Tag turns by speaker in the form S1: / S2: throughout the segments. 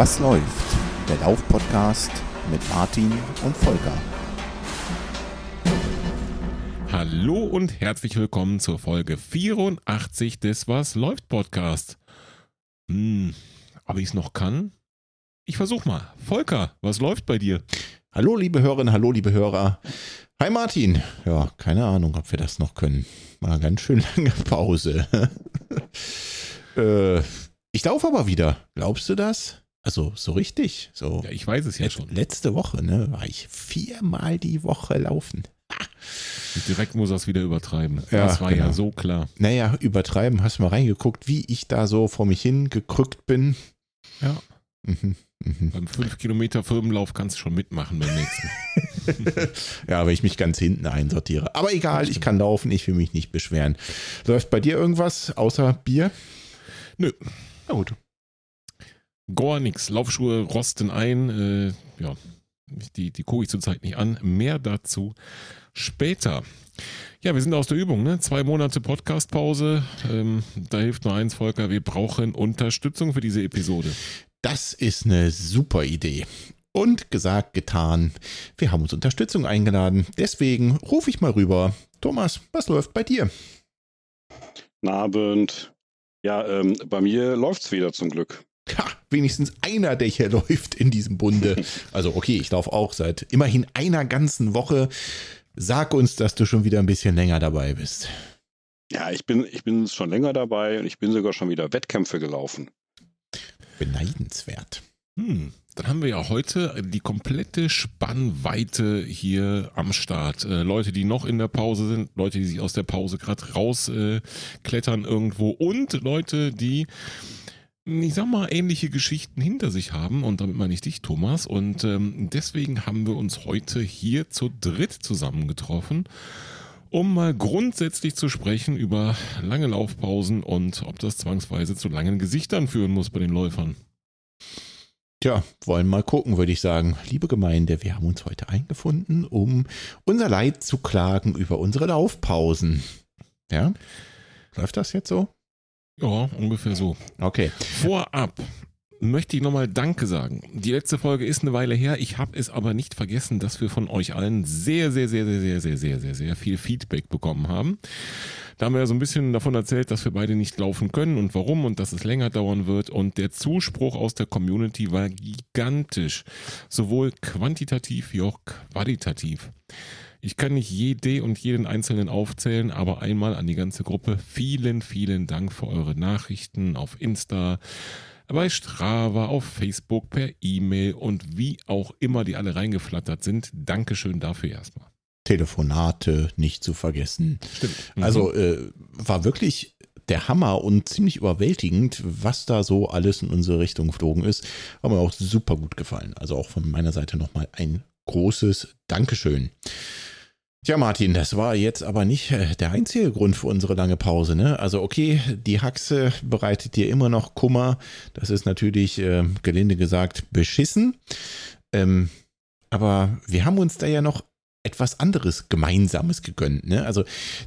S1: Was läuft? Der Lauf-Podcast mit Martin und Volker.
S2: Hallo und herzlich willkommen zur Folge 84 des Was läuft Podcast. Hm, ob ich es noch kann? Ich versuch mal. Volker, was läuft bei dir?
S1: Hallo liebe Hörerinnen, hallo liebe Hörer. Hi Martin. Ja, keine Ahnung, ob wir das noch können. Mal ganz schön lange Pause. äh, ich laufe aber wieder. Glaubst du das? Also so richtig. So
S2: Ja, ich weiß es ja
S1: Let-
S2: schon.
S1: Letzte Woche, ne, war ich viermal die Woche laufen.
S2: Und direkt muss er es wieder übertreiben.
S1: Ja,
S2: das war
S1: genau.
S2: ja so klar.
S1: Naja, übertreiben, hast du mal reingeguckt, wie ich da so vor mich hin gekrückt bin.
S2: Ja.
S1: Mhm, mhm.
S2: Beim 5 Kilometer Firmenlauf kannst du schon mitmachen beim nächsten.
S1: Ja, wenn ich mich ganz hinten einsortiere. Aber egal, ich kann laufen, ich will mich nicht beschweren. Läuft bei dir irgendwas außer Bier?
S2: Nö.
S1: Na gut.
S2: Gar nichts. Laufschuhe rosten ein. Äh, ja, die, die gucke ich zurzeit nicht an. Mehr dazu später. Ja, wir sind aus der Übung, ne? Zwei Monate Podcastpause. Ähm, da hilft nur eins, Volker. Wir brauchen Unterstützung für diese Episode.
S1: Das ist eine super Idee. Und gesagt, getan. Wir haben uns Unterstützung eingeladen. Deswegen rufe ich mal rüber. Thomas, was läuft bei dir?
S3: Guten Abend. Ja, ähm, bei mir läuft's wieder zum Glück.
S1: Ha, wenigstens einer, der hier läuft in diesem Bunde. Also okay, ich laufe auch seit immerhin einer ganzen Woche. Sag uns, dass du schon wieder ein bisschen länger dabei bist.
S3: Ja, ich bin, ich bin schon länger dabei und ich bin sogar schon wieder Wettkämpfe gelaufen.
S1: Beneidenswert.
S2: Hm, dann haben wir ja heute die komplette Spannweite hier am Start. Äh, Leute, die noch in der Pause sind, Leute, die sich aus der Pause gerade rausklettern äh, klettern irgendwo und Leute, die, ich sag mal, ähnliche Geschichten hinter sich haben. Und damit meine ich dich, Thomas. Und ähm, deswegen haben wir uns heute hier zu dritt zusammengetroffen. Um mal grundsätzlich zu sprechen über lange Laufpausen und ob das zwangsweise zu langen Gesichtern führen muss bei den Läufern.
S1: Tja, wollen mal gucken, würde ich sagen. Liebe Gemeinde, wir haben uns heute eingefunden, um unser Leid zu klagen über unsere Laufpausen. Ja? Läuft das jetzt so?
S2: Ja, ungefähr so.
S1: Okay.
S2: Vorab möchte ich nochmal Danke sagen. Die letzte Folge ist eine Weile her. Ich habe es aber nicht vergessen, dass wir von euch allen sehr, sehr, sehr, sehr, sehr, sehr, sehr, sehr, sehr viel Feedback bekommen haben. Da haben wir ja so ein bisschen davon erzählt, dass wir beide nicht laufen können und warum und dass es länger dauern wird. Und der Zuspruch aus der Community war gigantisch. Sowohl quantitativ wie auch qualitativ. Ich kann nicht jede und jeden Einzelnen aufzählen, aber einmal an die ganze Gruppe. Vielen, vielen Dank für eure Nachrichten auf Insta, bei Strava, auf Facebook, per E-Mail und wie auch immer die alle reingeflattert sind. Dankeschön dafür erstmal.
S1: Telefonate nicht zu vergessen.
S2: Stimmt. Mhm.
S1: Also äh, war wirklich der Hammer und ziemlich überwältigend, was da so alles in unsere Richtung geflogen ist. Hat mir auch super gut gefallen. Also auch von meiner Seite nochmal ein großes Dankeschön. Tja, Martin, das war jetzt aber nicht äh, der einzige Grund für unsere lange Pause. Ne? Also okay, die Haxe bereitet dir immer noch Kummer. Das ist natürlich, äh, gelinde gesagt, beschissen. Ähm, aber wir haben uns da ja noch etwas anderes Gemeinsames gegönnt. Ne? Also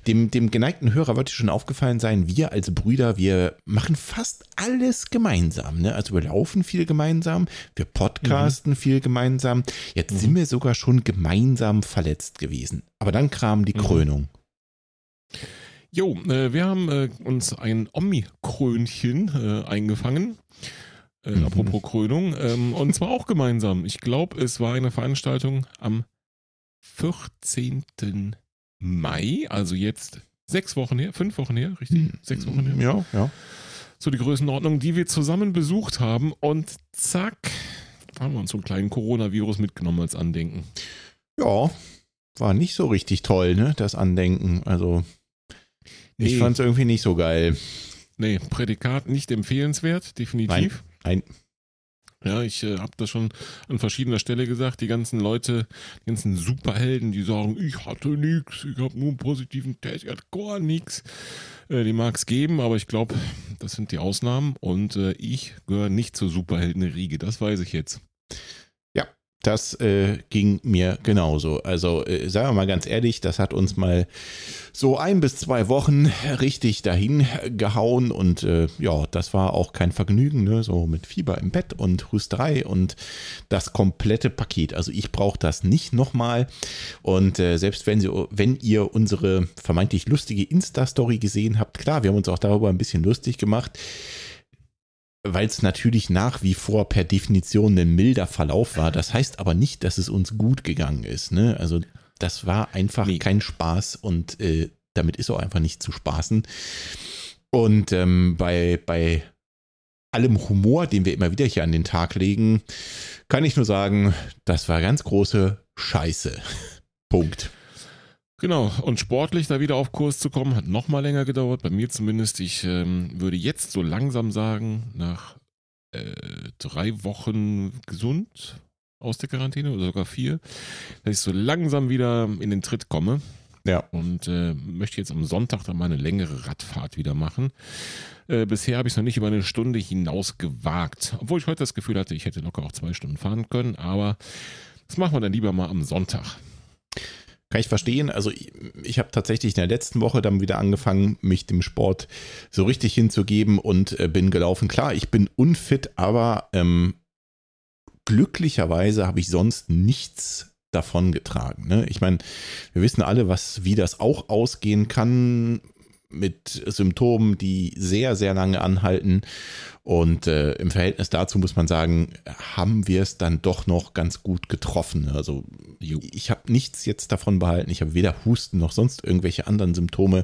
S1: dem, dem geneigten Hörer wird schon aufgefallen sein, wir als Brüder, wir machen fast alles gemeinsam. Ne? Also wir laufen viel gemeinsam, wir podcasten viel gemeinsam. Jetzt
S2: Mhm.
S1: sind wir sogar schon gemeinsam verletzt gewesen. Aber dann kam die
S2: Mhm.
S1: Krönung.
S2: Jo, äh, wir haben äh, uns ein Omnikrönchen äh, eingefangen. Äh,
S1: Mhm.
S2: Apropos Krönung. Ähm, und zwar auch gemeinsam. Ich glaube, es war eine Veranstaltung am 14. Mai, also jetzt sechs Wochen her, fünf Wochen her, richtig? Sechs Wochen her.
S1: Ja, ja.
S2: So die Größenordnung, die wir zusammen besucht haben. Und zack, haben wir uns so einen kleinen Coronavirus mitgenommen als Andenken.
S1: Ja, war nicht so richtig toll, ne? Das Andenken. Also ich
S2: Nee.
S1: fand es irgendwie nicht so geil.
S2: Nee, Prädikat nicht empfehlenswert, definitiv.
S1: Nein.
S2: Ja, ich äh, habe das schon an verschiedener Stelle gesagt. Die ganzen Leute, die ganzen Superhelden, die sagen, ich hatte nichts, ich habe nur einen positiven Test, ich hatte gar nichts. Äh, die mag es geben, aber ich glaube, das sind die Ausnahmen und äh, ich gehöre nicht zur Superheldenriege, das weiß ich jetzt.
S1: Das äh, ging mir genauso. Also äh, sagen wir mal ganz ehrlich, das hat uns mal so ein bis zwei Wochen richtig dahin gehauen und äh, ja, das war auch kein Vergnügen, ne? so mit Fieber im Bett und Husterei und das komplette Paket. Also ich brauche das nicht nochmal und äh, selbst wenn, Sie, wenn ihr unsere vermeintlich lustige Insta-Story gesehen habt, klar, wir haben uns auch darüber ein bisschen lustig gemacht weil es natürlich nach wie vor per Definition ein milder Verlauf war. Das heißt aber nicht, dass es uns gut gegangen ist. Ne? Also das war einfach nee. kein Spaß und äh, damit ist auch einfach nicht zu spaßen. Und ähm, bei, bei allem Humor, den wir immer wieder hier an den Tag legen, kann ich nur sagen, das war ganz große Scheiße. Punkt.
S2: Genau, und sportlich da wieder auf Kurs zu kommen, hat noch mal länger gedauert, bei mir zumindest. Ich ähm, würde jetzt so langsam sagen, nach äh, drei Wochen gesund aus der Quarantäne oder sogar vier, dass ich so langsam wieder in den Tritt komme. Ja. Und äh, möchte jetzt am Sonntag dann mal eine längere Radfahrt wieder machen. Äh, bisher habe ich es noch nicht über eine Stunde hinaus gewagt. Obwohl ich heute das Gefühl hatte, ich hätte locker auch zwei Stunden fahren können. Aber das machen wir dann lieber mal am Sonntag.
S1: Kann ich verstehen. Also ich, ich habe tatsächlich in der letzten Woche dann wieder angefangen, mich dem Sport so richtig hinzugeben und äh, bin gelaufen. Klar, ich bin unfit, aber ähm, glücklicherweise habe ich sonst nichts davon getragen. Ne? Ich meine, wir wissen alle, was, wie das auch ausgehen kann mit Symptomen, die sehr, sehr lange anhalten. Und äh, im Verhältnis dazu muss man sagen, haben wir es dann doch noch ganz gut getroffen. Also ich habe nichts jetzt davon behalten. Ich habe weder Husten noch sonst irgendwelche anderen Symptome.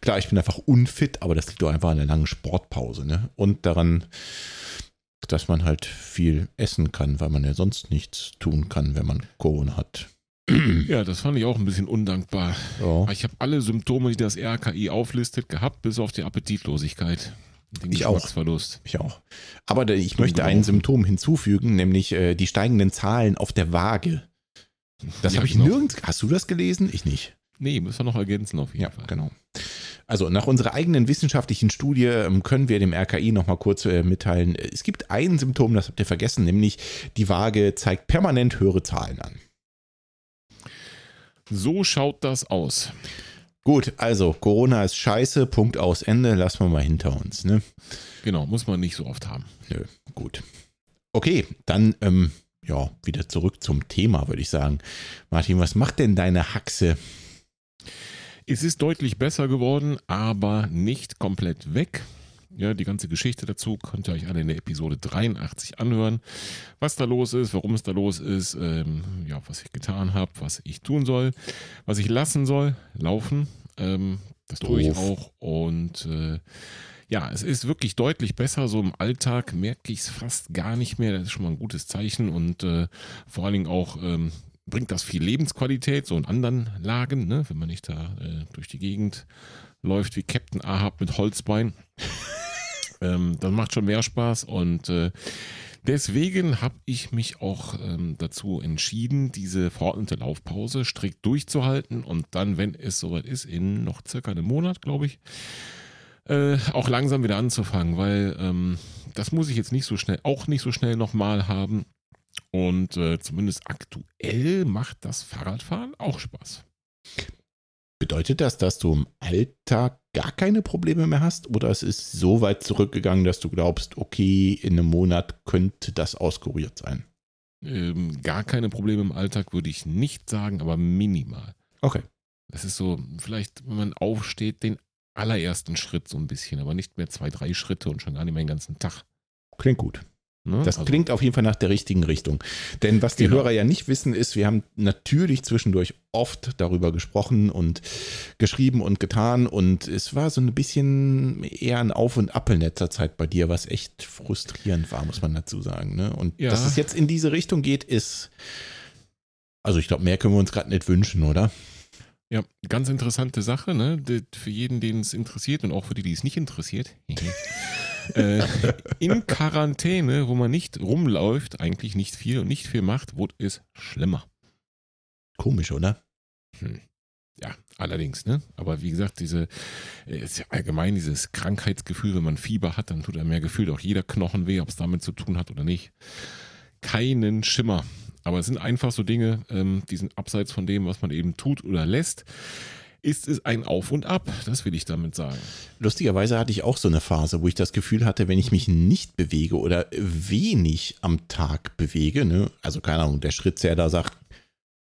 S1: Klar, ich bin einfach unfit, aber das liegt doch einfach an der langen Sportpause. Ne? Und daran, dass man halt viel essen kann, weil man ja sonst nichts tun kann, wenn man Corona hat.
S2: Ja, das fand ich auch ein bisschen undankbar. Ja. Ich habe alle Symptome, die das RKI auflistet, gehabt, bis auf die Appetitlosigkeit.
S1: Den ich auch. Ich auch. Aber ich möchte ein Symptom hinzufügen, nämlich äh, die steigenden Zahlen auf der Waage. Das ja, habe ich genau. nirgends. Hast du das gelesen? Ich nicht.
S2: Nee, müssen wir noch ergänzen auf jeden
S1: ja, Fall. Genau. Also nach unserer eigenen wissenschaftlichen Studie ähm, können wir dem RKI nochmal kurz äh, mitteilen. Es gibt ein Symptom, das habt ihr vergessen, nämlich die Waage zeigt permanent höhere Zahlen an.
S2: So schaut das aus.
S1: Gut, also Corona ist scheiße, Punkt aus Ende, lassen wir mal hinter uns. Ne?
S2: Genau, muss man nicht so oft haben.
S1: Nö, gut. Okay, dann ähm, ja, wieder zurück zum Thema, würde ich sagen. Martin, was macht denn deine Haxe?
S2: Es ist deutlich besser geworden, aber nicht komplett weg. Ja, die ganze Geschichte dazu könnt ihr euch alle in der Episode 83 anhören. Was da los ist, warum es da los ist, ähm, ja, was ich getan habe, was ich tun soll, was ich lassen soll, laufen. Ähm, das Doof. tue ich auch. Und äh, ja, es ist wirklich deutlich besser. So im Alltag merke ich es fast gar nicht mehr. Das ist schon mal ein gutes Zeichen. Und äh, vor allen Dingen auch ähm, bringt das viel Lebensqualität, so in anderen Lagen, ne? wenn man nicht da äh, durch die Gegend läuft wie Captain Ahab mit Holzbein. Ähm, das macht schon mehr Spaß und äh, deswegen habe ich mich auch ähm, dazu entschieden, diese verordnete Laufpause strikt durchzuhalten und dann, wenn es soweit ist, in noch circa einem Monat, glaube ich, äh, auch langsam wieder anzufangen, weil ähm, das muss ich jetzt nicht so schnell, auch nicht so schnell nochmal haben. Und äh, zumindest aktuell macht das Fahrradfahren auch Spaß.
S1: Bedeutet das, dass du im Alltag gar keine Probleme mehr hast? Oder es ist so weit zurückgegangen, dass du glaubst, okay, in einem Monat könnte das auskuriert sein?
S2: Ähm, gar keine Probleme im Alltag würde ich nicht sagen, aber minimal.
S1: Okay.
S2: Das ist so, vielleicht, wenn man aufsteht, den allerersten Schritt so ein bisschen, aber nicht mehr zwei, drei Schritte und schon gar nicht mehr den ganzen Tag.
S1: Klingt gut. Ne? Das also, klingt auf jeden Fall nach der richtigen Richtung. Denn was die genau. Hörer ja nicht wissen, ist, wir haben natürlich zwischendurch oft darüber gesprochen und geschrieben und getan. Und es war so ein bisschen eher ein Auf und Ab in letzter Zeit bei dir, was echt frustrierend war, muss man dazu sagen. Ne? Und ja. dass es jetzt in diese Richtung geht, ist, also ich glaube, mehr können wir uns gerade nicht wünschen, oder?
S2: Ja, ganz interessante Sache, ne? Für jeden, den es interessiert und auch für die, die es nicht interessiert. äh, in Quarantäne, wo man nicht rumläuft, eigentlich nicht viel und nicht viel macht, wurde es schlimmer.
S1: Komisch, oder?
S2: Hm. Ja, allerdings, ne? Aber wie gesagt, diese, äh, ist ja allgemein dieses Krankheitsgefühl, wenn man Fieber hat, dann tut er mehr gefühlt auch jeder Knochen weh, ob es damit zu tun hat oder nicht. Keinen Schimmer. Aber es sind einfach so Dinge, ähm, die sind abseits von dem, was man eben tut oder lässt. Ist es ein Auf und Ab, das will ich damit sagen.
S1: Lustigerweise hatte ich auch so eine Phase, wo ich das Gefühl hatte, wenn ich mich nicht bewege oder wenig am Tag bewege, ne, also keine Ahnung, der Schrittzähler sagt,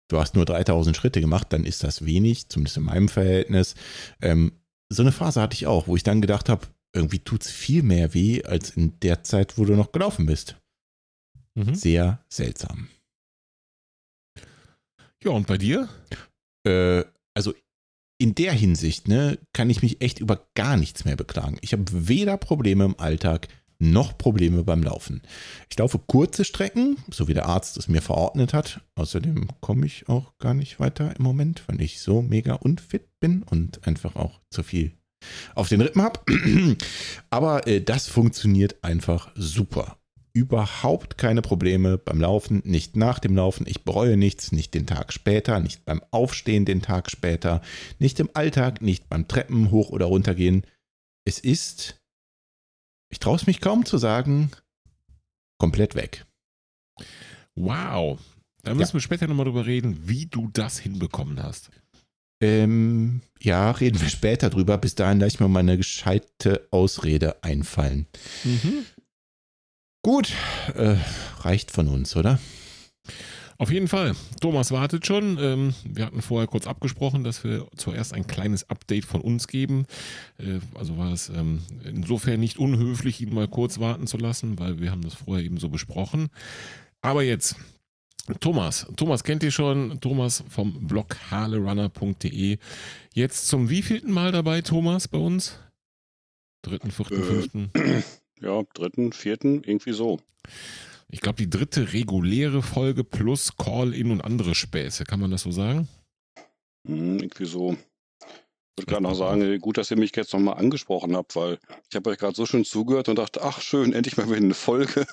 S1: du hast nur 3000 Schritte gemacht, dann ist das wenig, zumindest in meinem Verhältnis. Ähm, so eine Phase hatte ich auch, wo ich dann gedacht habe, irgendwie tut es viel mehr weh als in der Zeit, wo du noch gelaufen bist. Mhm. Sehr seltsam.
S2: Ja, und bei dir?
S1: Äh, also in der Hinsicht, ne, kann ich mich echt über gar nichts mehr beklagen. Ich habe weder Probleme im Alltag noch Probleme beim Laufen. Ich laufe kurze Strecken, so wie der Arzt es mir verordnet hat. Außerdem komme ich auch gar nicht weiter im Moment, weil ich so mega unfit bin und einfach auch zu viel auf den Rippen habe. Aber äh, das funktioniert einfach super. Überhaupt keine Probleme beim Laufen, nicht nach dem Laufen. Ich bereue nichts, nicht den Tag später, nicht beim Aufstehen den Tag später, nicht im Alltag, nicht beim Treppen hoch oder runter gehen. Es ist, ich traue es mich kaum zu sagen, komplett weg.
S2: Wow. Da müssen ja. wir später nochmal drüber reden, wie du das hinbekommen hast.
S1: Ähm, ja, reden wir später drüber. Bis dahin lasse ich mir mal eine gescheite Ausrede einfallen. Mhm. Gut, äh, reicht von uns, oder?
S2: Auf jeden Fall. Thomas wartet schon. Ähm, wir hatten vorher kurz abgesprochen, dass wir zuerst ein kleines Update von uns geben. Äh, also war es ähm, insofern nicht unhöflich, ihn mal kurz warten zu lassen, weil wir haben das vorher eben so besprochen. Aber jetzt, Thomas, Thomas kennt ihr schon, Thomas vom Blog harlerunner.de. Jetzt zum wievielten Mal dabei, Thomas, bei uns? Dritten, vierten, äh, fünften?
S3: Ja, dritten, vierten, irgendwie so.
S2: Ich glaube, die dritte reguläre Folge plus Call-In und andere Späße, kann man das so sagen?
S3: Hm, irgendwie so. Ich würde gerade noch sagen, gut, dass ihr mich jetzt nochmal angesprochen habt, weil ich habe euch gerade so schön zugehört und dachte, ach schön, endlich mal wieder eine Folge.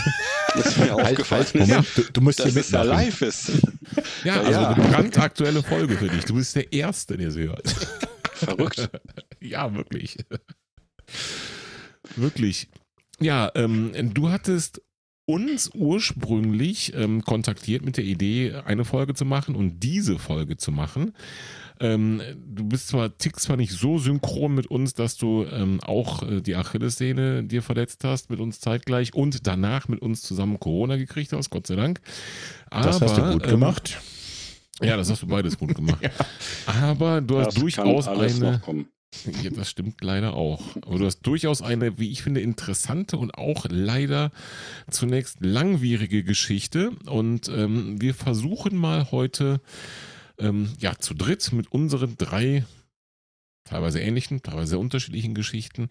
S1: das ist mir halt, aufgefallen. Halt, Moment, du, du musst
S3: dass es ja live ist.
S2: Ja, also ja. eine brandaktuelle Folge für dich. Du bist der Erste, der sie hört.
S3: Verrückt.
S2: ja, wirklich. Wirklich. Ja, ähm, du hattest uns ursprünglich ähm, kontaktiert mit der Idee, eine Folge zu machen und diese Folge zu machen. Ähm, du bist zwar, tickst zwar nicht so synchron mit uns, dass du ähm, auch äh, die Achillessehne dir verletzt hast, mit uns zeitgleich und danach mit uns zusammen Corona gekriegt hast, Gott sei Dank.
S1: Aber, das hast du gut ähm, gemacht.
S2: Ja, das hast du beides gut gemacht. ja. Aber du hast das durchaus eine. Ja, das stimmt leider auch. Aber du hast durchaus eine, wie ich finde, interessante und auch leider zunächst langwierige Geschichte. Und ähm, wir versuchen mal heute ähm, ja zu dritt mit unseren drei teilweise ähnlichen, teilweise sehr unterschiedlichen Geschichten,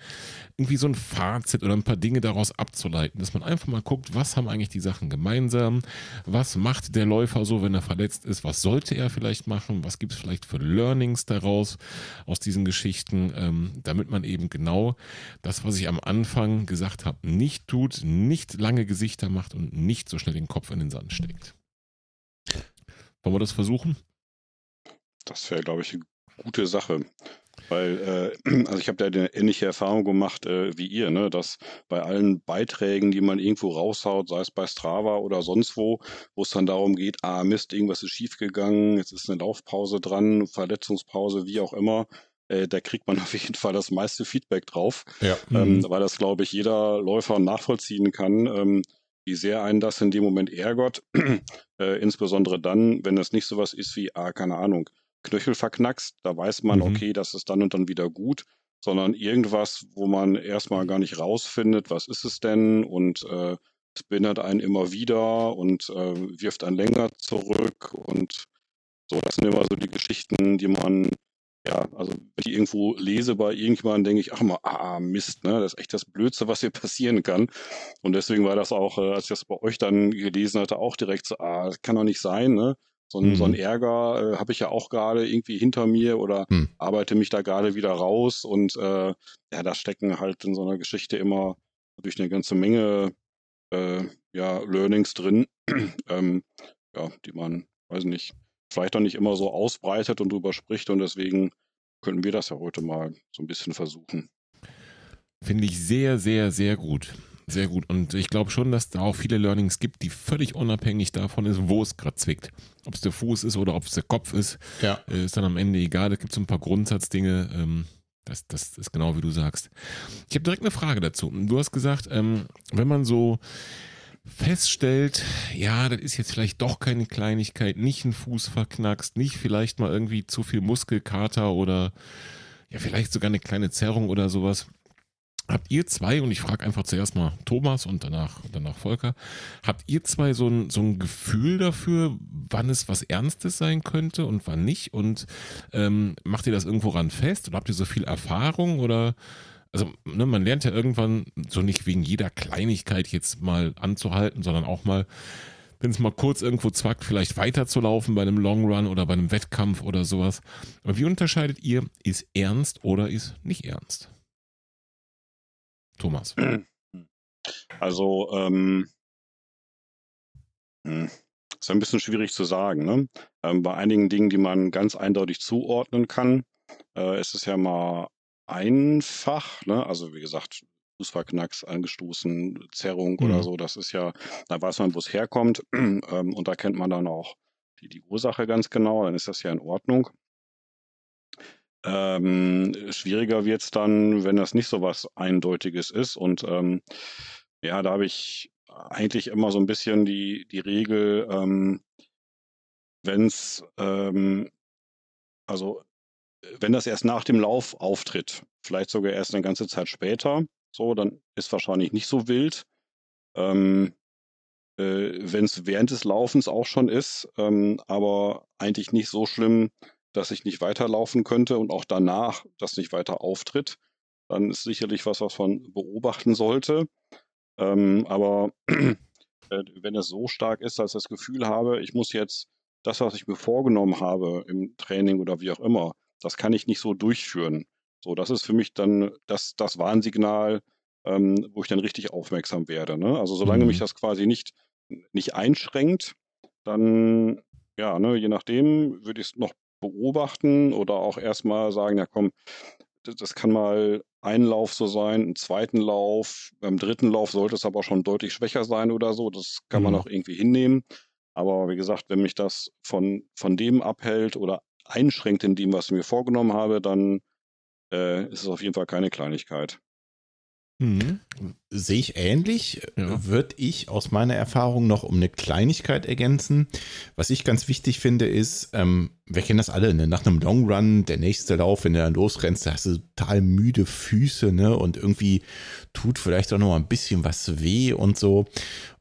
S2: irgendwie so ein Fazit oder ein paar Dinge daraus abzuleiten, dass man einfach mal guckt, was haben eigentlich die Sachen gemeinsam, was macht der Läufer so, wenn er verletzt ist, was sollte er vielleicht machen, was gibt es vielleicht für Learnings daraus aus diesen Geschichten, ähm, damit man eben genau das, was ich am Anfang gesagt habe, nicht tut, nicht lange Gesichter macht und nicht so schnell den Kopf in den Sand steckt. Wollen wir das versuchen?
S3: Das wäre, glaube ich, eine gute Sache. Weil, äh, also ich habe ja eine ähnliche Erfahrung gemacht äh, wie ihr, ne? dass bei allen Beiträgen, die man irgendwo raushaut, sei es bei Strava oder sonst wo, wo es dann darum geht, ah Mist, irgendwas ist schiefgegangen, jetzt ist eine Laufpause dran, Verletzungspause, wie auch immer, äh, da kriegt man auf jeden Fall das meiste Feedback drauf, ja. ähm, mhm. weil das, glaube ich, jeder Läufer nachvollziehen kann, ähm, wie sehr einen das in dem Moment ärgert, äh, insbesondere dann, wenn das nicht sowas ist wie, ah, keine Ahnung, Knöchel verknackst. Da weiß man, mhm. okay, das ist dann und dann wieder gut, sondern irgendwas, wo man erstmal gar nicht rausfindet, was ist es denn und äh, es behindert einen immer wieder und äh, wirft einen länger zurück und so. Das sind immer so die Geschichten, die man ja, also wenn ich irgendwo lese bei irgendjemandem, denke ich, ach mal, ah, Mist, ne? Das ist echt das Blödste, was hier passieren kann. Und deswegen war das auch, äh, als ich das bei euch dann gelesen hatte, auch direkt so, ah, das kann doch nicht sein, ne? So ein, mhm. so ein Ärger äh, habe ich ja auch gerade irgendwie hinter mir oder mhm. arbeite mich da gerade wieder raus. Und äh, ja, da stecken halt in so einer Geschichte immer durch eine ganze Menge äh, ja, Learnings drin, ähm, ja, die man, weiß nicht, vielleicht auch nicht immer so ausbreitet und drüber spricht. Und deswegen können wir das ja heute mal so ein bisschen versuchen.
S2: Finde ich sehr, sehr, sehr gut. Sehr gut. Und ich glaube schon, dass da auch viele Learnings gibt, die völlig unabhängig davon ist, wo es gerade zwickt. Ob es der Fuß ist oder ob es der Kopf ist,
S1: Ja.
S2: äh, ist dann am Ende egal. Da gibt es so ein paar Grundsatzdinge. Ähm, das, das ist genau wie du sagst. Ich habe direkt eine Frage dazu. Du hast gesagt, ähm, wenn man so feststellt, ja, das ist jetzt vielleicht doch keine Kleinigkeit, nicht ein Fuß verknackst, nicht vielleicht mal irgendwie zu viel Muskelkater oder ja, vielleicht sogar eine kleine Zerrung oder sowas. Habt ihr zwei, und ich frage einfach zuerst mal Thomas und danach, danach Volker, habt ihr zwei so ein, so ein Gefühl dafür, wann es was Ernstes sein könnte und wann nicht? Und ähm, macht ihr das irgendwo ran fest? Oder habt ihr so viel Erfahrung? Oder also ne, man lernt ja irgendwann so nicht wegen jeder Kleinigkeit jetzt mal anzuhalten, sondern auch mal, wenn es mal kurz irgendwo zwackt, vielleicht weiterzulaufen bei einem Long Run oder bei einem Wettkampf oder sowas. Aber wie unterscheidet ihr, ist ernst oder ist nicht ernst? Thomas.
S3: Also, ähm, hm, ist ein bisschen schwierig zu sagen. Ne? Ähm, bei einigen Dingen, die man ganz eindeutig zuordnen kann, äh, ist es ja mal einfach. Ne? Also, wie gesagt, Fußverknacks, angestoßen, Zerrung
S2: Mhm.
S3: oder so, das ist ja, da weiß man, wo es herkommt. ähm, und da kennt man dann auch die, die Ursache ganz genau, dann ist das ja in Ordnung. Ähm, schwieriger wird es dann, wenn das nicht so was Eindeutiges ist. Und ähm, ja, da habe ich eigentlich immer so ein bisschen die, die Regel, ähm, wenn es, ähm, also wenn das erst nach dem Lauf auftritt, vielleicht sogar erst eine ganze Zeit später, so, dann ist wahrscheinlich nicht so wild. Ähm, äh, wenn es während des Laufens auch schon ist, ähm, aber eigentlich nicht so schlimm, dass ich nicht weiterlaufen könnte und auch danach das nicht weiter auftritt, dann ist sicherlich was, was man beobachten sollte. Ähm, aber äh, wenn es so stark ist, dass ich das Gefühl habe, ich muss jetzt das, was ich mir vorgenommen habe im Training oder wie auch immer, das kann ich nicht so durchführen. So, das ist für mich dann das, das Warnsignal, ähm, wo ich dann richtig aufmerksam werde. Ne? Also solange
S1: Mhm.
S3: mich das quasi nicht, nicht einschränkt, dann, ja, ne, je nachdem würde ich es noch beobachten oder auch erstmal sagen, ja komm, das, kann mal ein Lauf so sein, einen zweiten Lauf, beim dritten Lauf sollte es aber schon deutlich schwächer sein oder so. Das kann man
S2: Mhm.
S3: auch irgendwie hinnehmen. Aber wie gesagt, wenn mich das von, von dem abhält oder einschränkt in dem, was ich mir vorgenommen habe, dann äh, ist es auf jeden Fall keine Kleinigkeit.
S2: Mhm.
S1: Sehe ich ähnlich,
S2: Ja.
S1: würde ich aus meiner Erfahrung noch um eine Kleinigkeit ergänzen. Was ich ganz wichtig finde, ist, ähm, wir kennen das alle, ne? nach einem Long Run, der nächste Lauf, wenn du dann losrennst, da hast du total müde Füße, ne? Und irgendwie tut vielleicht auch noch mal ein bisschen was weh und so.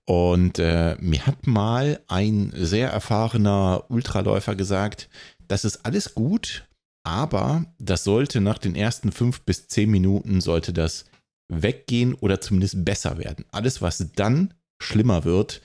S1: Und äh, mir hat mal ein sehr erfahrener Ultraläufer gesagt, das ist alles gut, aber das sollte nach den ersten fünf bis zehn Minuten sollte das weggehen oder zumindest besser werden. Alles, was dann schlimmer wird,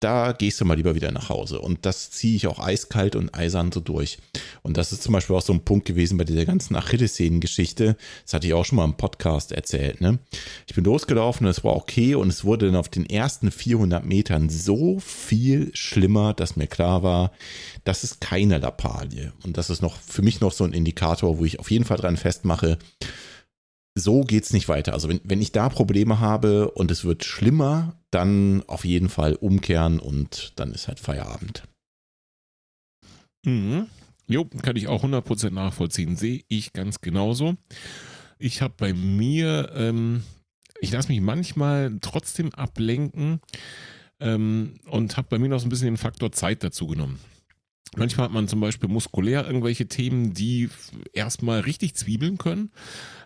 S1: da gehst du mal lieber wieder nach Hause. Und das ziehe ich auch eiskalt und eisern so durch. Und das ist zum Beispiel auch so ein Punkt gewesen bei dieser ganzen Achillessehnen-Geschichte. Das hatte ich auch schon mal im Podcast erzählt. Ne? Ich bin losgelaufen, das war okay und es wurde dann auf den ersten 400 Metern so viel schlimmer, dass mir klar war, das ist keine Lappalie. Und das ist noch für mich noch so ein Indikator, wo ich auf jeden Fall dran festmache, so geht's nicht weiter. Also wenn, wenn ich da Probleme habe und es wird schlimmer, dann auf jeden Fall umkehren und dann ist halt Feierabend.
S2: Mhm. Jo, kann ich auch 100% nachvollziehen. Sehe ich ganz genauso. Ich habe bei mir, ähm, ich lasse mich manchmal trotzdem ablenken ähm, und habe bei mir noch so ein bisschen den Faktor Zeit dazu genommen. Manchmal hat man zum Beispiel muskulär irgendwelche Themen, die erstmal richtig zwiebeln können,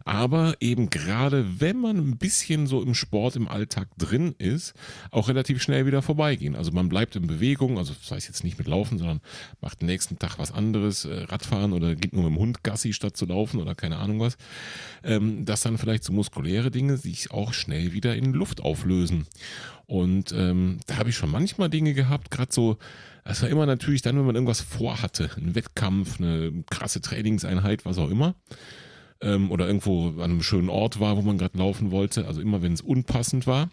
S2: aber eben gerade wenn man ein bisschen so im Sport, im Alltag drin ist, auch relativ schnell wieder vorbeigehen. Also man bleibt in Bewegung, also das heißt jetzt nicht mit Laufen, sondern macht den nächsten Tag was anderes, äh, Radfahren oder geht nur mit dem Hund Gassi statt zu laufen oder keine Ahnung was. Ähm, dass dann vielleicht so muskuläre Dinge sich auch schnell wieder in Luft auflösen. Und ähm, da habe ich schon manchmal Dinge gehabt, gerade so, das war immer natürlich dann, wenn man irgendwas vorhatte, ein Wettkampf, eine krasse Trainingseinheit, was auch immer. Ähm, oder irgendwo an einem schönen Ort war, wo man gerade laufen wollte, also immer wenn es unpassend war.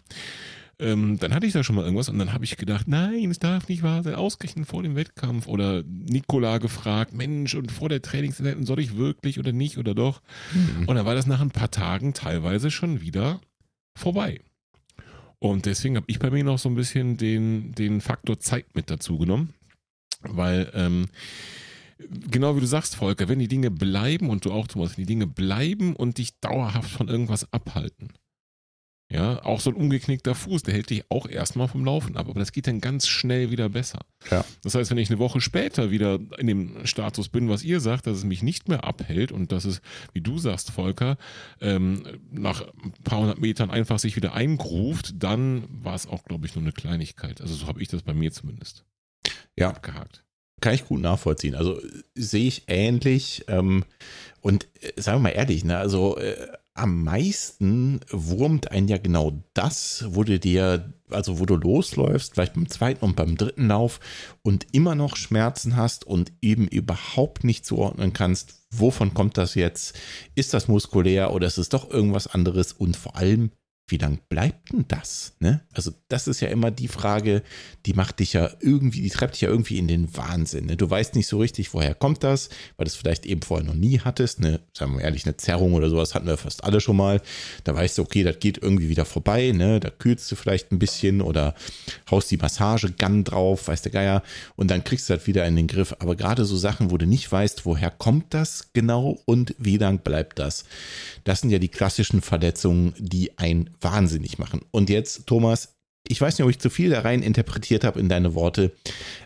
S2: Ähm, dann hatte ich da schon mal irgendwas und dann habe ich gedacht, nein, es darf nicht wahr sein, ausgerechnet vor dem Wettkampf. Oder Nikola gefragt, Mensch, und vor der Trainingseinheit, soll ich wirklich oder nicht oder doch? Und dann war das nach ein paar Tagen teilweise schon wieder vorbei. Und deswegen habe ich bei mir noch so ein bisschen den, den Faktor Zeit mit dazu genommen. Weil, ähm, genau wie du sagst, Volker, wenn die Dinge bleiben und du auch, Thomas, wenn die Dinge bleiben und dich dauerhaft von irgendwas abhalten, ja, auch so ein umgeknickter Fuß, der hält dich auch erstmal vom Laufen ab, aber das geht dann ganz schnell wieder besser.
S1: Ja.
S2: Das heißt, wenn ich eine Woche später wieder in dem Status bin, was ihr sagt, dass es mich nicht mehr abhält und dass es, wie du sagst, Volker, ähm, nach ein paar hundert Metern einfach sich wieder eingruft, dann war es auch, glaube ich, nur eine Kleinigkeit. Also so habe ich das bei mir zumindest
S1: ja.
S2: abgehakt.
S1: Kann ich gut nachvollziehen. Also sehe ich ähnlich. Ähm, und äh, sagen wir mal ehrlich, ne, also äh, am meisten wurmt einen ja genau das, wo du dir, also wo du losläufst, vielleicht beim zweiten und beim dritten Lauf und immer noch Schmerzen hast und eben überhaupt nicht zuordnen kannst, wovon kommt das jetzt? Ist das muskulär oder ist es doch irgendwas anderes? Und vor allem, wie lang bleibt denn das? Ne? Also, das ist ja immer die Frage, die macht dich ja irgendwie, die treibt dich ja irgendwie in den Wahnsinn. Ne? Du weißt nicht so richtig, woher kommt das, weil du es vielleicht eben vorher noch nie hattest. Ne? Sagen wir ehrlich, eine Zerrung oder sowas hatten wir fast alle schon mal. Da weißt du, okay, das geht irgendwie wieder vorbei. Ne? Da kühlst du vielleicht ein bisschen oder haust die Massagegun drauf, weißt der Geier, und dann kriegst du das wieder in den Griff. Aber gerade so Sachen, wo du nicht weißt, woher kommt das genau und wie lang bleibt das, das sind ja die klassischen Verletzungen, die ein wahnsinnig machen. Und jetzt, Thomas, ich weiß nicht, ob ich zu viel da rein interpretiert habe in deine Worte,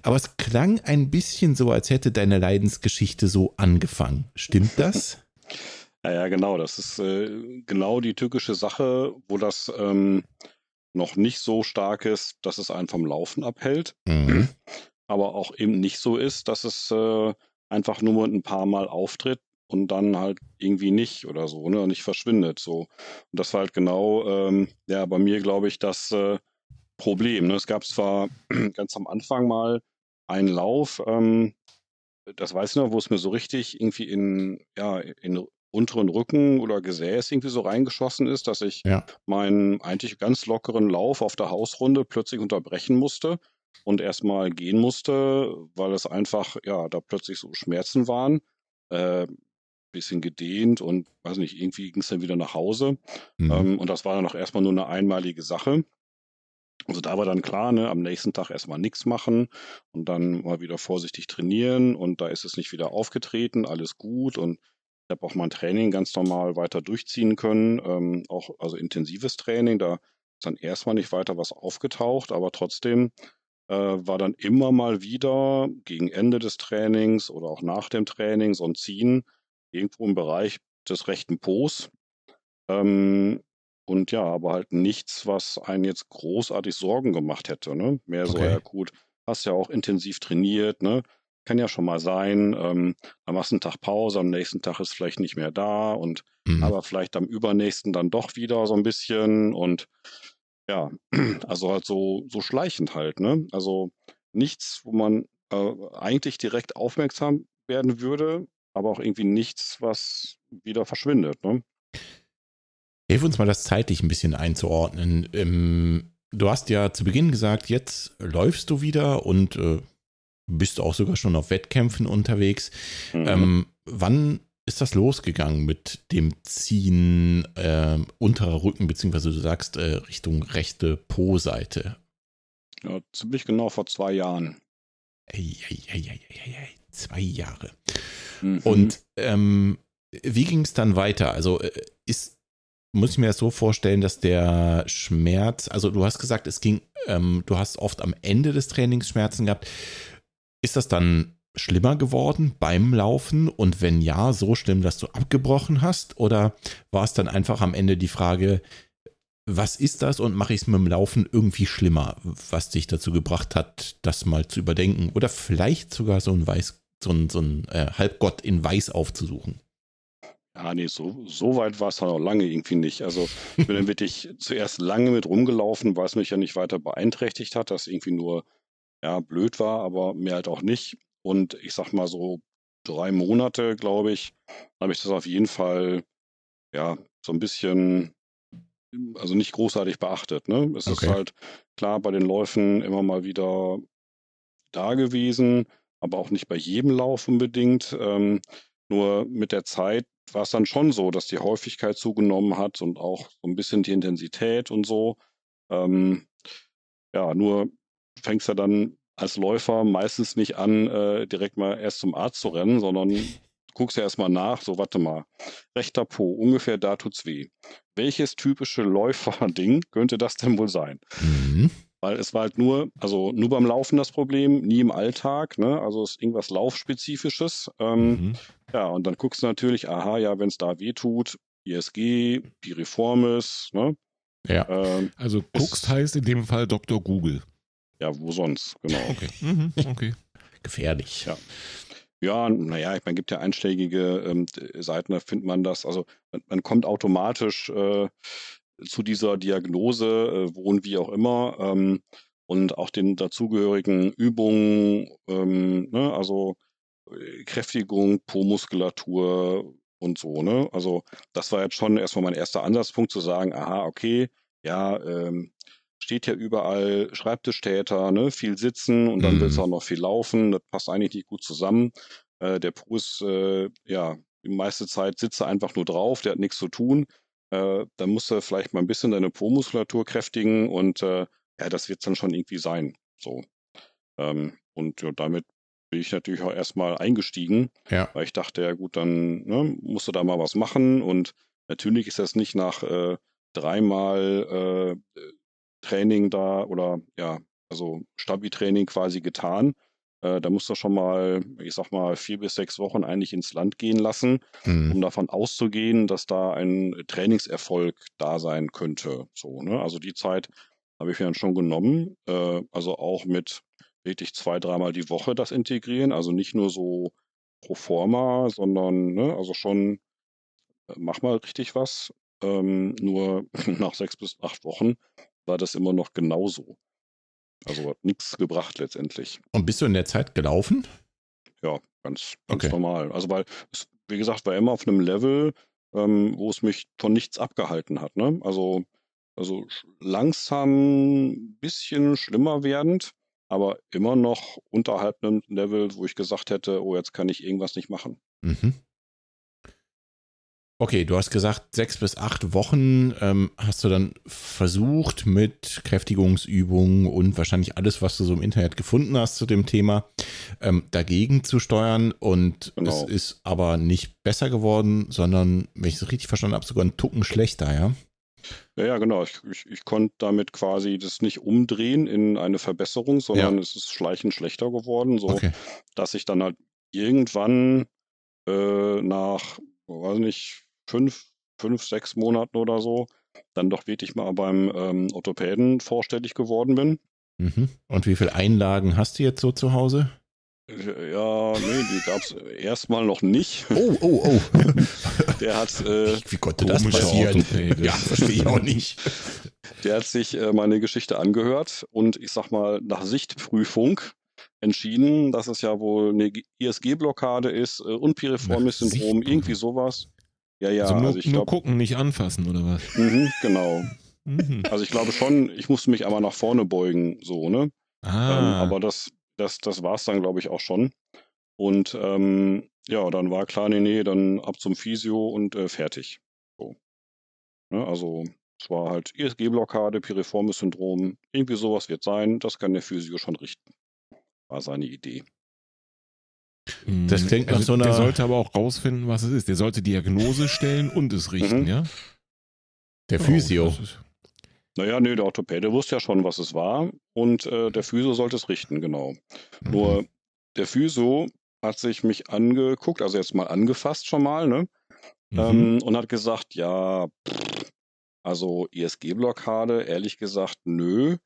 S1: aber es klang ein bisschen so, als hätte deine Leidensgeschichte so angefangen. Stimmt das?
S3: Ja, genau. Das ist äh, genau die tückische Sache, wo das ähm, noch nicht so stark ist, dass es einen vom Laufen abhält, mhm. aber auch eben nicht so ist, dass es äh, einfach nur ein paar Mal auftritt und dann halt irgendwie nicht oder so, ne, und nicht verschwindet. So. Und das war halt genau, ähm, ja, bei mir, glaube ich, das äh, Problem. Ne? Es gab zwar ganz am Anfang mal einen Lauf, ähm, das weiß ich noch, wo es mir so richtig irgendwie in, ja, in unteren Rücken oder Gesäß irgendwie so reingeschossen ist, dass ich ja. meinen eigentlich ganz lockeren Lauf auf der Hausrunde plötzlich unterbrechen musste und erstmal gehen musste, weil es einfach, ja, da plötzlich so Schmerzen waren. Äh, bisschen gedehnt und weiß nicht, irgendwie ging es dann wieder nach Hause. Mhm. Ähm, und das war dann auch erstmal nur eine einmalige Sache. Also da war dann klar, ne, am nächsten Tag erstmal nichts machen und dann mal wieder vorsichtig trainieren und da ist es nicht wieder aufgetreten, alles gut und ich habe auch mein Training ganz normal weiter durchziehen können, ähm, auch also intensives Training, da ist dann erstmal nicht weiter was aufgetaucht, aber trotzdem äh, war dann immer mal wieder gegen Ende des Trainings oder auch nach dem Training so ein Ziehen, irgendwo im Bereich des rechten Po's. Ähm, und ja, aber halt nichts, was einen jetzt großartig Sorgen gemacht hätte. Ne? Mehr so, ja gut, hast ja auch intensiv trainiert, ne? Kann ja schon mal sein. Ähm, dann machst du einen Tag Pause, am nächsten Tag ist vielleicht nicht mehr da und mhm. aber vielleicht am übernächsten dann doch wieder so ein bisschen und ja, also halt so, so schleichend halt, ne? Also nichts, wo man äh, eigentlich direkt aufmerksam werden würde, aber auch irgendwie nichts, was wieder verschwindet. Ne?
S1: Hilf uns mal, das zeitlich ein bisschen einzuordnen. Ähm, du hast ja zu Beginn gesagt, jetzt läufst du wieder und äh, bist auch sogar schon auf Wettkämpfen unterwegs. Mhm. Ähm, wann ist das losgegangen mit dem Ziehen äh, unterer Rücken, beziehungsweise du sagst äh, Richtung rechte Po-Seite?
S3: Ja, ziemlich genau vor zwei Jahren.
S1: Ei, ei, ei, zwei Jahre. Mhm. Und ähm, wie ging es dann weiter? Also äh, ist, muss ich mir das so vorstellen, dass der Schmerz, also du hast gesagt, es ging, ähm, du hast oft am Ende des Trainings Schmerzen gehabt. Ist das dann schlimmer geworden beim Laufen? Und wenn ja, so schlimm, dass du abgebrochen hast? Oder war es dann einfach am Ende die Frage, was ist das und mache ich es mit dem Laufen irgendwie schlimmer, was dich dazu gebracht hat, das mal zu überdenken oder vielleicht sogar so ein Weiß, so ein, so ein äh, Halbgott in Weiß aufzusuchen?
S3: Ja, nee, so, so weit war es dann auch lange irgendwie nicht. Also ich bin dann wirklich zuerst lange mit rumgelaufen, weil es mich ja nicht weiter beeinträchtigt hat, dass irgendwie nur ja, blöd war, aber mehr halt auch nicht. Und ich sag mal so drei Monate, glaube ich, habe ich das auf jeden Fall ja so ein bisschen also nicht großartig beachtet. Ne? Es okay. ist halt klar bei den Läufen immer mal wieder da gewesen, aber auch nicht bei jedem Lauf unbedingt. Ähm, nur mit der Zeit war es dann schon so, dass die Häufigkeit zugenommen hat und auch so ein bisschen die Intensität und so. Ähm, ja, nur fängst du dann als Läufer meistens nicht an, äh, direkt mal erst zum Arzt zu rennen, sondern guckst ja erstmal nach, so warte mal, rechter Po, ungefähr da tut's weh. Welches typische Läuferding könnte das denn wohl sein?
S1: Mhm.
S3: Weil es war halt nur, also nur beim Laufen das Problem, nie im Alltag, ne? Also es ist irgendwas Laufspezifisches. Ähm,
S2: Mhm.
S3: Ja, und dann guckst du natürlich, aha, ja, wenn es da weh tut, ISG, Piriformis, ne?
S1: Ja.
S3: Ähm,
S2: Also guckst heißt in dem Fall Dr. Google.
S3: ja, wo sonst, genau.
S2: Okay. Mhm. Okay.
S1: Gefährlich.
S3: Ja. Ja, naja, ich meine, gibt ja einschlägige ähm, Seiten, da findet man das. Also man, man kommt automatisch äh, zu dieser Diagnose, äh, wo und wie auch immer, ähm, und auch den dazugehörigen Übungen, ähm, ne, also äh, Kräftigung, Po-Muskulatur und so, ne? Also das war jetzt schon erstmal mein erster Ansatzpunkt zu sagen, aha, okay, ja, ähm, steht ja überall Schreibtischtäter, ne, viel sitzen und dann
S1: Mhm.
S3: willst du auch noch viel laufen. Das passt eigentlich nicht gut zusammen. Äh, der Po ist, äh, ja, die meiste Zeit sitzt er einfach nur drauf, der hat nichts zu tun. Äh, dann musst du vielleicht mal ein bisschen deine Po-Muskulatur kräftigen und äh, ja, das wird dann schon irgendwie sein. So. Ähm, und ja, damit bin ich natürlich auch erstmal eingestiegen,
S1: Ja.
S3: weil ich dachte, ja gut, dann ne, musst du da mal was machen. Und natürlich ist das nicht nach äh, dreimal äh, Training da oder ja, also Stabi-Training quasi getan. Äh, da musst du schon mal, ich sag mal, vier bis sechs Wochen eigentlich ins Land gehen lassen,
S1: Mhm.
S3: um davon auszugehen, dass da ein Trainingserfolg da sein könnte. So, ne? Also die Zeit habe ich mir dann schon genommen. Äh, also auch mit wirklich zwei, dreimal die Woche das integrieren. Also nicht nur so pro forma, sondern ne, also schon äh, mach mal richtig was. Ähm, nur nach sechs bis acht Wochen war das immer noch genauso. Also hat nichts gebracht letztendlich.
S1: Und bist du in der Zeit gelaufen?
S3: Ja, ganz, ganz
S1: Okay.
S3: normal. Also weil, es, wie gesagt, war immer auf einem Level, ähm, wo es mich von nichts abgehalten hat. Ne? Also, also langsam ein bisschen schlimmer werdend, aber immer noch unterhalb einem Level, wo ich gesagt hätte, oh, jetzt kann ich irgendwas nicht machen.
S1: Mhm. Okay, du hast gesagt, sechs bis acht Wochen ähm, hast du dann versucht mit Kräftigungsübungen und wahrscheinlich alles, was du so im Internet gefunden hast zu dem Thema, ähm, dagegen zu steuern. Und
S3: Genau.
S1: es ist aber nicht besser geworden, sondern, wenn ich es richtig verstanden habe, sogar ein Tucken schlechter, ja?
S3: Ja, ja, genau. Ich, ich, ich konnte damit quasi das nicht umdrehen in eine Verbesserung, sondern es ist schleichend schlechter geworden, so
S1: Okay.
S3: dass ich dann halt irgendwann äh, nach, weiß nicht, fünf, fünf, sechs Monaten oder so, dann doch wirklich mal beim ähm, Orthopäden vorstellig geworden bin.
S1: Mhm. Und wie viele Einlagen hast du jetzt so zu Hause?
S3: Äh, Ja, nee, die gab es erstmal noch nicht.
S1: Oh, oh, oh.
S3: Der hat, äh,
S1: Wie konnte das passieren? Ja, verstehe ich auch nicht.
S3: der hat sich äh, meine Geschichte angehört und ich sag mal, nach Sichtprüfung entschieden, dass es ja wohl eine ISG-Blockade ist äh, und Piriformis-Syndrom,
S2: Sichtprüfung.
S3: irgendwie sowas. Ja, ja,
S2: also nur,
S3: also ich
S2: nur
S3: glaube,
S2: gucken, nicht anfassen, oder was?
S3: mhm, genau.
S2: Mhm.
S3: Also ich glaube schon, ich musste mich einmal nach vorne beugen, so, ne? Ähm,
S2: Ah,
S3: aber das, das, das war es dann, glaube ich, auch schon. Und ähm, ja, dann war klar, nee, nee, dann ab zum Physio und äh, fertig. So. Ne, also es war halt ISG-Blockade, Piriformis-Syndrom, irgendwie sowas wird sein, das kann der Physio schon richten. War seine Idee.
S2: Mhm.
S1: das klingt nach so
S2: Der
S1: einer-
S2: sollte aber auch rausfinden, was es ist. Der sollte Diagnose stellen und es richten,
S3: Mhm.
S2: ja?
S1: Der
S2: Oh,
S1: Physio.
S2: ist-
S3: Naja, nee, der Orthopäde wusste ja schon, was es war und äh, der Physio sollte es richten, genau.
S1: Mhm.
S3: Nur der Physio hat sich mich angeguckt, also jetzt mal angefasst schon mal, ne?
S2: Mhm.
S3: ähm, und hat gesagt, ja, pff, also ISG-Blockade, ehrlich gesagt, nö.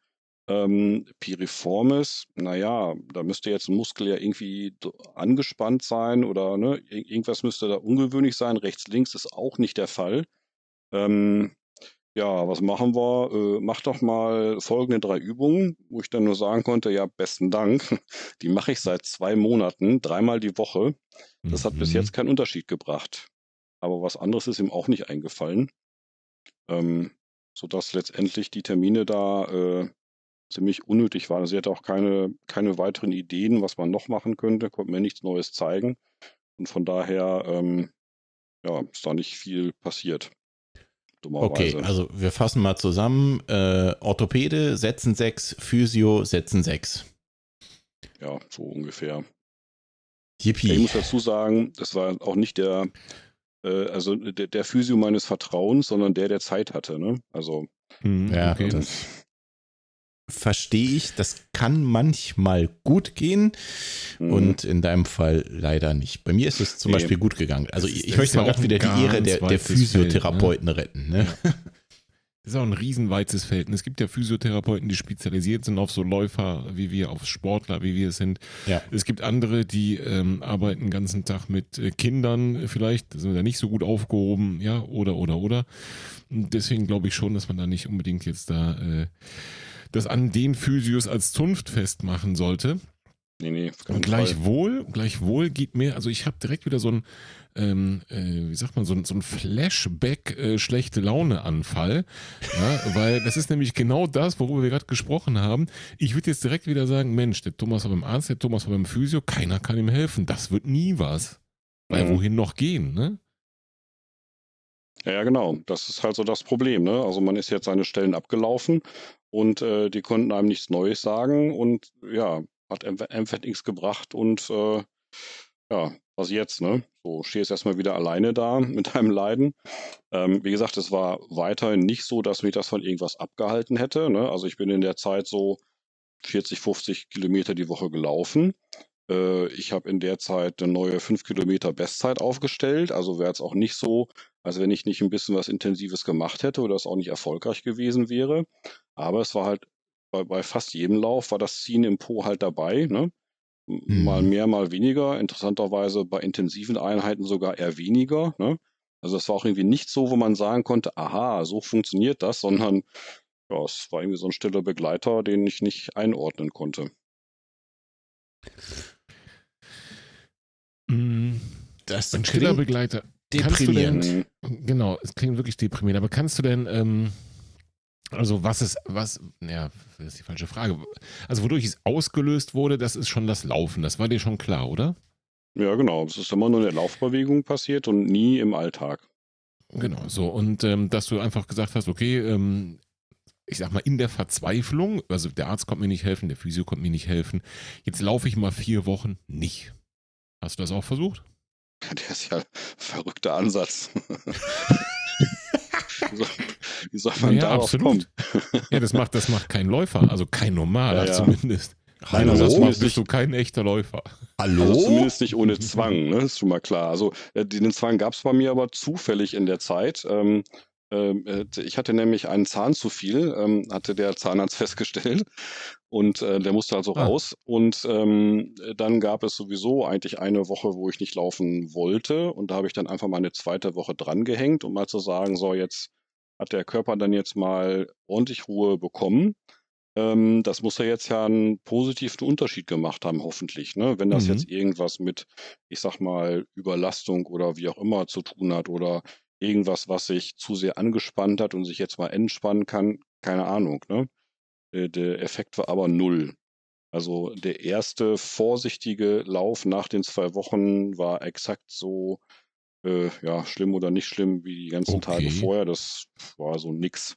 S3: Ähm, Piriformis, naja, da müsste jetzt ein Muskel ja irgendwie angespannt sein oder ne, ir- irgendwas müsste da ungewöhnlich sein. Rechts, links ist auch nicht der Fall. Ähm, ja, was machen wir? Äh, mach doch mal folgende drei Übungen, wo ich dann nur sagen konnte, ja, besten Dank. Die mache ich seit zwei Monaten, dreimal die Woche. Das hat bis
S2: Mhm.
S3: jetzt keinen Unterschied gebracht. Aber was anderes ist ihm auch nicht eingefallen. Ähm, sodass letztendlich die Termine da äh, ziemlich unnötig waren. Sie hatte auch keine, keine weiteren Ideen, was man noch machen könnte, konnte mir nichts Neues zeigen. Und von daher, ähm, ja, ist da nicht viel passiert.
S1: Okay, also wir fassen mal zusammen. Äh, Orthopäde setzen 6, Physio setzen 6.
S3: Ja, so ungefähr.
S1: Yippie.
S3: Ich muss dazu sagen, das war auch nicht der, äh, also der, der Physio meines Vertrauens, sondern der, der Zeit hatte. Ne? Also
S2: Mhm,
S1: Ja,
S2: okay.
S1: das verstehe ich. Das kann manchmal gut gehen
S3: mhm.
S1: und in deinem Fall leider nicht. Bei mir ist es zum
S3: Nee.
S1: Beispiel gut gegangen. Also ich, ich möchte
S2: ja
S1: mal
S2: auch
S1: gerade wieder die Ehre der, der Physiotherapeuten retten. Ne?
S2: Das ist auch ein riesenweites Feld. Und es gibt ja Physiotherapeuten, die spezialisiert sind auf so Läufer wie wir, auf Sportler wie wir es sind.
S1: Ja.
S2: Es gibt andere, die ähm, arbeiten den ganzen Tag mit äh, Kindern vielleicht, sind da nicht so gut aufgehoben, ja, oder, oder, oder. Und deswegen glaube ich schon, dass man da nicht unbedingt jetzt da äh, das an den Physios als Zunft festmachen sollte.
S3: Nee, nee,
S2: Und
S3: Fall.
S2: gleichwohl, gleichwohl geht mir, also ich habe direkt wieder so ein, ähm, äh, wie sagt man, so ein, so ein Flashback äh, schlechte Laune-Anfall. Ja, weil das ist nämlich genau das, worüber wir gerade gesprochen haben. Ich würde jetzt direkt wieder sagen, Mensch, der Thomas war beim Arzt, der Thomas war beim Physio, keiner kann ihm helfen. Das wird nie was. Weil
S3: Mhm.
S2: wohin noch gehen, ne?
S3: Ja, ja, genau. Das ist halt so das Problem. Ne? Also man ist jetzt seine Stellen abgelaufen und äh, die konnten einem nichts Neues sagen und ja, hat nichts gebracht und äh, ja, was jetzt, ne? So stehst erstmal wieder alleine da mit deinem Leiden. Ähm, wie gesagt, es war weiterhin nicht so, dass mich das von irgendwas abgehalten hätte. Ne? Also ich bin in der Zeit so 40, 50 Kilometer die Woche gelaufen. Äh, ich habe in der Zeit eine neue 5 Kilometer Bestzeit aufgestellt. Also wäre es auch nicht so, als wenn ich nicht ein bisschen was Intensives gemacht hätte oder es auch nicht erfolgreich gewesen wäre. Aber es war halt bei, bei fast jedem Lauf war das Ziehen im Po halt dabei. Ne? M-
S1: Mhm.
S3: Mal mehr, mal weniger. Interessanterweise bei intensiven Einheiten sogar eher weniger. Ne? Also es war auch irgendwie nicht so, wo man sagen konnte, aha, so funktioniert das, sondern ja, es war irgendwie so ein stiller Begleiter, den ich nicht einordnen konnte.
S2: Mm,
S1: Das
S2: Ein stiller
S1: klingt
S2: Begleiter. Kannst du
S1: deprimierend.
S2: denn,
S3: Mhm.
S2: Genau, es klingt wirklich deprimierend. Aber kannst du denn, ähm, also was ist, was, ja, das ist die falsche Frage. Also wodurch es ausgelöst wurde, das ist schon das Laufen. Das war dir schon klar, oder?
S3: Ja, genau. Es ist immer nur in der Laufbewegung passiert und nie im Alltag.
S2: Genau, so. Und ähm, dass du einfach gesagt hast, okay, ähm, ich sag mal, in der Verzweiflung, also der Arzt konnte mir nicht helfen, der Physio konnte mir nicht helfen, jetzt laufe ich mal vier Wochen nicht. Hast du das auch versucht?
S3: Der ist ja ein verrückter Ansatz. wie, soll, wie soll man
S2: Ja,
S3: darauf
S2: absolut.
S3: kommen?
S2: Ja, das macht, das macht kein Läufer, also kein normaler
S3: Ja, ja.
S2: zumindest.
S3: Hallo? Hallo?
S2: machst, bist du kein echter Läufer.
S1: Hallo?
S3: Also zumindest nicht ohne Zwang, ne? ist schon mal klar. Also äh, den Zwang gab es bei mir aber zufällig in der Zeit. Ähm, ähm, äh, ich hatte nämlich einen Zahn zu viel, ähm, hatte der Zahnarzt festgestellt. Und äh, der musste also
S2: Ah.
S3: raus. Und ähm, dann gab es sowieso eigentlich eine Woche, wo ich nicht laufen wollte. Und da habe ich dann einfach mal eine zweite Woche drangehängt, um mal zu sagen, so jetzt hat der Körper dann jetzt mal ordentlich Ruhe bekommen. Ähm, das muss ja jetzt ja einen positiven Unterschied gemacht haben, hoffentlich. Ne? Wenn das
S2: Mhm.
S3: jetzt irgendwas mit, ich sag mal, Überlastung oder wie auch immer zu tun hat oder irgendwas, was sich zu sehr angespannt hat und sich jetzt mal entspannen kann, keine Ahnung. Ne? Äh, Der Effekt war aber null. Also der erste vorsichtige Lauf nach den zwei Wochen war exakt so, äh, ja, schlimm oder nicht schlimm wie die ganzen Tage
S2: Okay.
S3: vorher. Das war so nix.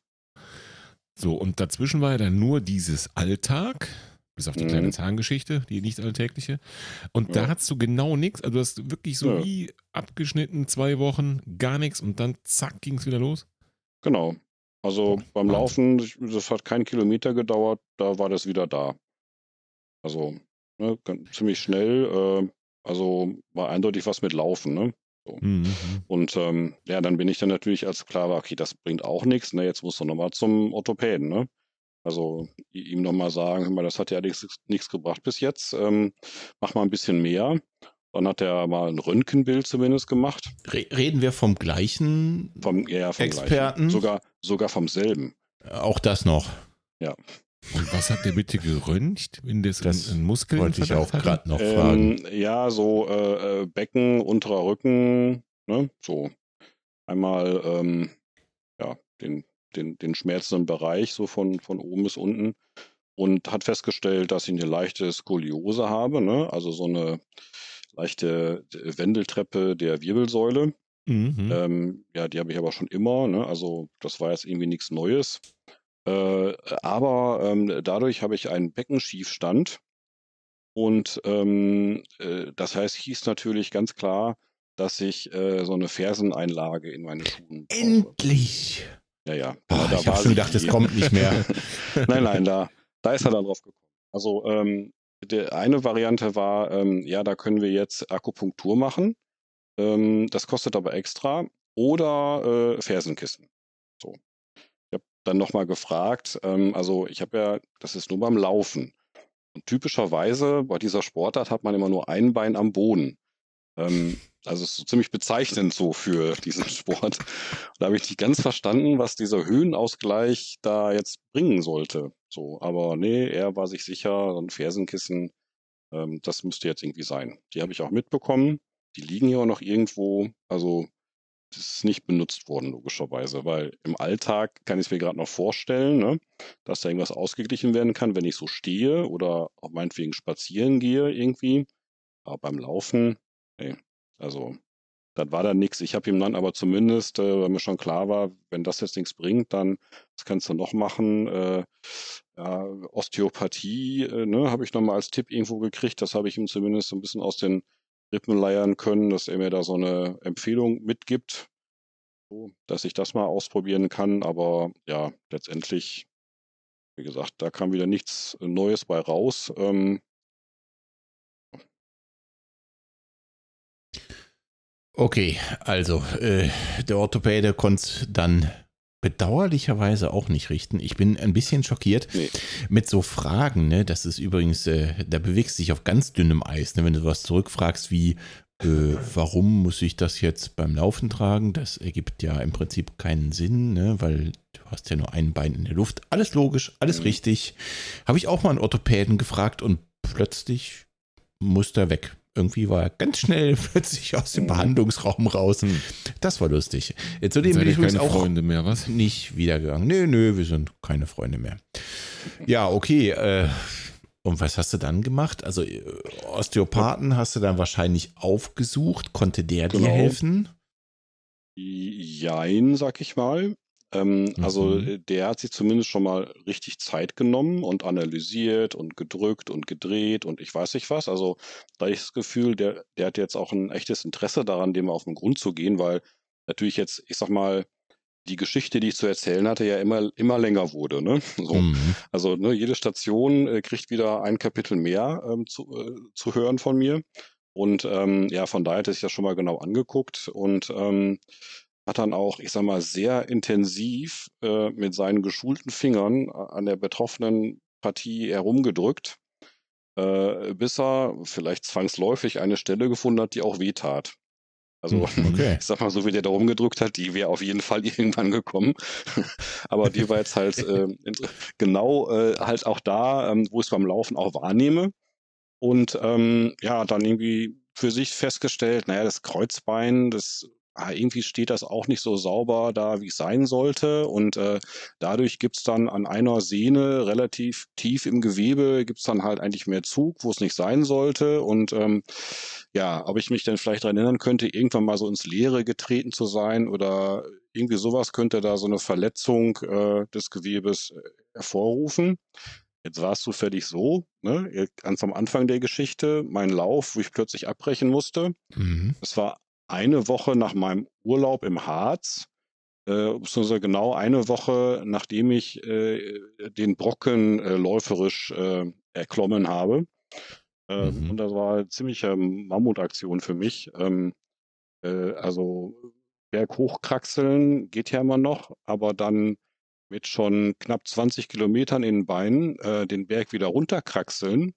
S2: So, und dazwischen war ja dann nur dieses Alltag, bis auf die
S3: Mhm.
S2: kleine Zahngeschichte, die nicht alltägliche. Und da
S3: Ja.
S2: hast du genau nichts. Also du hast wirklich so
S3: Ja.
S2: wie abgeschnitten, zwei Wochen, gar nichts und dann zack ging es wieder los.
S3: Genau. Also
S2: Boah,
S3: beim
S2: Wahnsinn.
S3: Laufen, das hat keinen Kilometer gedauert, da war das wieder da. Also ne, ziemlich schnell. Äh, also war eindeutig was mit Laufen. Ne?
S2: Mhm.
S3: Und ähm, ja, dann bin ich dann natürlich, als klar war, okay, das bringt auch nichts. Ne? Jetzt musst du nochmal zum Orthopäden. Ne? Also ihm nochmal sagen, hör mal, das hat ja nichts nichts gebracht bis jetzt. Ähm, mach mal ein bisschen mehr. Dann hat er mal ein Röntgenbild zumindest gemacht.
S1: Re reden wir vom gleichen,
S3: Vom, ja, vom
S1: Experten?
S3: Gleichen. Sogar, sogar vom selben.
S1: auch das noch.
S2: Und was hat der bitte geröntgt, wenn das,
S1: Das
S2: einen Muskel
S1: Wollte ich auch gerade noch fragen.
S3: Ähm, ja, so äh, äh, Becken, unterer Rücken, ne? So einmal ähm, ja, den, den, den schmerzenden Bereich, so von, von oben bis unten. Und hat festgestellt, dass ich eine leichte Skoliose habe, ne? Also so eine leichte Wendeltreppe der Wirbelsäule. Mhm. Ähm, ja, die habe ich aber schon immer. Ne? Also das war jetzt irgendwie nichts Neues. Äh, aber ähm, dadurch habe ich einen Beckenschiefstand. Und ähm, äh, das heißt, hieß natürlich ganz klar, dass ich äh, so eine Ferseneinlage in meine Schuhe
S1: brauche.
S3: Ja, ja.
S1: Oh, ich habe schon gedacht, es kommt nicht mehr.
S3: nein, nein, da, da ist er dann drauf gekommen. Also ähm, die eine Variante war, ähm, ja, da können wir jetzt Akupunktur machen. Ähm, das kostet aber extra. Oder äh, Fersenkissen. So. Ich habe dann nochmal gefragt, ähm, also ich habe ja, das ist nur beim Laufen. Und typischerweise bei dieser Sportart hat man immer nur ein Bein am Boden. Ähm, also ist so ziemlich bezeichnend so für diesen Sport. Da habe ich nicht ganz verstanden, was dieser Höhenausgleich da jetzt bringen sollte. So, aber nee, er war sich sicher, so ein Fersenkissen, ähm, das müsste jetzt irgendwie sein. Die habe ich auch mitbekommen. Die liegen hier auch noch irgendwo. Also das ist nicht benutzt worden, logischerweise, weil im Alltag kann ich es mir gerade noch vorstellen, ne, dass da irgendwas ausgeglichen werden kann, wenn ich so stehe oder auch meinetwegen spazieren gehe irgendwie. Aber beim Laufen, nee, also das war dann nichts. Ich habe ihm dann aber zumindest, äh, weil mir schon klar war, wenn das jetzt nichts bringt, dann was kannst du noch machen? Äh, ja, Osteopathie, äh, ne, habe ich nochmal als Tipp irgendwo gekriegt. Das habe ich ihm zumindest so ein bisschen aus den Rippen leiern können, dass er mir da so eine Empfehlung mitgibt, so, dass ich das mal ausprobieren kann. Aber ja, letztendlich, wie gesagt, da kam wieder nichts Neues bei raus. Ähm,
S1: Okay, also äh, der Orthopäde konnte es dann bedauerlicherweise auch nicht richten. Ich bin ein bisschen schockiert nee. mit so Fragen. Ne? Das ist übrigens, äh, da bewegst du dich auf ganz dünnem Eis. Ne? Wenn du was zurückfragst wie, äh, warum muss ich das jetzt beim Laufen tragen? Das ergibt ja im Prinzip keinen Sinn, ne? weil du hast ja nur ein Bein in der Luft. Alles logisch, alles mhm. richtig. Habe ich auch mal einen Orthopäden gefragt und plötzlich muss er weg irgendwie war er ganz schnell plötzlich aus dem mhm. Behandlungsraum raus. Hm. Das war lustig. Zudem bin ich übrigens auch
S2: Freunde mehr, was?
S1: nicht wiedergegangen. Nö, nö, wir sind keine Freunde mehr. Ja, okay. Äh, und was hast du dann gemacht? Also äh, Osteopathen hast du dann wahrscheinlich aufgesucht. Konnte der genau. dir helfen?
S3: Jein, sag ich mal. Ähm, also, mhm. Also der hat sich zumindest schon mal richtig Zeit genommen und analysiert und gedrückt und gedreht und ich weiß nicht was. Also da ich das Gefühl, der, der hat jetzt auch ein echtes Interesse daran, dem auf den Grund zu gehen, weil natürlich jetzt, ich sag mal, die Geschichte, die ich zu erzählen hatte, ja immer, immer länger wurde. Ne? So. Mhm. Also ne, jede Station äh, kriegt wieder ein Kapitel mehr ähm, zu, äh, zu hören von mir. Und ähm, ja, von daher hätte ich das schon mal genau angeguckt. Und ähm, hat dann auch, ich sag mal, sehr intensiv äh, mit seinen geschulten Fingern äh, an der betroffenen Partie herumgedrückt, äh, bis er vielleicht zwangsläufig eine Stelle gefunden hat, die auch wehtat. Also, hm, okay. ich sag mal, so wie der da rumgedrückt hat, die wäre auf jeden Fall irgendwann gekommen. Aber die war jetzt halt äh, genau äh, halt auch da, ähm, wo ich es beim Laufen auch wahrnehme. Und ähm, ja, dann irgendwie für sich festgestellt, naja, das Kreuzbein, das ah, irgendwie steht das auch nicht so sauber da, wie es sein sollte. Und äh, dadurch gibt's dann an einer Sehne relativ tief im Gewebe, gibt's dann halt eigentlich mehr Zug, wo es nicht sein sollte. Und ähm, ja, ob ich mich denn vielleicht daran erinnern könnte, irgendwann mal so ins Leere getreten zu sein oder irgendwie sowas könnte da so eine Verletzung äh, des Gewebes äh, hervorrufen. Jetzt war es zufällig so, ne, ganz am Anfang der Geschichte, mein Lauf, wo ich plötzlich abbrechen musste. Mhm. Es war eine Woche nach meinem Urlaub im Harz, äh, beziehungsweise genau eine Woche, nachdem ich äh, den Brocken äh, läuferisch äh, erklommen habe. Äh, mhm. Und das war eine ziemliche Mammutaktion für mich. Ähm, äh, also Berg hochkraxeln geht ja immer noch, aber dann mit schon knapp 20 Kilometern in den Beinen äh, den Berg wieder runterkraxeln,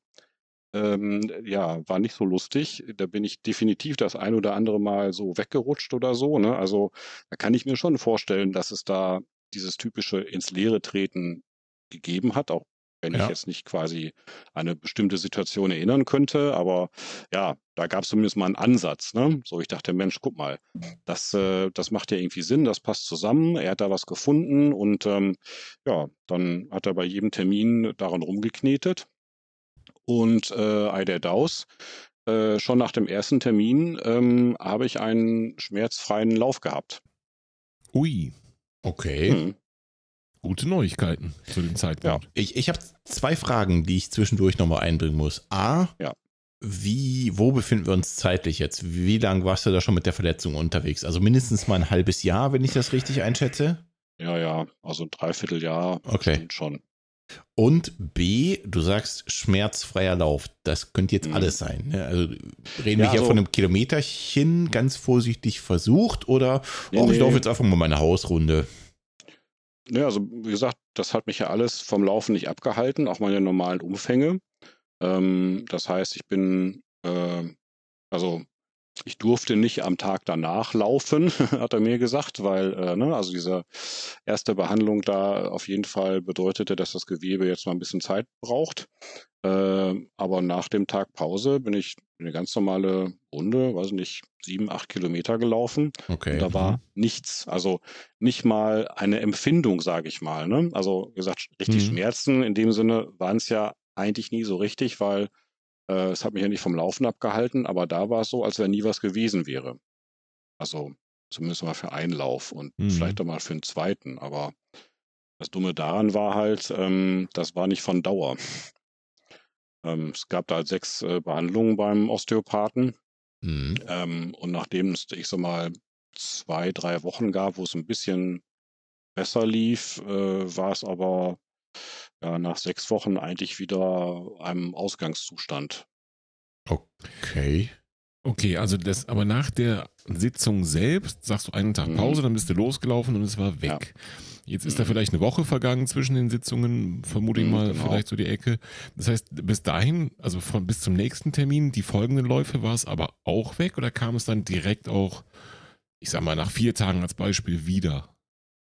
S3: ähm, ja, war nicht so lustig. Da bin ich definitiv das ein oder andere Mal so weggerutscht oder so. Ne? Also da kann ich mir schon vorstellen, dass es da dieses typische ins Leere treten gegeben hat, auch wenn ja. ich jetzt nicht quasi eine bestimmte Situation erinnern könnte. Aber ja, da gab es zumindest mal einen Ansatz. Ne? So, ich dachte, Mensch, guck mal, das, äh, das macht ja irgendwie Sinn, das passt zusammen. Er hat da was gefunden und ähm, ja, dann hat er bei jedem Termin daran rumgeknetet und äh, Ei der Daus. äh, schon nach dem ersten Termin ähm, habe ich einen schmerzfreien Lauf gehabt.
S2: Ui,
S1: Okay.
S3: Hm.
S2: gute Neuigkeiten zu dem Zeitpunkt.
S1: Ich, ich habe zwei Fragen, die ich zwischendurch nochmal einbringen muss. A,
S3: Ja.
S1: wie, wo befinden wir uns zeitlich jetzt? Wie lange warst du da schon mit der Verletzung unterwegs? Also mindestens mal ein halbes Jahr, wenn ich das richtig einschätze.
S3: Ja, ja, also ein Dreivierteljahr
S1: Okay.
S3: schon.
S1: Und B, du sagst schmerzfreier Lauf. Das könnte jetzt
S3: Mhm.
S1: alles sein. Ne? Also reden wir
S3: Ja,
S1: hier
S3: also-
S1: von einem Kilometerchen ganz vorsichtig versucht oder
S3: Nee,
S1: oh, ich
S3: nee.
S1: laufe jetzt einfach mal meine Hausrunde.
S3: Ja, also wie gesagt, das hat mich ja alles vom Laufen nicht abgehalten, auch meine normalen Umfänge. Ähm, das heißt, ich bin, äh, also ich durfte nicht am Tag danach laufen, hat er mir gesagt, weil, äh, ne, also diese erste Behandlung da auf jeden Fall bedeutete, dass das Gewebe jetzt mal ein bisschen Zeit braucht. Äh, aber nach dem Tag Pause bin ich eine ganz normale Runde, weiß nicht, sieben, acht Kilometer gelaufen.
S1: Okay.
S3: Und da war nichts, also nicht mal eine Empfindung, sage ich mal. Ne? Also wie gesagt, richtig
S2: Mhm.
S3: Schmerzen in dem Sinne waren es ja eigentlich nie so richtig, weil es hat mich ja nicht vom Laufen abgehalten, aber da war es so, als wenn nie was gewesen wäre. Also zumindest mal für einen Lauf und
S2: Mhm.
S3: vielleicht auch mal für einen zweiten. Aber das Dumme daran war halt, ähm, das war nicht von Dauer. Ähm, es gab da halt sechs äh, Behandlungen beim Osteopathen.
S1: Mhm.
S3: Ähm, und nachdem es, ich sag mal, zwei, drei Wochen gab, wo es ein bisschen besser lief, äh, war es aber ja, nach sechs Wochen eigentlich wieder einem Ausgangszustand.
S1: Okay.
S2: Okay, also das, aber nach der Sitzung selbst sagst du einen Tag
S3: Mhm.
S2: Pause, dann bist du losgelaufen und es war weg. Jetzt ist da
S3: Mhm.
S2: vielleicht eine Woche vergangen zwischen den Sitzungen, vermute ich
S3: Mhm,
S2: mal,
S3: genau.
S2: vielleicht so die Ecke. Das heißt, bis dahin, also von bis zum nächsten Termin, die folgenden Läufe war es aber auch weg oder kam es dann direkt auch, ich sag mal, nach vier Tagen als Beispiel wieder?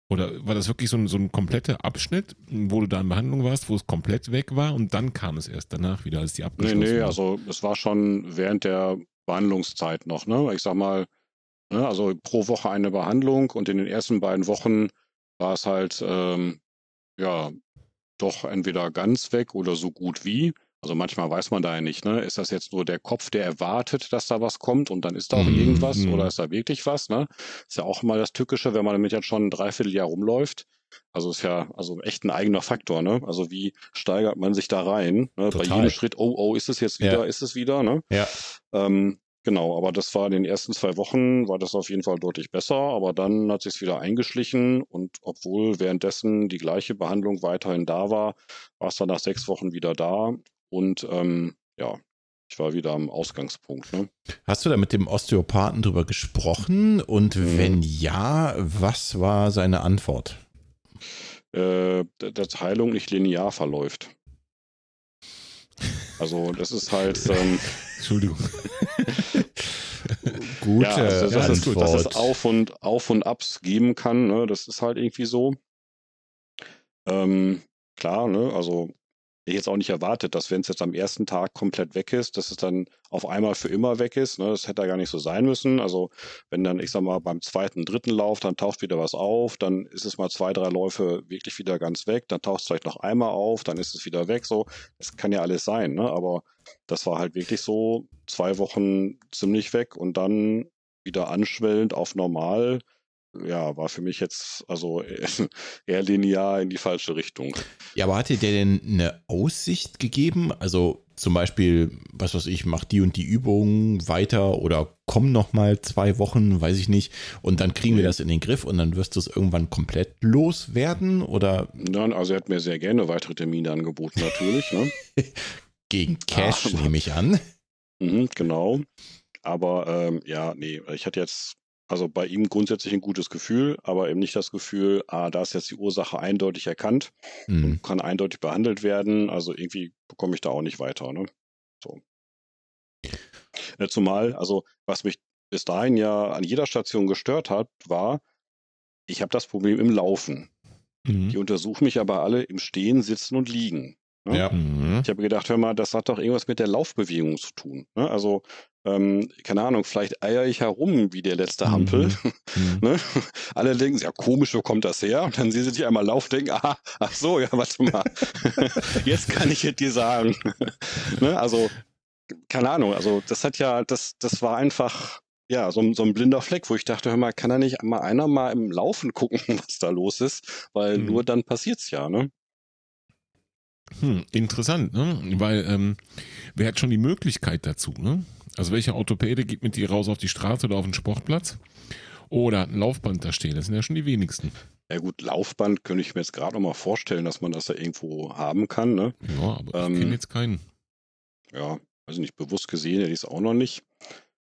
S2: Oder war das wirklich so ein, so ein kompletter Abschnitt, wo du da in Behandlung warst, wo es komplett weg war und dann kam es erst danach wieder, als die
S3: Nee,
S2: abgeschlossen
S3: nee,
S2: war?
S3: also es war schon während der Behandlungszeit noch, ne? Ich sag mal, ne, also pro Woche eine Behandlung und in den ersten beiden Wochen war es halt, ähm, ja, doch entweder ganz weg oder so gut wie. Also manchmal weiß man da ja nicht, ne? Ist das jetzt nur der Kopf, der erwartet, dass da was kommt und dann ist da auch
S1: Mhm,
S3: irgendwas
S2: mhm.
S3: oder ist da wirklich was, ne? Ist ja auch mal das Tückische, wenn man damit jetzt schon ein Dreivierteljahr rumläuft. Also ist ja also echt ein eigener Faktor, ne? Also wie steigert man sich da rein? Ne? Bei jedem Schritt, oh, oh, ist es jetzt wieder,
S1: Ja.
S3: ist es wieder, ne?
S1: Ja.
S3: Ähm, genau, aber das war in den ersten zwei Wochen, war das auf jeden Fall deutlich besser, aber dann hat sich wieder eingeschlichen und obwohl währenddessen die gleiche Behandlung weiterhin da war, war es dann nach sechs Wochen wieder da und ähm, ja, ich war wieder am Ausgangspunkt. Ne?
S1: Hast du da mit dem Osteopathen drüber gesprochen? Und
S3: Mhm.
S1: wenn ja, was war seine Antwort?
S3: Äh, dass Heilung nicht linear verläuft. Also das ist halt, ähm,
S2: Entschuldigung.
S1: Gute
S3: ja, also, dass, es,
S1: Antwort.
S3: dass es Auf und Auf und Abs geben kann, ne? das ist halt irgendwie so. Ähm, klar, ne? also ich jetzt auch nicht erwartet, dass wenn es jetzt am ersten Tag komplett weg ist, dass es dann auf einmal für immer weg ist. Ne? Das hätte ja gar nicht so sein müssen. Also wenn dann, ich sag mal, beim zweiten, dritten Lauf, dann taucht wieder was auf, dann ist es mal zwei, drei Läufe wirklich wieder ganz weg, dann taucht es vielleicht noch einmal auf, dann ist es wieder weg. So, das kann ja alles sein, ne? Aber das war halt wirklich so zwei Wochen ziemlich weg und dann wieder anschwellend auf normal. Ja, war für mich jetzt also eher linear in die falsche Richtung.
S1: Ja, aber hatte der denn eine Aussicht gegeben? Also zum Beispiel, was weiß ich, mach die und die Übung weiter oder komm noch mal zwei Wochen, weiß ich nicht, und dann kriegen wir
S3: Nee.
S1: das in den Griff und dann wirst du es irgendwann komplett loswerden oder
S3: Nein, also er hat mir sehr gerne weitere Termine angeboten, natürlich. Ne?
S1: gegen Cash,
S3: Ah.
S1: nehme ich an.
S3: Mhm, genau. Aber ähm, ja, nee, ich hatte jetzt also bei ihm grundsätzlich ein gutes Gefühl, aber eben nicht das Gefühl, ah, da ist jetzt die Ursache eindeutig erkannt
S1: Hm.
S3: und kann eindeutig behandelt werden. Also irgendwie bekomme ich da auch nicht weiter. Ne? So. Äh, Zumal, also was mich bis dahin ja an jeder Station gestört hat, war, ich habe das Problem im Laufen.
S2: Mhm.
S3: Die untersuchen mich aber alle im Stehen, Sitzen und Liegen. Ne?
S1: Ja.
S2: Mhm.
S3: Ich habe gedacht, hör mal, das hat doch irgendwas mit der Laufbewegung zu tun. Ne? Also, ähm, keine Ahnung, vielleicht eier ich herum wie der letzte Hampel.
S2: Mhm.
S3: Ne? Alle denken, ja komisch, wo kommt das her? Und dann sehen sie dich einmal laufen, denken, aha, ach so, ja, warte mal. Jetzt kann ich es dir sagen. ne? Also, keine Ahnung, also das hat ja, das, das war einfach, ja, so, so ein blinder Fleck, wo ich dachte, hör mal, kann da nicht mal einer mal im Laufen gucken, was da los ist? Weil
S2: Hm.
S3: nur dann passiert's ja, ne?
S2: Hm, interessant, ne? Weil ähm, wer hat schon die Möglichkeit dazu, ne? Also welcher Orthopäde geht mit dir raus auf die Straße oder auf den Sportplatz? Oder hat ein Laufband da stehen? Das sind ja schon die wenigsten.
S3: Ja gut, Laufband könnte ich mir jetzt gerade noch mal vorstellen, dass man das da irgendwo haben kann, ne?
S2: Ja, aber
S3: Ähm,
S2: ich kenne jetzt keinen.
S3: Ja, also nicht bewusst gesehen, hätte ich es auch noch nicht.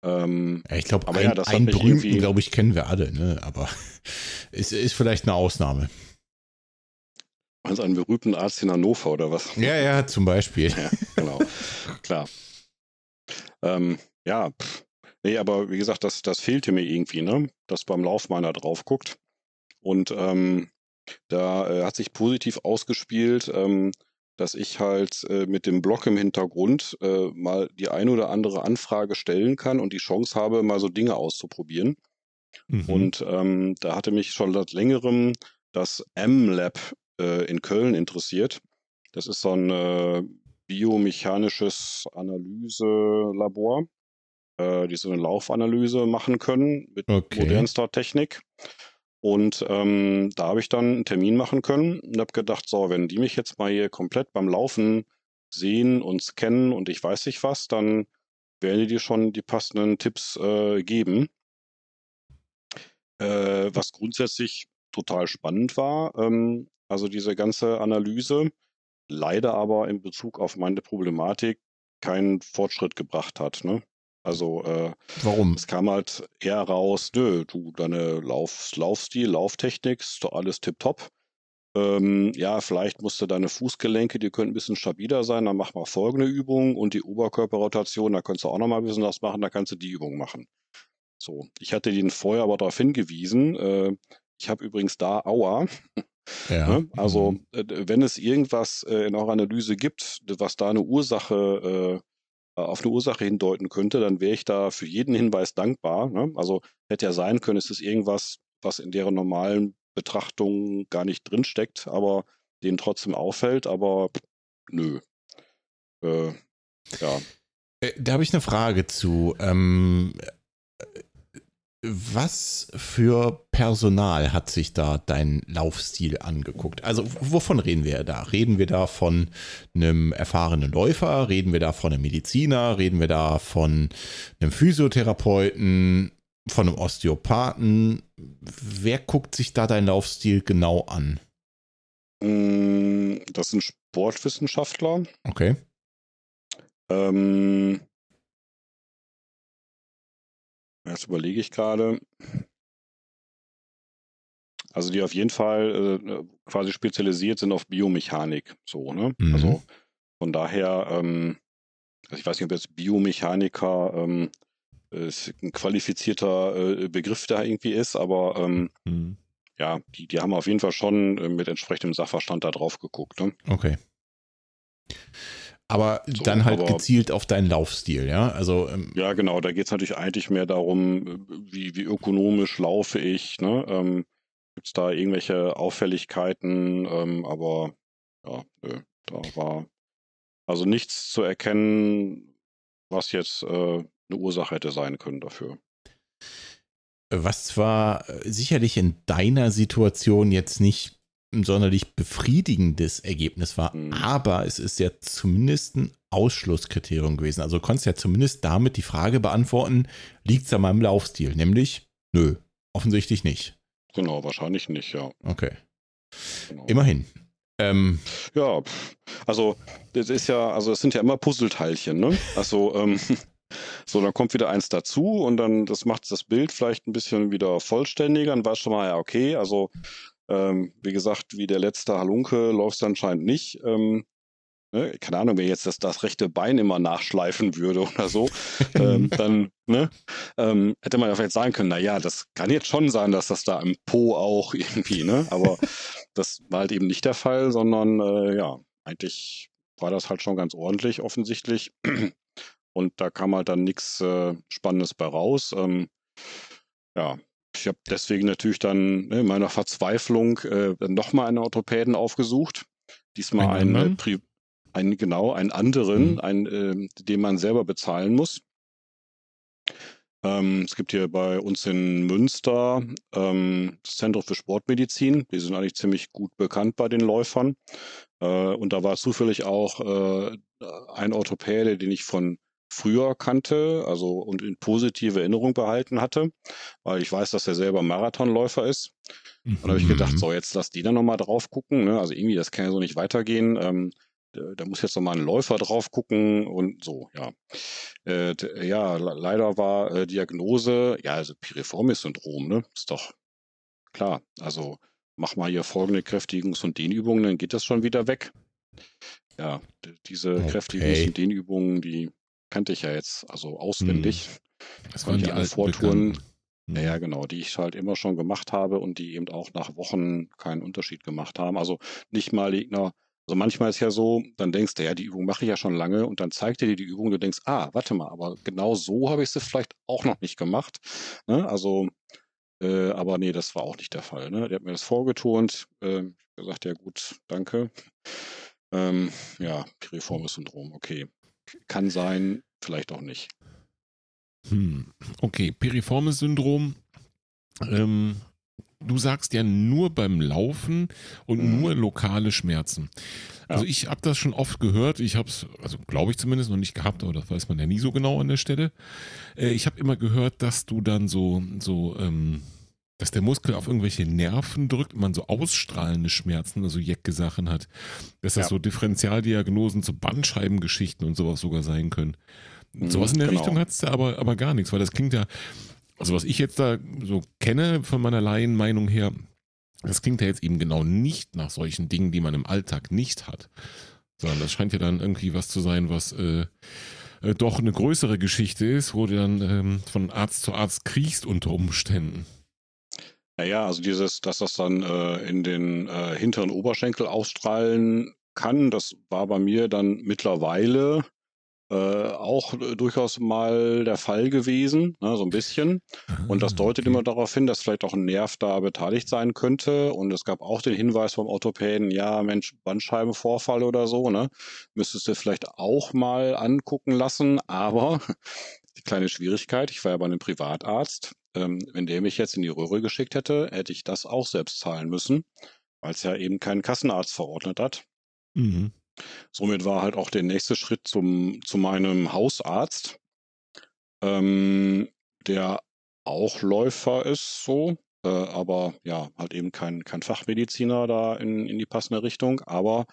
S3: Ähm,
S1: Ja, ich glaube,
S3: Aber
S1: ein,
S3: ja,
S1: einen berühmten, glaube ich, kennen wir alle, ne? Aber ist, ist vielleicht eine Ausnahme.
S3: Also einen berühmten Arzt in Hannover oder was?
S1: Ja, ja, zum Beispiel.
S3: Ja, genau. Klar. Ähm, ja, pff. nee, aber wie gesagt, das, das fehlte mir irgendwie, ne? Dass beim Lauf mal einer drauf guckt. Und ähm, da äh, hat sich positiv ausgespielt, ähm, dass ich halt äh, mit dem Blog im Hintergrund äh, mal die ein oder andere Anfrage stellen kann und die Chance habe, mal so Dinge auszuprobieren.
S2: Mhm.
S3: Und ähm, da hatte mich schon seit längerem das M-Lab äh, in Köln interessiert. Das ist so ein äh, biomechanisches Analyselabor, äh, die so eine Laufanalyse machen können mit
S1: Okay.
S3: modernster Technik. Und ähm, da habe ich dann einen Termin machen können und habe gedacht, so, wenn die mich jetzt mal hier komplett beim Laufen sehen und scannen und ich weiß nicht was, dann werden die dir schon die passenden Tipps äh, geben. Äh, was grundsätzlich total spannend war, ähm, also diese ganze Analyse, leider aber in Bezug auf meine Problematik keinen Fortschritt gebracht hat. Ne? Also äh,
S1: Warum?
S3: es kam halt eher raus, nö, du, deine Lauf, Laufstil, Lauftechnik, ist doch alles tipptopp. Ähm, ja, vielleicht musst du deine Fußgelenke, die könnten ein bisschen stabiler sein, dann mach mal folgende Übung und die Oberkörperrotation, da kannst du auch noch mal ein bisschen was machen, da kannst du die Übung machen. So, ich hatte den vorher aber darauf hingewiesen, äh, ich habe übrigens da Aua,
S1: Ja.
S3: Ne? Also, äh, wenn es irgendwas äh, in eurer Analyse gibt, was da eine Ursache, äh, auf eine Ursache hindeuten könnte, dann wäre ich da für jeden Hinweis dankbar. Ne? Also hätte ja sein können, es ist irgendwas, was in deren normalen Betrachtung gar nicht drinsteckt, aber denen trotzdem auffällt, aber nö. Äh, ja.
S1: Da habe ich eine Frage zu. Ähm, äh, was für Personal hat sich da dein Laufstil angeguckt? Also wovon reden wir da? Reden wir da von einem erfahrenen Läufer? Reden wir da von einem Mediziner? Reden wir da von einem Physiotherapeuten? Von einem Osteopathen? Wer guckt sich da dein Laufstil genau an?
S3: Mm, Das sind Sportwissenschaftler.
S1: Okay.
S3: Ähm, jetzt überlege ich gerade. Also die auf jeden Fall äh, quasi spezialisiert sind auf Biomechanik. So, ne?
S1: Mhm.
S3: Also von daher, ähm, also ich weiß nicht, ob jetzt Biomechaniker ähm, ist ein qualifizierter äh, Begriff da irgendwie ist, aber ähm,
S2: Mhm.
S3: ja, die, die haben auf jeden Fall schon äh, mit entsprechendem Sachverstand da drauf geguckt. Ne?
S1: Okay. Aber
S3: So,
S1: dann halt
S3: aber-
S1: gezielt auf deinen Laufstil, ja? Also ähm,
S3: Ja, genau, da geht es natürlich eigentlich mehr darum, wie, wie ökonomisch laufe ich, ne? Ähm, Gibt es da irgendwelche Auffälligkeiten? Ähm, aber ja, nö, da war also nichts zu erkennen, was jetzt äh, eine Ursache hätte sein können dafür.
S1: was zwar äh, sicherlich in deiner Situation jetzt nicht ein sonderlich befriedigendes Ergebnis war,
S3: Mhm.
S1: aber es ist ja zumindest ein Ausschlusskriterium gewesen. Also du konntest ja zumindest damit die Frage beantworten, liegt es an meinem Laufstil? Nämlich, nö, offensichtlich nicht.
S3: Genau, wahrscheinlich nicht, ja.
S1: Okay.
S3: Genau.
S1: Immerhin. Ähm,
S3: Ja, also das ist ja, also es sind ja immer Puzzleteilchen, ne? Also ähm, so, dann kommt wieder eins dazu und dann das macht das Bild vielleicht ein bisschen wieder vollständiger. Weißt du schon mal, ja, okay, also ähm, wie gesagt, wie der letzte Halunke läuft anscheinend nicht. Ähm, ne? Keine Ahnung, wenn jetzt das, das rechte Bein immer nachschleifen würde oder so, ähm, dann ne, ähm, hätte man ja vielleicht sagen können, na ja, das kann jetzt schon sein, dass das da im Po auch irgendwie, ne? Aber das war halt eben nicht der Fall, sondern äh, ja, eigentlich war das halt schon ganz ordentlich offensichtlich. Und da kam halt dann nichts äh, Spannendes bei raus. Ähm, ja, ich habe deswegen natürlich dann ne, in meiner Verzweiflung äh, nochmal einen Orthopäden aufgesucht. Diesmal
S2: Einen
S3: einen, äh,
S2: anderen?
S3: Pri einen genau, einen anderen, mhm. einen, äh, den man selber bezahlen muss. Ähm, es gibt hier bei uns in Münster ähm, das Zentrum für Sportmedizin. Die sind eigentlich ziemlich gut bekannt bei den Läufern. Äh, und da war zufällig auch äh, ein Orthopäde, den ich von früher kannte, also und in positive Erinnerung behalten hatte, weil ich weiß, dass er selber Marathonläufer ist. Mhm. Und da habe ich gedacht, so jetzt lass die da nochmal drauf gucken. Ne? Also irgendwie, das kann ja so nicht weitergehen. Ähm, da muss jetzt nochmal ein Läufer drauf gucken und so, ja. Äh, ja, leider war äh, Diagnose, ja, also Piriformis-Syndrom, ne? Ist doch klar. Also mach mal hier folgende Kräftigungs- und Dehnübungen, dann geht das schon wieder weg. Ja, diese okay. Kräftigungs- und Dehnübungen, die kannte ich ja jetzt also auswendig.
S2: Hm. Das waren die alten
S3: Vortouren. Naja, hm. genau, die ich halt immer schon gemacht habe und die eben auch nach Wochen keinen Unterschied gemacht haben. Also nicht mal Gegner. Also manchmal ist ja so, dann denkst du, ja, die Übung mache ich ja schon lange und dann zeigt dir die Übung, du denkst, ah, warte mal, aber genau so habe ich sie vielleicht auch noch nicht gemacht. Ne? Also, äh, aber nee, das war auch nicht der Fall. Ne? Der hat mir das vorgetont. Äh, gesagt, ja gut, danke. Ähm, ja, piriformes Syndrom, okay. Kann sein, vielleicht auch nicht.
S2: Hm. Okay, piriformes Syndrom. Ähm, du sagst ja nur beim Laufen und mhm. nur lokale Schmerzen. Ja. Also ich habe das schon oft gehört. Ich habe es, also glaube ich zumindest noch nicht gehabt, aber das weiß man ja nie so genau an der Stelle. Äh, ich habe immer gehört, dass du dann so so ähm, dass der Muskel auf irgendwelche Nerven drückt und man so ausstrahlende Schmerzen, also Jecke-Sachen hat, dass das ja. so Differentialdiagnosen zu Bandscheibengeschichten und sowas sogar sein können. Mhm, sowas in der genau. Richtung hat es da aber, aber gar nichts, weil das klingt ja, also was ich jetzt da so kenne von meiner Laienmeinung her, das klingt ja jetzt eben genau nicht nach solchen Dingen, die man im Alltag nicht hat, sondern das scheint ja dann irgendwie was zu sein, was äh, äh, doch eine größere Geschichte ist, wo du dann ähm, von Arzt zu Arzt kriegst unter Umständen.
S3: Naja, also dieses, dass das dann äh, in den äh, hinteren Oberschenkel ausstrahlen kann, das war bei mir dann mittlerweile äh, auch äh, durchaus mal der Fall gewesen, ne, so ein bisschen. Und das ah, deutet immer darauf hin, dass vielleicht auch ein Nerv da beteiligt sein könnte. Und es gab auch den Hinweis vom Orthopäden, ja, Mensch, Bandscheibenvorfall oder so, ne? Müsstest du vielleicht auch mal angucken lassen. Aber die kleine Schwierigkeit, ich war ja bei einem Privatarzt, ähm, wenn der mich jetzt in die Röhre geschickt hätte, hätte ich das auch selbst zahlen müssen, weil es ja eben keinen Kassenarzt verordnet hat. Mhm. Somit war halt auch der nächste Schritt zum, zu meinem Hausarzt, ähm, der auch Läufer ist, so, äh, aber ja, halt eben kein, kein Fachmediziner da in, in die passende Richtung. Aber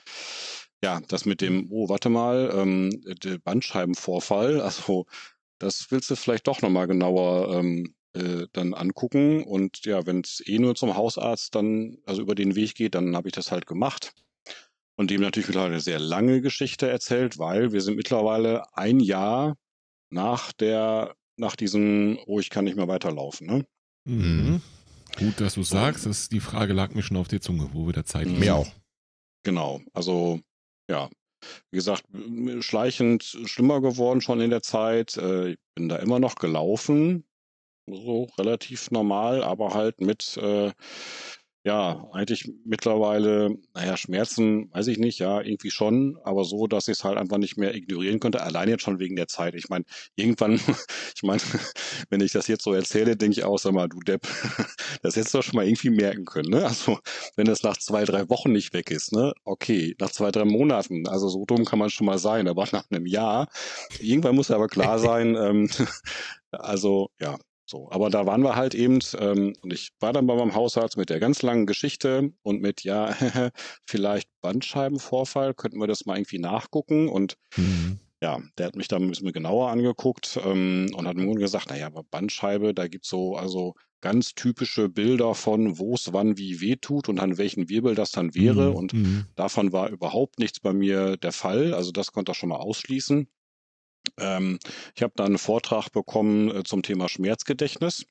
S3: ja, das mit dem, oh, warte mal, ähm, der Bandscheibenvorfall, also das willst du vielleicht doch nochmal genauer ähm, äh, dann angucken. Und ja, wenn es eh nur zum Hausarzt dann, also über den Weg geht, dann habe ich das halt gemacht. Und dem natürlich wieder eine sehr lange Geschichte erzählt, weil wir sind mittlerweile ein Jahr nach der, nach diesem, oh, ich kann nicht mehr weiterlaufen. Ne?
S2: Mhm. Gut, dass du sagst, das, die Frage lag mir schon auf der Zunge, wo wir der Zeit
S3: mhm. Mir auch. Genau, also ja, wie gesagt, schleichend schlimmer geworden schon in der Zeit. Äh, ich bin da immer noch gelaufen, so relativ normal, aber halt mit äh, ja, eigentlich mittlerweile, naja, Schmerzen, weiß ich nicht, ja, irgendwie schon, aber so, dass ich es halt einfach nicht mehr ignorieren konnte, allein jetzt schon wegen der Zeit. Ich meine, irgendwann, ich meine, wenn ich das jetzt so erzähle, denke ich auch, sag mal, du Depp, das hättest du doch schon mal irgendwie merken können, ne? Also, wenn es nach zwei, drei Wochen nicht weg ist, ne? Okay, nach zwei, drei Monaten, also so dumm kann man schon mal sein, aber nach einem Jahr, irgendwann muss aber klar sein, ähm, also, ja, so, aber da waren wir halt eben, ähm, und ich war dann bei meinem Hausarzt mit der ganz langen Geschichte und mit, ja, vielleicht Bandscheibenvorfall, könnten wir das mal irgendwie nachgucken. Und mhm. ja, der hat mich da ein bisschen genauer angeguckt ähm, und hat mir gesagt, naja, aber Bandscheibe, da gibt's so, also ganz typische Bilder von, wo es wann wie weh tut und an welchen Wirbel das dann wäre. Mhm. Und mhm. davon war überhaupt nichts bei mir der Fall. Also das konnte er schon mal ausschließen. Ähm, ich habe da einen Vortrag bekommen äh, zum Thema Schmerzgedächtnis.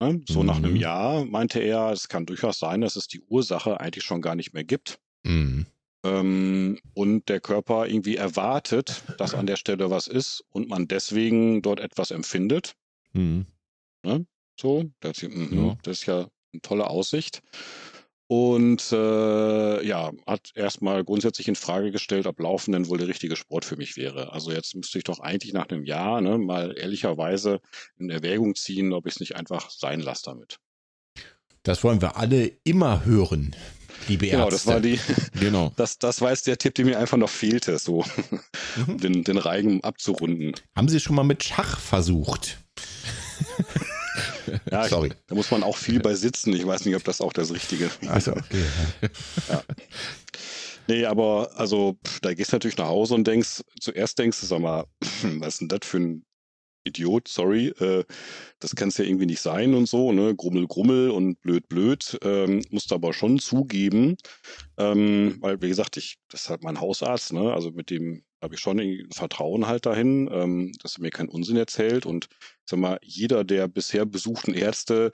S3: Ne? So mhm. nach einem mhm. Jahr meinte er, es kann durchaus sein, dass es die Ursache eigentlich schon gar nicht mehr gibt. Mhm. Ähm, und der Körper irgendwie erwartet, dass an der Stelle was ist und man deswegen dort etwas empfindet. Mhm. Ne? So, das, mh, ja. das ist ja eine tolle Aussicht. Und äh, ja, hat erstmal grundsätzlich in Frage gestellt, ob Laufen denn wohl der richtige Sport für mich wäre. Also jetzt müsste ich doch eigentlich nach einem Jahr ne, mal ehrlicherweise in Erwägung ziehen, ob ich es nicht einfach sein lasse damit.
S1: Das wollen wir alle immer hören, liebe Ärzte.
S3: Genau, das war die.
S2: Genau.
S3: Das, das war jetzt der Tipp, der mir einfach noch fehlte, so
S1: Mhm.
S3: den, den Reigen abzurunden.
S1: Haben Sie schon mal mit Schach versucht?
S3: Ja, ich,
S1: Sorry.
S3: da muss man auch viel bei sitzen. Ich weiß nicht, ob das auch das Richtige
S1: Also, okay.
S3: Nee, aber also da gehst du natürlich nach Hause und denkst, zuerst denkst du, sag mal, was ist denn das für ein Idiot, sorry, äh, das kann es ja irgendwie nicht sein und so, ne, Grummel, Grummel und blöd, blöd, ähm, musst aber schon zugeben, ähm, weil, wie gesagt, ich, das ist halt mein Hausarzt, ne, also mit dem habe ich schon irgendwie Vertrauen halt dahin, ähm, dass er mir keinen Unsinn erzählt und, sag mal, jeder der bisher besuchten Ärzte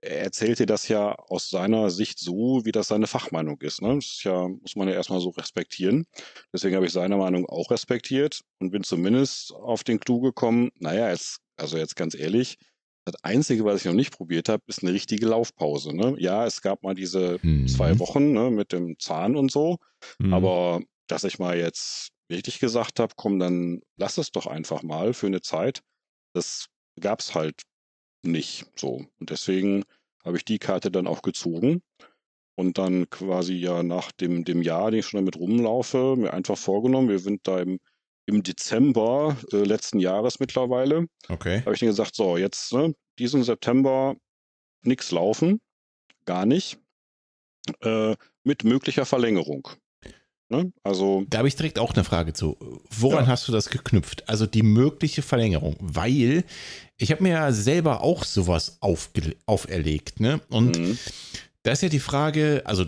S3: er erzählt dir das ja aus seiner Sicht so, wie das seine Fachmeinung ist. Ne? Das ist ja, muss man ja erstmal so respektieren. Deswegen habe ich seine Meinung auch respektiert und bin zumindest auf den Clou gekommen, naja, jetzt, also jetzt ganz ehrlich, das Einzige, was ich noch nicht probiert habe, ist eine richtige Laufpause. Ne? Ja, es gab mal diese
S1: Mhm.
S3: zwei Wochen ne, mit dem Zahn und so,
S2: Mhm.
S3: aber dass ich mal jetzt richtig gesagt habe, komm, dann lass es doch einfach mal für eine Zeit. Das gab's halt nicht so. Und deswegen habe ich die Karte dann auch gezogen und dann quasi ja nach dem, dem Jahr, den ich schon damit rumlaufe, mir einfach vorgenommen, wir sind da im, im Dezember äh, letzten Jahres mittlerweile,
S1: Okay.
S3: habe ich dann gesagt, so, jetzt ne, diesen September nichts laufen, gar nicht, äh, mit möglicher Verlängerung. Ne? Also,
S1: Da habe ich direkt auch eine Frage zu. Woran
S3: Ja.
S1: hast du das geknüpft? Also die mögliche Verlängerung, weil ich habe mir ja selber auch sowas aufge auferlegt, ne? Und
S3: mh,
S1: da ist ja die Frage, also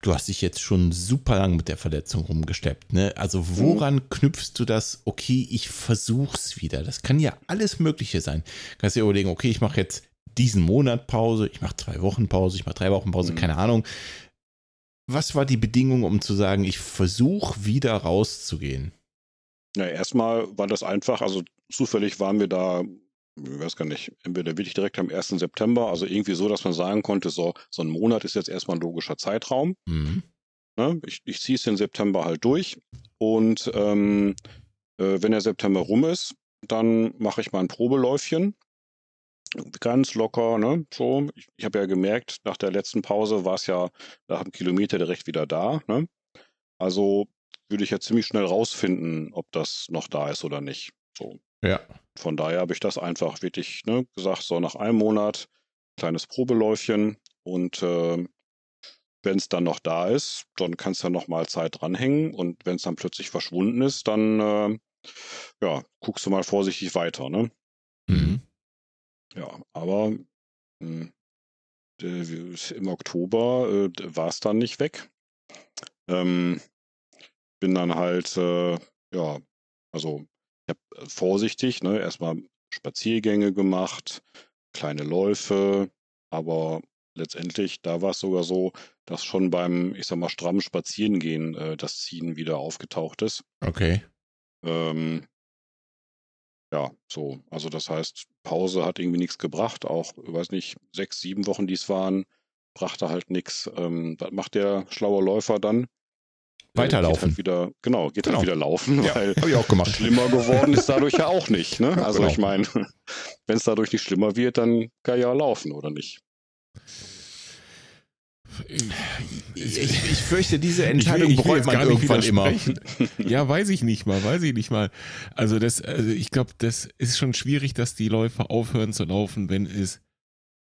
S1: du hast dich jetzt schon super lang mit der Verletzung rumgesteppt, ne? Also woran knüpfst du das? Okay, ich versuch's wieder. Das kann ja alles Mögliche sein. Kannst dir überlegen, okay, ich mache jetzt diesen Monat Pause, ich mache zwei Wochen Pause, ich mache drei Wochen Pause,
S3: Mhm.
S1: keine Ahnung. Was war die Bedingung, um zu sagen, ich versuche wieder rauszugehen?
S3: Ja, erstmal war das einfach, also zufällig waren wir da, ich weiß gar nicht, entweder wirklich direkt am 1. September, also irgendwie so, dass man sagen konnte, so, so ein Monat ist jetzt erstmal ein logischer Zeitraum.
S1: Mhm.
S3: Ne? Ich, ich ziehe es den September halt durch und ähm, äh, wenn der September rum ist, dann mache ich mal ein Probeläufchen. Ganz locker, ne? So, ich, ich habe ja gemerkt, nach der letzten Pause war es ja nach einem Kilometer direkt wieder da, ne? Also würde ich ja ziemlich schnell rausfinden, ob das noch da ist oder nicht. So.
S1: Ja.
S3: Von daher habe ich das einfach wirklich ne, gesagt, so nach einem Monat, kleines Probeläufchen und äh, wenn es dann noch da ist, dann kannst du ja noch mal Zeit dranhängen und wenn es dann plötzlich verschwunden ist, dann äh, ja, guckst du mal vorsichtig weiter, ne?
S1: Mhm.
S3: Ja, aber mh, äh, im Oktober äh, war es dann nicht weg. Ähm, bin dann halt, äh, ja, also ich habe vorsichtig, ne, erstmal Spaziergänge gemacht, kleine Läufe, aber letztendlich, da war es sogar so, dass schon beim, ich sag mal, strammen Spazierengehen äh, das Ziehen wieder aufgetaucht ist.
S1: Okay.
S3: Ähm, ja, so. Also das heißt, Pause hat irgendwie nichts gebracht. Auch, weiß nicht, sechs, sieben Wochen, die es waren, brachte halt nichts. Ähm, was macht der schlaue Läufer dann? Äh,
S1: Weiterlaufen.
S3: Geht halt wieder, genau, geht
S1: Genau.
S3: halt wieder laufen,
S1: Ja,
S3: weil
S1: ich auch gemacht.
S3: schlimmer geworden ist dadurch ja auch nicht. Ne? Also
S1: Genau.
S3: ich meine, wenn es dadurch nicht schlimmer wird, dann kann ja laufen, oder nicht?
S1: Ich, ich fürchte, diese
S2: Ich will-
S1: Entscheidung
S2: ich will
S1: bereut man
S2: gar nicht
S1: irgendwann immer.
S2: Ja, weiß ich nicht mal, weiß ich nicht mal. Also das, also ich glaube, das ist schon schwierig, dass die Läufer aufhören zu laufen, wenn es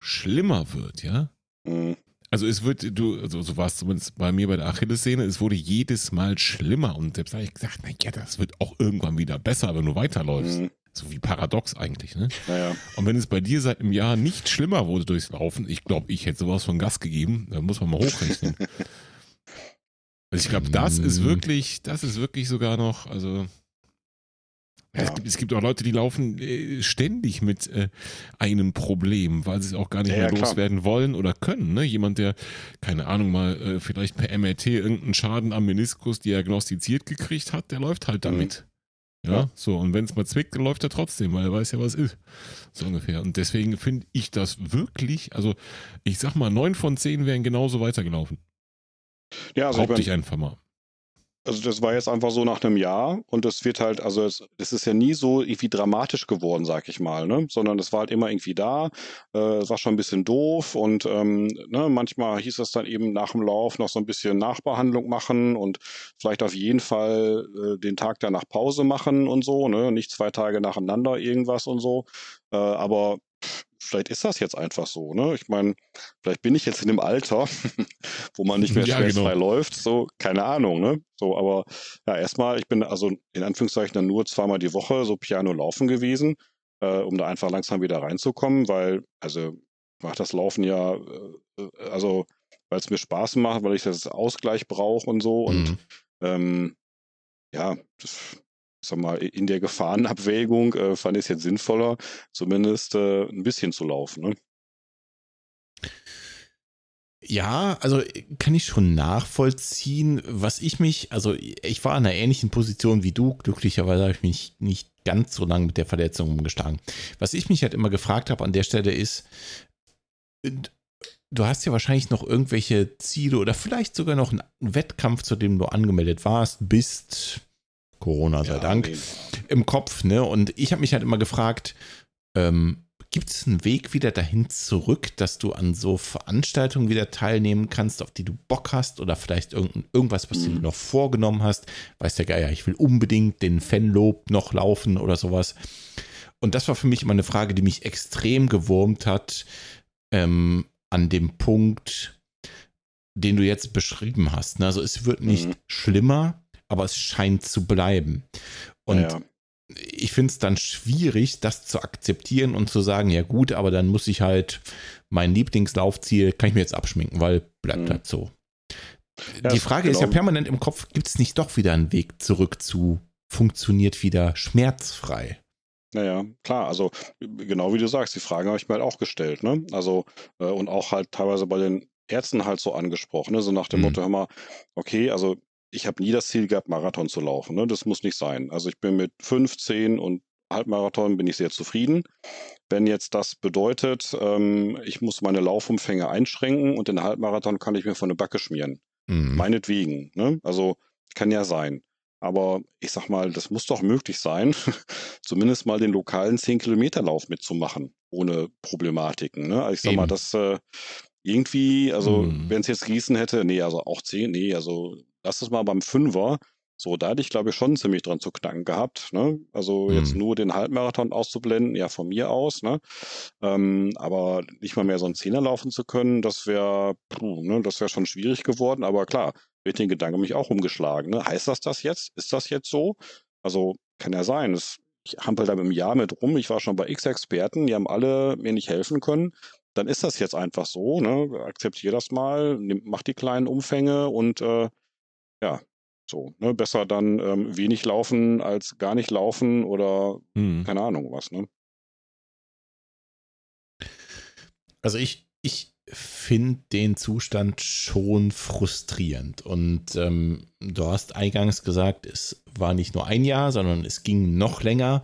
S2: schlimmer wird, ja.
S3: Mhm.
S2: Also es wird, du, also so war es zumindest bei mir bei der Achillessehne, es wurde jedes Mal schlimmer und selbst habe ich gesagt, na ja, das wird auch irgendwann wieder besser, wenn du weiterläufst.
S3: Mhm.
S2: So wie paradox eigentlich, ne?
S3: Naja,
S2: Und wenn es bei dir seit einem Jahr nicht schlimmer wurde durchs Laufen, ich glaube, ich hätte sowas von Gas gegeben, da muss man mal hochrechnen. Also ich glaube, das ist
S1: Mm.
S2: wirklich, das ist wirklich sogar noch, also ja, Es, gibt, es gibt auch Leute, die laufen äh, ständig mit äh, einem Problem, weil sie es auch gar nicht
S3: Ja,
S2: mehr
S3: ja,
S2: loswerden wollen oder können. Ne? Jemand, der, keine Ahnung, mal äh, vielleicht per MRT irgendeinen Schaden am Meniskus diagnostiziert gekriegt hat, der läuft halt
S3: Mhm.
S2: damit. Ja, ja. so. Und wenn es mal zwickt, läuft er trotzdem, weil er weiß ja, was ist. So ungefähr. Und deswegen finde ich das wirklich, also ich sag mal, neun von zehn wären genauso weitergelaufen.
S3: Ja, also
S2: Behaupte ich, mein, ich einfach mal.
S3: Also das war jetzt einfach so nach einem Jahr und es wird halt, also es, es ist ja nie so irgendwie dramatisch geworden, sag ich mal, ne? Sondern es war halt immer irgendwie da, äh, es war schon ein bisschen doof und ähm, ne, manchmal hieß es dann eben nach dem Lauf noch so ein bisschen Nachbehandlung machen und vielleicht auf jeden Fall äh, den Tag danach Pause machen und so, ne? Nicht zwei Tage nacheinander irgendwas und so. Äh, aber vielleicht ist das jetzt einfach so, ne? Ich meine, vielleicht bin ich jetzt in dem Alter, wo man nicht mehr ja, stressfrei genau. läuft, so, keine Ahnung, ne? So, aber ja, erstmal, ich bin also in Anführungszeichen dann nur zweimal die Woche so Piano laufen gewesen, äh, um da einfach langsam wieder reinzukommen, weil, also, macht das Laufen ja, äh, also, weil es mir Spaß macht, weil ich das Ausgleich brauche und so und mhm. ähm, ja, das sag mal, in der Gefahrenabwägung äh, fand ich es jetzt sinnvoller, zumindest äh, ein bisschen zu laufen. Ne?
S1: Ja, also kann ich schon nachvollziehen, was ich mich, also ich war in einer ähnlichen Position wie du, glücklicherweise habe ich mich nicht ganz so lange mit der Verletzung umgeschlagen. Was ich mich halt immer gefragt habe an der Stelle ist, du hast ja wahrscheinlich noch irgendwelche Ziele oder vielleicht sogar noch einen Wettkampf, zu dem du angemeldet warst, bist, Corona sei ja, Dank, nee. im Kopf. Ne? Und ich habe mich halt immer gefragt, ähm, gibt es einen Weg wieder dahin zurück, dass du an so Veranstaltungen wieder teilnehmen kannst, auf die du Bock hast oder vielleicht irgend, irgendwas, was mhm. du noch vorgenommen hast? Weißt der Geier, ich will unbedingt den Fanlob noch laufen oder sowas. Und das war für mich immer eine Frage, die mich extrem gewurmt hat ähm, an dem Punkt, den du jetzt beschrieben hast. Also es wird nicht mhm. schlimmer, aber es scheint zu bleiben. Und ja, ich finde es dann schwierig, das zu akzeptieren und zu sagen, ja gut, aber dann muss ich halt mein Lieblingslaufziel, kann ich mir jetzt abschminken, weil bleibt mhm. halt so. Ja, Die Frage genau. ist ja genau. permanent im Kopf, gibt es nicht doch wieder einen Weg zurück zu funktioniert wieder schmerzfrei?
S3: Naja, klar, also genau wie du sagst, die Fragen habe ich mir halt auch gestellt, ne? Also, äh, und auch halt teilweise bei den Ärzten halt so angesprochen, ne? so nach dem mhm. Motto, hör mal, okay, also ich habe nie das Ziel gehabt, Marathon zu laufen. Ne? Das muss nicht sein. Also ich bin mit 15 und Halbmarathon bin ich sehr zufrieden. Wenn jetzt das bedeutet, ähm, ich muss meine Laufumfänge einschränken und den Halbmarathon kann ich mir von der Backe schmieren. Mhm. Meinetwegen. Ne? Also kann ja sein. Aber ich sag mal, das muss doch möglich sein, zumindest mal den lokalen 10-Kilometer-Lauf mitzumachen, ohne Problematiken. Ne? Also ich sag Eben. mal, das äh, irgendwie, also mhm. wenn es jetzt Gießen hätte, nee, also auch 10, nee, also lass es mal beim Fünfer. So, da hätte ich, glaube ich, schon ziemlich dran zu knacken gehabt. Ne? Also hm. jetzt nur den Halbmarathon auszublenden, ja, von mir aus, ne? Ähm, aber nicht mal mehr so einen Zehner laufen zu können, das wäre, ne, das wäre schon schwierig geworden. Aber klar, wird den Gedanken mich auch umgeschlagen. Ne? Heißt das das jetzt? Ist das jetzt so? Also kann ja sein. Es, ich hampel da mit einem Jahr mit rum. Ich war schon bei X-Experten, die haben alle mir nicht helfen können dann ist das jetzt einfach so, ne? Akzeptiere das mal, mach die kleinen Umfänge und äh, ja, so, ne? Besser dann ähm, wenig laufen als gar nicht laufen oder hm. keine Ahnung was, ne?
S1: Also ich, ich finde den Zustand schon frustrierend. Und ähm, du hast eingangs gesagt, es war nicht nur ein Jahr, sondern es ging noch länger.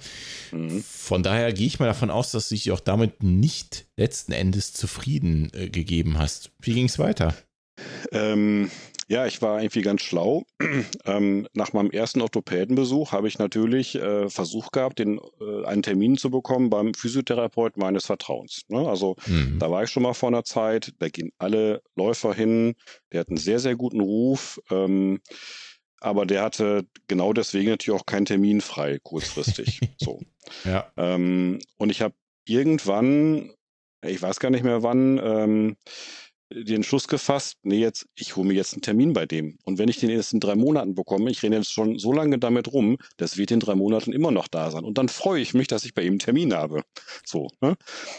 S1: Mhm. Von daher gehe ich mal davon aus, dass du dich auch damit nicht letzten Endes zufrieden äh, gegeben hast. Wie ging es weiter?
S3: Ähm, ja, ich war irgendwie ganz schlau. ähm, nach meinem ersten Orthopädenbesuch habe ich natürlich äh, versucht gehabt, den, äh, einen Termin zu bekommen beim Physiotherapeut meines Vertrauens. Ne? Also mhm. da war ich schon mal vor einer Zeit, da gehen alle Läufer hin, der hat einen sehr, sehr guten Ruf. Ähm, aber der hatte genau deswegen natürlich auch keinen Termin frei, kurzfristig. so.
S1: Ja.
S3: Ähm, und ich habe irgendwann, ich weiß gar nicht mehr wann, ähm, den Schluss gefasst, nee, jetzt, ich hole mir jetzt einen Termin bei dem. Und wenn ich den erst in drei Monaten bekomme, ich renne jetzt schon so lange damit rum, das wird in drei Monaten immer noch da sein. Und dann freue ich mich, dass ich bei ihm einen Termin habe. So. Ne?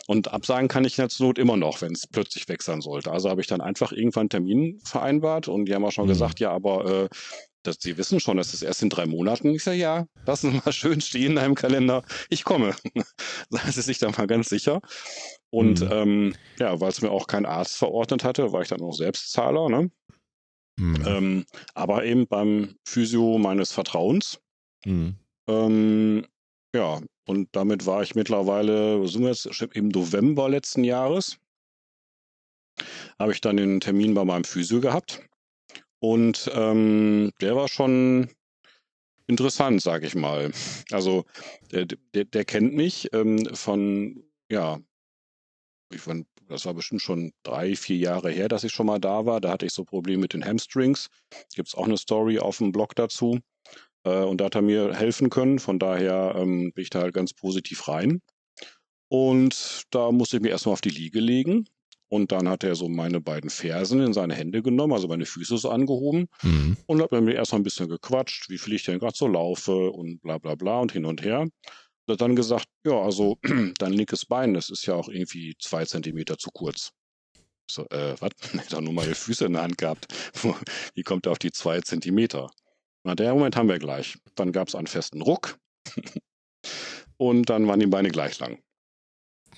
S3: Und absagen kann ich zur Not immer noch, wenn es plötzlich weg sein sollte. Also habe ich dann einfach irgendwann einen Termin vereinbart und die haben auch schon mhm. gesagt, ja, aber äh, das, Sie wissen schon, das ist erst in drei Monaten. Ich sage, ja, lassen Sie mal schön stehen in einem Kalender. Ich komme. Seien Sie sich da mal ganz sicher. Und mhm. ähm, ja, weil es mir auch kein Arzt verordnet hatte, war ich dann auch Selbstzahler. Ne? Mhm. Ähm, aber eben beim Physio meines Vertrauens. Mhm. Ähm, ja, und damit war ich mittlerweile, sind wir jetzt, im November letzten Jahres, habe ich dann den Termin bei meinem Physio gehabt. Und ähm, der war schon interessant, sage ich mal. Also der, der, der kennt mich ähm, von, ja, ich fand, das war bestimmt schon drei, vier Jahre her, dass ich schon mal da war. Da hatte ich so Probleme mit den Hamstrings. Gibt es auch eine Story auf dem Blog dazu. Äh, und da hat er mir helfen können. Von daher ähm, bin ich da halt ganz positiv rein. Und da musste ich mir erstmal auf die Liege legen. Und dann hat er so meine beiden Fersen in seine Hände genommen, also meine Füße so angehoben mhm. und hat mir erstmal ein bisschen gequatscht, wie viel ich denn gerade so laufe und bla bla bla und hin und her. Hat dann gesagt, ja, also dein linkes Bein, das ist ja auch irgendwie zwei Zentimeter zu kurz. So, äh, was? Ich habe nur meine Füße in der Hand gehabt. Wie kommt er auf die zwei Zentimeter? Na, der Moment haben wir gleich. Dann gab es einen festen Ruck und dann waren die Beine gleich lang.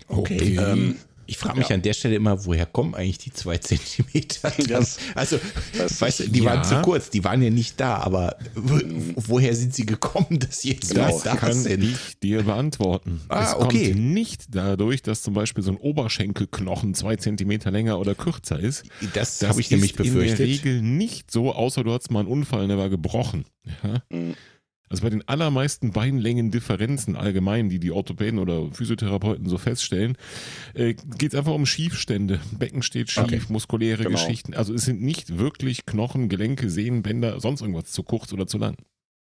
S1: Okay. Ähm, ich frage mich ja. an der Stelle immer, woher kommen eigentlich die zwei Zentimeter? Das, also, das weißt du, die ja. waren zu kurz, die waren ja nicht da, aber woher sind sie gekommen, dass sie jetzt
S2: genau, da kann sind? ich dir beantworten. Ah, es okay. kommt nicht dadurch, dass zum Beispiel so ein Oberschenkelknochen zwei Zentimeter länger oder kürzer ist.
S1: Das, das habe ich nämlich befürchtet.
S2: in der Regel nicht so, außer du hast mal einen Unfall und der war gebrochen. Ja? Mhm. Also bei den allermeisten Beinlängendifferenzen allgemein, die die Orthopäden oder Physiotherapeuten so feststellen, äh, geht es einfach um Schiefstände. Becken steht schief, okay. muskuläre genau. Geschichten. Also es sind nicht wirklich Knochen, Gelenke, Sehnen, Bänder, sonst irgendwas zu kurz oder zu lang.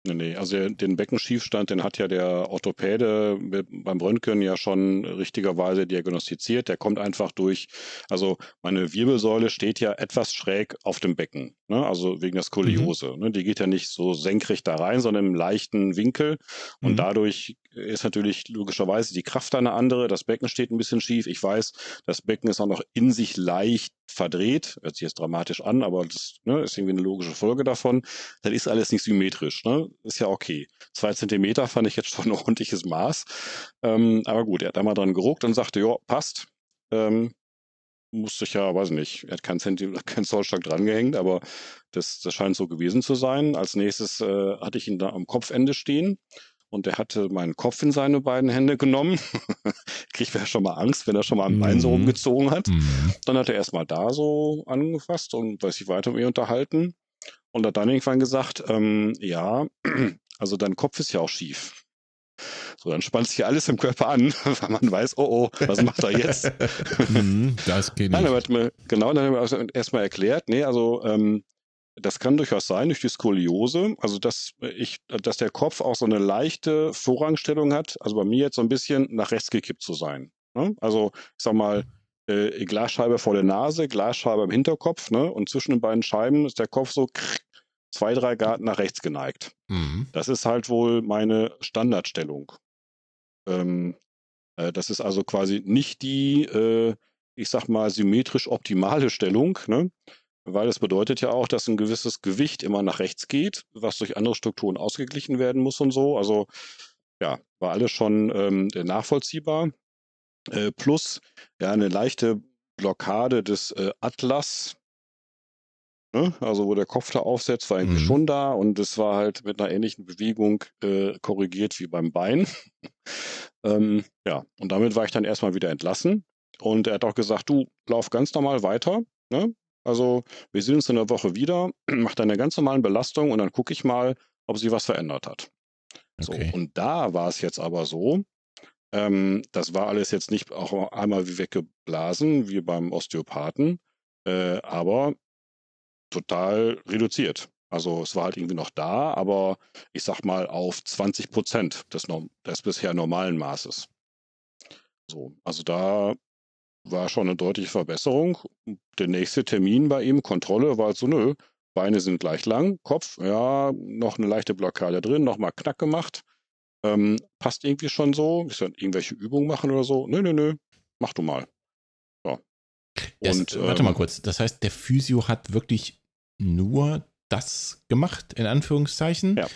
S3: Nee, nee, also den Beckenschiefstand, den hat ja der Orthopäde beim Röntgen ja schon richtigerweise diagnostiziert. Der kommt einfach durch, also meine Wirbelsäule steht ja etwas schräg auf dem Becken, ne? also wegen der Skoliose. Mhm. Ne? Die geht ja nicht so senkrecht da rein, sondern im leichten Winkel. Und mhm. dadurch ist natürlich logischerweise die Kraft eine andere. Das Becken steht ein bisschen schief. Ich weiß, das Becken ist auch noch in sich leicht verdreht. Hört sich jetzt dramatisch an, aber das ne, ist irgendwie eine logische Folge davon. Das ist alles nicht symmetrisch. Ne? Ist ja okay. Zwei Zentimeter fand ich jetzt schon ein ordentliches Maß. Ähm, aber gut, er hat da mal dran geruckt und sagte, ja, passt. Ähm, musste ich ja, weiß nicht, er hat keinen Zentimeter, keinen Zollstock drangehängt, aber das, das scheint so gewesen zu sein. Als nächstes äh, hatte ich ihn da am Kopfende stehen und er hatte meinen Kopf in seine beiden Hände genommen. Kriegt ja schon mal Angst, wenn er schon mal am Bein so mhm. rumgezogen hat. Mhm. Dann hat er erstmal da so angefasst und weiß ich weiter mit mir unterhalten. Und hat dann irgendwann gesagt, ähm, ja, also dein Kopf ist ja auch schief. So, dann spannt sich alles im Körper an, weil man weiß, oh oh, was macht er jetzt?
S2: Mhm, das geht nicht.
S3: Dann genau, dann haben wir erstmal erklärt, nee, also ähm, das kann durchaus sein durch die Skoliose, also dass ich, dass der Kopf auch so eine leichte Vorrangstellung hat, also bei mir jetzt so ein bisschen nach rechts gekippt zu sein. Ne? Also ich sag mal, äh, Glasscheibe vor der Nase, Glasscheibe im Hinterkopf, ne? Und zwischen den beiden Scheiben ist der Kopf so zwei, drei Grad nach rechts geneigt. Mhm. Das ist halt wohl meine Standardstellung. Ähm, äh, das ist also quasi nicht die, äh, ich sag mal, symmetrisch optimale Stellung, ne? weil es bedeutet ja auch, dass ein gewisses Gewicht immer nach rechts geht, was durch andere Strukturen ausgeglichen werden muss und so. Also ja, war alles schon ähm, nachvollziehbar. Äh, plus ja eine leichte Blockade des äh, Atlas, ne? also wo der Kopf da aufsetzt, war eigentlich mhm. schon da und es war halt mit einer ähnlichen Bewegung äh, korrigiert wie beim Bein. ähm, ja, und damit war ich dann erstmal wieder entlassen. Und er hat auch gesagt, du lauf ganz normal weiter. Ne? Also wir sehen uns in der Woche wieder, mach deine ganz normalen Belastungen und dann gucke ich mal, ob sich was verändert hat. Okay. So, und da war es jetzt aber so, ähm, das war alles jetzt nicht auch einmal wie weggeblasen, wie beim Osteopathen, äh, aber total reduziert. Also es war halt irgendwie noch da, aber ich sag mal auf 20 Prozent des, des bisher normalen Maßes. So, also da war schon eine deutliche Verbesserung. Der nächste Termin bei ihm, Kontrolle, war halt so, nö, Beine sind gleich lang, Kopf, ja, noch eine leichte Blockade drin, nochmal Knack gemacht. Ähm, passt irgendwie schon so. Ich soll irgendwelche Übungen machen oder so. Nö, nö, nö, mach du mal.
S1: So. Das, Und, warte ähm, mal kurz, das heißt, der Physio hat wirklich nur das gemacht, in Anführungszeichen. Ja.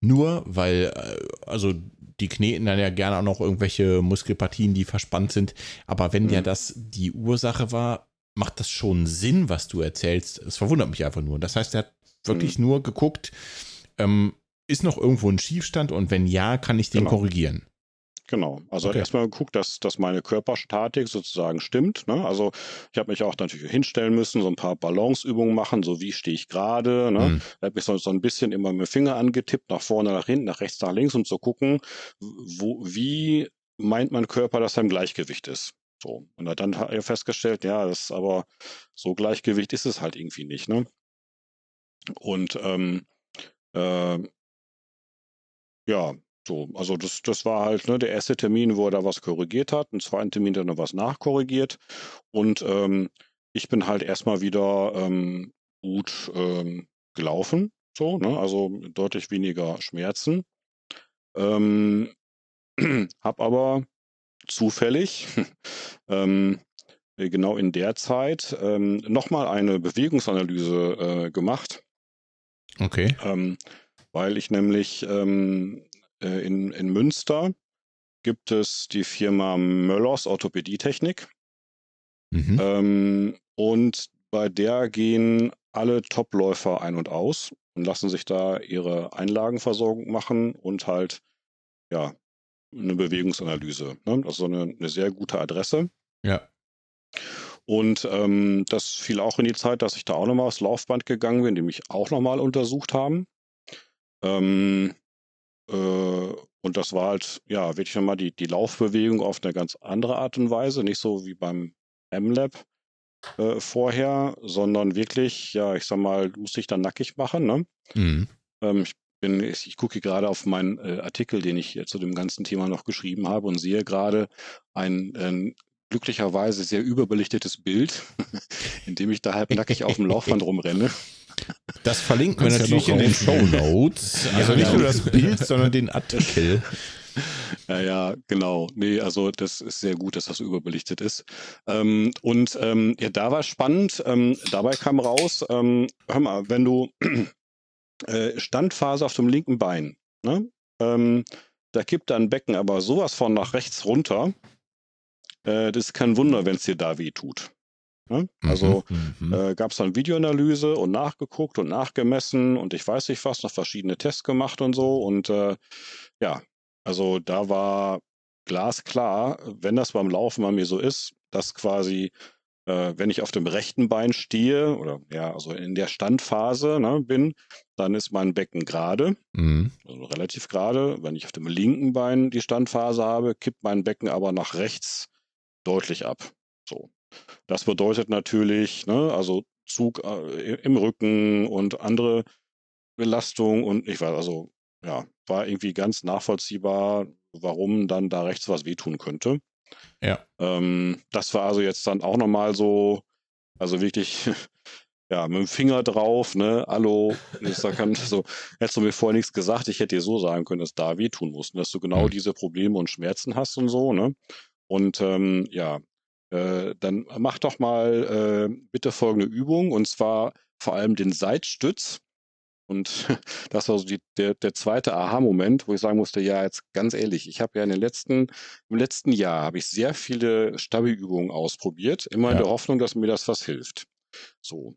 S1: Nur, weil, äh, also die kneten dann ja gerne auch noch irgendwelche Muskelpartien, die verspannt sind. Aber wenn mhm. ja das die Ursache war, macht das schon Sinn, was du erzählst. Es verwundert mich einfach nur. Das heißt, er hat wirklich mhm. nur geguckt, ähm, ist noch irgendwo ein Schiefstand und wenn ja, kann ich den
S3: Genau.
S1: korrigieren.
S3: Genau. Also
S1: Okay.
S3: erstmal geguckt, dass, dass meine Körperstatik sozusagen stimmt. Ne? Also ich habe mich auch natürlich hinstellen müssen, so ein paar Balanceübungen machen, so wie stehe ich gerade. Ne?
S1: Hm.
S3: Da habe ich so, so ein bisschen immer mit dem Finger angetippt, nach vorne, nach hinten, nach rechts, nach links, um zu gucken, wo, wie meint mein Körper, dass er im Gleichgewicht ist. So. Und hat dann festgestellt, ja, das ist aber so Gleichgewicht ist es halt irgendwie nicht. Ne? Und ähm, äh, ja, so, also das, das war halt ne, der erste Termin, wo er da was korrigiert hat, einen zweiten Termin dann noch was nachkorrigiert. Und ähm, ich bin halt erstmal wieder ähm, gut ähm, gelaufen, so, ne? Also deutlich weniger Schmerzen. Ähm, hab aber zufällig ähm, genau in der Zeit ähm, nochmal eine Bewegungsanalyse äh, gemacht,
S1: Okay.
S3: ähm, weil ich nämlich ähm, äh, in, in Münster gibt es die Firma Möllers Orthopädietechnik
S1: Mhm.
S3: ähm, und bei der gehen alle Topläufer ein und aus und lassen sich da ihre Einlagenversorgung machen und halt ja eine Bewegungsanalyse. Ne? Also eine, eine sehr gute Adresse.
S1: Ja.
S3: Und ähm, das fiel auch in die Zeit, dass ich da auch nochmal aufs Laufband gegangen bin, die mich auch nochmal untersucht haben. Ähm, äh, und das war halt, ja, wirklich nochmal die, die Laufbewegung auf eine ganz andere Art und Weise, nicht so wie beim M-Lab äh, vorher, sondern wirklich, ja, ich sag mal, du musst dich dann nackig machen, ne?
S1: Mhm.
S3: Ähm, ich bin, ich, ich gucke gerade auf meinen äh, Artikel, den ich zu dem ganzen Thema noch geschrieben habe und sehe gerade ein ähm, glücklicherweise sehr überbelichtetes Bild, in dem ich da halb nackig auf dem Laufband rumrenne.
S1: Das verlinken wir
S2: ja
S1: natürlich
S2: noch
S1: in den Show Notes. Also
S3: Ja,
S1: nicht
S3: ja.
S1: nur das Bild, sondern den Artikel.
S3: Ja, ja, genau. Nee, also das ist sehr gut, dass das überbelichtet ist. Ähm, und ähm, ja, da war spannend. Ähm, dabei kam raus, ähm, hör mal, wenn du äh, Standphase auf dem linken Bein, ne? ähm, da kippt dein Becken aber sowas von nach rechts runter. Äh, das ist kein Wunder, wenn es dir da weh tut. Ne? Also
S2: Mhm.
S3: äh, gab es dann Videoanalyse und nachgeguckt und nachgemessen und ich weiß nicht was, noch verschiedene Tests gemacht und so. Und äh, ja, also da war glasklar, wenn das beim Laufen bei mir so ist, dass quasi, äh, wenn ich auf dem rechten Bein stehe oder ja, also in der Standphase ne, bin, dann ist mein Becken gerade,
S1: Mhm.
S3: also relativ gerade. Wenn ich auf dem linken Bein die Standphase habe, kippt mein Becken aber nach rechts deutlich ab. So. Das bedeutet natürlich, ne, also Zug äh, im Rücken und andere Belastung und ich weiß, also ja, war irgendwie ganz nachvollziehbar, warum dann da rechts was wehtun könnte.
S1: Ja.
S3: Ähm, das war also jetzt dann auch nochmal so, also wirklich, ja, mit dem Finger drauf, ne, hallo, sag dann so, hättest du mir vorher nichts gesagt, ich hätte dir so sagen können, dass da wehtun muss, und dass du genau
S1: Hm.
S3: diese Probleme und Schmerzen hast und so, ne. Und ähm, ja, äh, dann mach doch mal äh, bitte folgende Übung und zwar vor allem den Seitstütz. Und das war so die, der, der zweite Aha-Moment, wo ich sagen musste, ja, jetzt ganz ehrlich, ich habe ja in den letzten, im letzten Jahr habe ich sehr viele Stabi-Übungen ausprobiert, immer in
S1: Ja.
S3: der Hoffnung, dass mir das was hilft. So.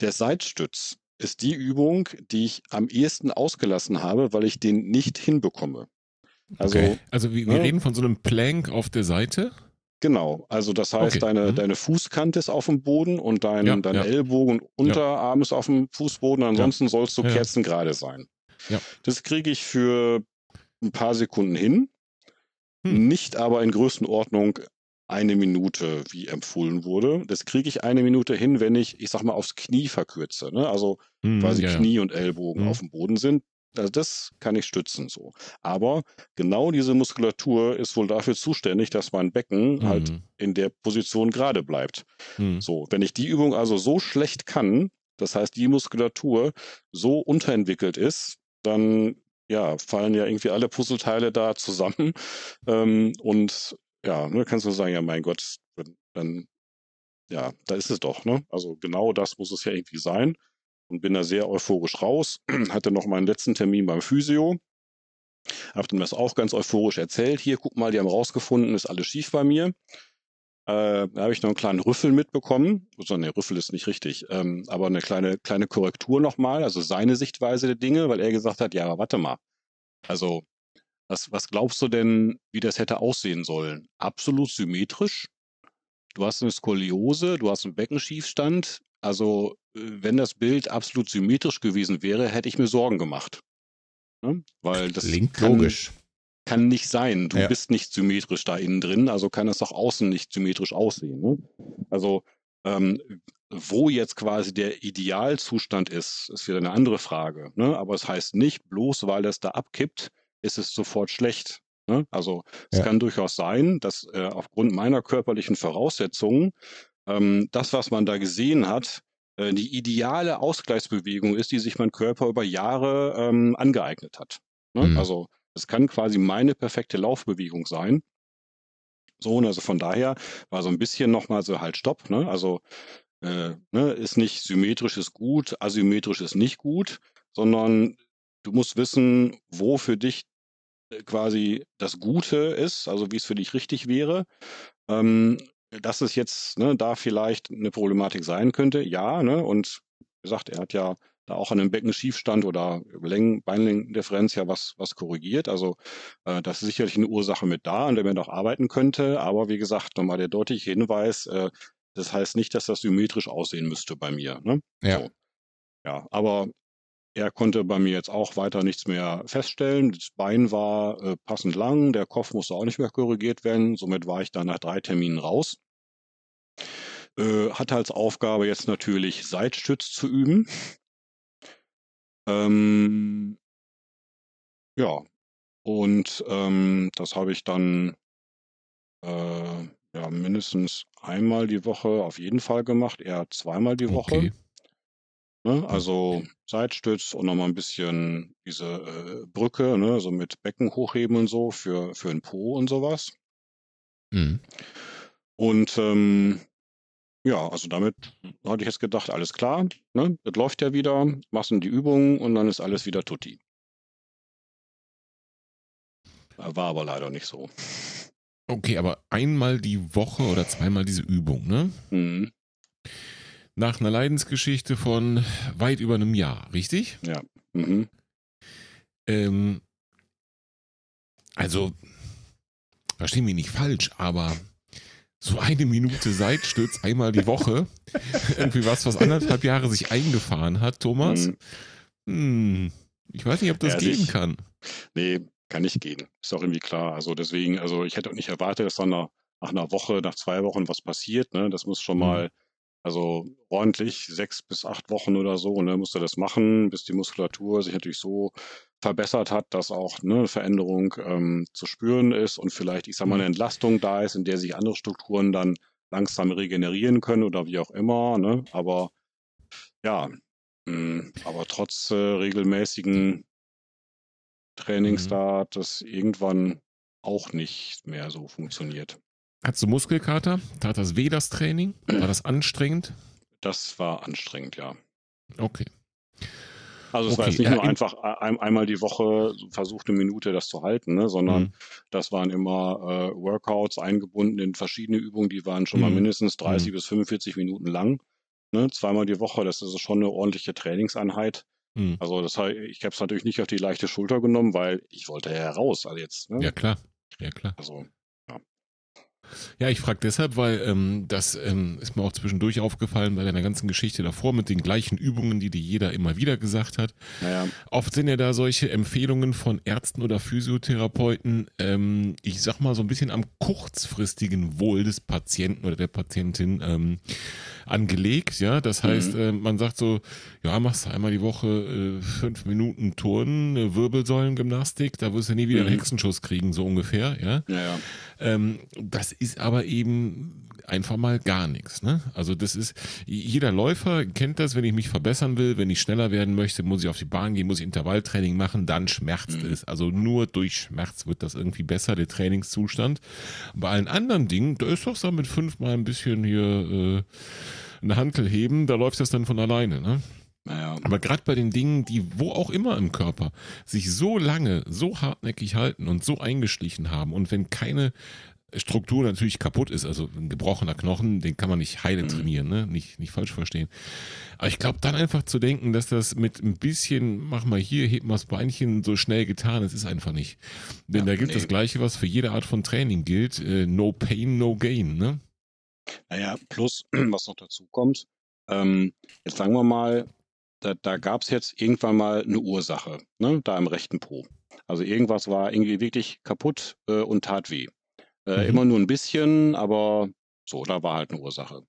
S3: Der Seitstütz ist die Übung, die ich am ehesten ausgelassen habe, weil ich den nicht hinbekomme. Also
S1: Okay.
S2: Also wir, wir
S3: Ja.
S2: reden von so einem Plank auf der Seite.
S3: Genau, also das heißt,
S2: Okay,
S3: deine,
S2: mhm.
S3: deine Fußkante ist auf dem Boden und dein,
S2: Ja,
S3: dein
S2: ja.
S3: Ellbogen und Unterarm ist auf dem Fußboden, ansonsten sollst du
S2: Ja, ja.
S3: kerzengerade sein.
S2: Ja.
S3: Das kriege ich für ein paar Sekunden hin,
S2: Hm.
S3: nicht aber in Größenordnung eine Minute, wie empfohlen wurde. Das kriege ich eine Minute hin, wenn ich, ich sag mal, aufs Knie verkürze. Ne? Also
S2: Hm,
S3: quasi
S2: ja, ja.
S3: Knie und Ellbogen
S2: Mhm.
S3: auf dem Boden sind. Also das kann ich stützen so. Aber genau diese Muskulatur ist wohl dafür zuständig, dass mein Becken halt
S2: Mhm.
S3: in der Position gerade bleibt.
S2: Hm.
S3: So, wenn ich die Übung also so schlecht kann, das heißt die Muskulatur so unterentwickelt ist, dann ja, fallen ja irgendwie alle Puzzleteile da zusammen. Ähm, und ja, ne, kannst du sagen, ja, mein Gott, dann, dann ja, da ist es doch, ne? Also genau das muss es ja irgendwie sein. Und bin da sehr euphorisch raus. Hatte noch meinen letzten Termin beim Physio. Hab dem das auch ganz euphorisch erzählt. Hier, guck mal, die haben rausgefunden, ist alles schief bei mir. Äh, da habe ich noch einen kleinen Rüffel mitbekommen. Also, ne, Rüffel ist nicht richtig, ähm, aber eine kleine, kleine Korrektur nochmal, also seine Sichtweise der Dinge, weil er gesagt hat, ja, aber warte mal. Also, was, was glaubst du denn, wie das hätte aussehen sollen? Absolut symmetrisch? Du hast eine Skoliose, du hast einen Beckenschiefstand. Also, wenn das Bild absolut symmetrisch gewesen wäre, hätte ich mir Sorgen gemacht. Ne? Weil das
S1: Klingt
S3: kann,
S1: logisch.
S3: kann nicht sein. Du
S1: Ja.
S3: bist nicht symmetrisch da innen drin, also kann es auch außen nicht symmetrisch aussehen. Ne? Also, ähm, wo jetzt quasi der Idealzustand ist, ist wieder eine andere Frage. Ne? Aber es heißt nicht, bloß weil es da abkippt, ist es sofort schlecht. Ne? Also es
S1: Ja.
S3: kann durchaus sein, dass äh, aufgrund meiner körperlichen Voraussetzungen ähm, das, was man da gesehen hat, die ideale Ausgleichsbewegung ist, die sich mein Körper über Jahre ähm, angeeignet hat. Ne?
S1: Mhm.
S3: Also es kann quasi meine perfekte Laufbewegung sein. So, und also von daher war so ein bisschen nochmal so halt Stopp. Ne? Also äh, ne, ist nicht symmetrisch ist gut, asymmetrisch ist nicht gut, sondern du musst wissen, wo für dich äh, quasi das Gute ist, also wie es für dich richtig wäre. Ähm, dass es jetzt ne, da vielleicht eine Problematik sein könnte, ja, ne? Und wie gesagt, er hat ja da auch an dem Beckenschiefstand oder Längen, Beinlängendifferenz ja was, was korrigiert. Also äh, das ist sicherlich eine Ursache mit da, an der man noch arbeiten könnte. Aber wie gesagt, nochmal der deutliche Hinweis, äh, das heißt nicht, dass das symmetrisch aussehen müsste bei mir. Ne?
S1: Ja.
S3: So. Ja, aber er konnte bei mir jetzt auch weiter nichts mehr feststellen. Das Bein war äh, passend lang, der Kopf musste auch nicht mehr korrigiert werden. Somit war ich dann nach drei Terminen raus. Äh, hatte als Aufgabe jetzt natürlich Seitstütz zu üben. Ähm, ja, und ähm, das habe ich dann äh, ja, mindestens einmal die Woche auf jeden Fall gemacht, eher zweimal die Woche.
S2: Okay.
S3: Ne? Also Seitstütz und nochmal ein bisschen diese äh, Brücke, ne? so mit Becken hochheben und so für, für den Po und sowas.
S1: Mhm.
S3: Und ähm, ja, also damit hatte ich jetzt gedacht, alles klar, ne? das läuft ja wieder, machst du die Übungen und dann ist alles wieder tutti. War aber leider nicht so.
S2: Okay, aber einmal die Woche oder zweimal diese Übung, ne?
S3: Mhm.
S2: Nach einer Leidensgeschichte von weit über einem Jahr, richtig?
S3: Ja. Mhm.
S2: Ähm, also, versteh mich nicht falsch, aber so eine Minute Seitstütz einmal die Woche, irgendwie was, was anderthalb Jahre sich eingefahren hat, Thomas.
S3: Mhm.
S2: Hm, ich weiß nicht, ob das
S3: Ehrlich?
S2: gehen kann.
S3: Nee, kann nicht gehen. Ist auch irgendwie klar. Also deswegen, also ich hätte auch nicht erwartet, dass dann nach, nach einer Woche, nach zwei Wochen was passiert. Ne? Das muss schon
S2: Mhm.
S3: mal, also ordentlich, sechs bis acht Wochen oder so, ne, musst du das machen, bis die Muskulatur sich natürlich so verbessert hat, dass auch ne, eine Veränderung ähm, zu spüren ist und vielleicht, ich sag mal, eine
S2: Mhm.
S3: Entlastung da ist, in der sich andere Strukturen dann langsam regenerieren können oder wie auch immer. Ne? Aber ja, mh, aber trotz äh, regelmäßigen Trainings
S2: Mhm.
S3: da hat das irgendwann auch nicht mehr so funktioniert.
S2: Hattest du Muskelkater? Tat das weh, das Training? War das anstrengend?
S3: Das war anstrengend, ja.
S2: Okay.
S3: Also es war
S2: Okay,
S3: jetzt nicht nur
S2: in-
S3: einfach ein, einmal die Woche versucht eine Minute das zu halten, ne, sondern
S2: Mhm.
S3: das waren immer äh, Workouts eingebunden in verschiedene Übungen, die waren schon mal
S2: Mhm.
S3: mindestens 30
S2: Mhm.
S3: bis 45 Minuten lang. Ne, zweimal die Woche, das ist schon eine ordentliche Trainingseinheit.
S2: Mhm.
S3: Also das ich habe es natürlich nicht auf die leichte Schulter genommen, weil ich wollte ja raus. Also jetzt, ne?
S2: Ja, klar. Ja, klar.
S3: Also
S2: Ja, ich frage deshalb, weil ähm, das ähm, ist mir auch zwischendurch aufgefallen bei deiner ganzen Geschichte davor mit den gleichen Übungen, die dir jeder immer wieder gesagt hat.
S3: naja,
S2: Oft sind ja da solche Empfehlungen von Ärzten oder Physiotherapeuten, ähm, ich sag mal so ein bisschen am kurzfristigen Wohl des Patienten oder der Patientin ähm, angelegt. Ja, das heißt,
S3: Mhm.
S2: äh, man sagt so, ja, machst du einmal die Woche äh, fünf Minuten Turnen, äh, Wirbelsäulengymnastik, da wirst du nie wieder einen
S3: Mhm.
S2: Hexenschuss kriegen, so ungefähr. Ja,
S3: ja, ja.
S2: Ähm, das ist aber eben einfach mal gar nichts. Ne? Also das ist, jeder Läufer kennt das, wenn ich mich verbessern will, wenn ich schneller werden möchte, muss ich auf die Bahn gehen, muss ich Intervalltraining machen, dann schmerzt
S3: Mhm.
S2: es. Also nur durch Schmerz wird das irgendwie besser, der Trainingszustand. Bei allen anderen Dingen, da ist doch so mit fünfmal ein bisschen hier äh, eine Hantel heben, da läuft das dann von alleine. Ne?
S3: Naja.
S2: Aber gerade bei den Dingen, die wo auch immer im Körper sich so lange, so hartnäckig halten und so eingeschlichen haben und wenn keine Struktur natürlich kaputt ist. Also ein gebrochener Knochen, den kann man nicht heile
S3: Mhm.
S2: trainieren, ne? Nicht, nicht falsch verstehen. Aber ich glaube, dann einfach zu denken, dass das mit ein bisschen, mach mal hier, heb mal das Beinchen, so schnell getan ist, ist einfach nicht. Denn
S3: Ja,
S2: da gilt
S3: nee.
S2: das Gleiche, was für jede Art von Training gilt. Äh, no pain, no gain, ne?
S3: Naja, plus, was noch dazu kommt, ähm, jetzt sagen wir mal, da, da gab es jetzt irgendwann mal eine Ursache, ne, da im rechten Po. Also irgendwas war irgendwie wirklich kaputt äh, und tat weh. Äh,
S2: Mhm.
S3: Immer nur ein bisschen, aber so, da war halt eine Ursache.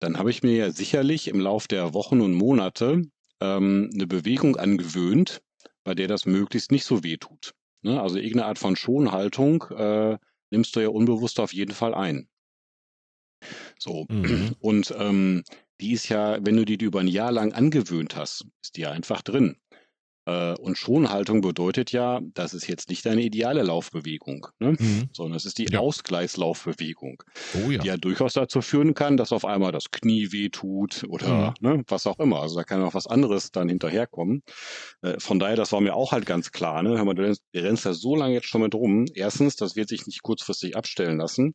S3: Dann habe ich mir ja sicherlich im Lauf der Wochen und Monate ähm, eine Bewegung angewöhnt, bei der das möglichst nicht so weh tut. Ne? Also irgendeine Art von Schonhaltung äh, nimmst du ja unbewusst auf jeden Fall ein. So.
S2: Mhm.
S3: Und ähm, die ist ja, wenn du die über ein Jahr lang angewöhnt hast, ist die ja einfach drin. Äh, und Schonhaltung bedeutet ja, das ist jetzt nicht deine ideale Laufbewegung, ne?
S2: Mhm.
S3: sondern es ist die
S2: Ja.
S3: Ausgleichslaufbewegung,
S2: Oh ja.
S3: die ja durchaus dazu führen kann, dass auf einmal das Knie wehtut oder ne, was auch immer. Also da kann noch was anderes dann hinterherkommen. Äh, von daher, das war mir auch halt ganz klar. Ne? Hör mal, du rennst, du rennst da so lange jetzt schon mit rum. Erstens, das wird sich nicht kurzfristig abstellen lassen.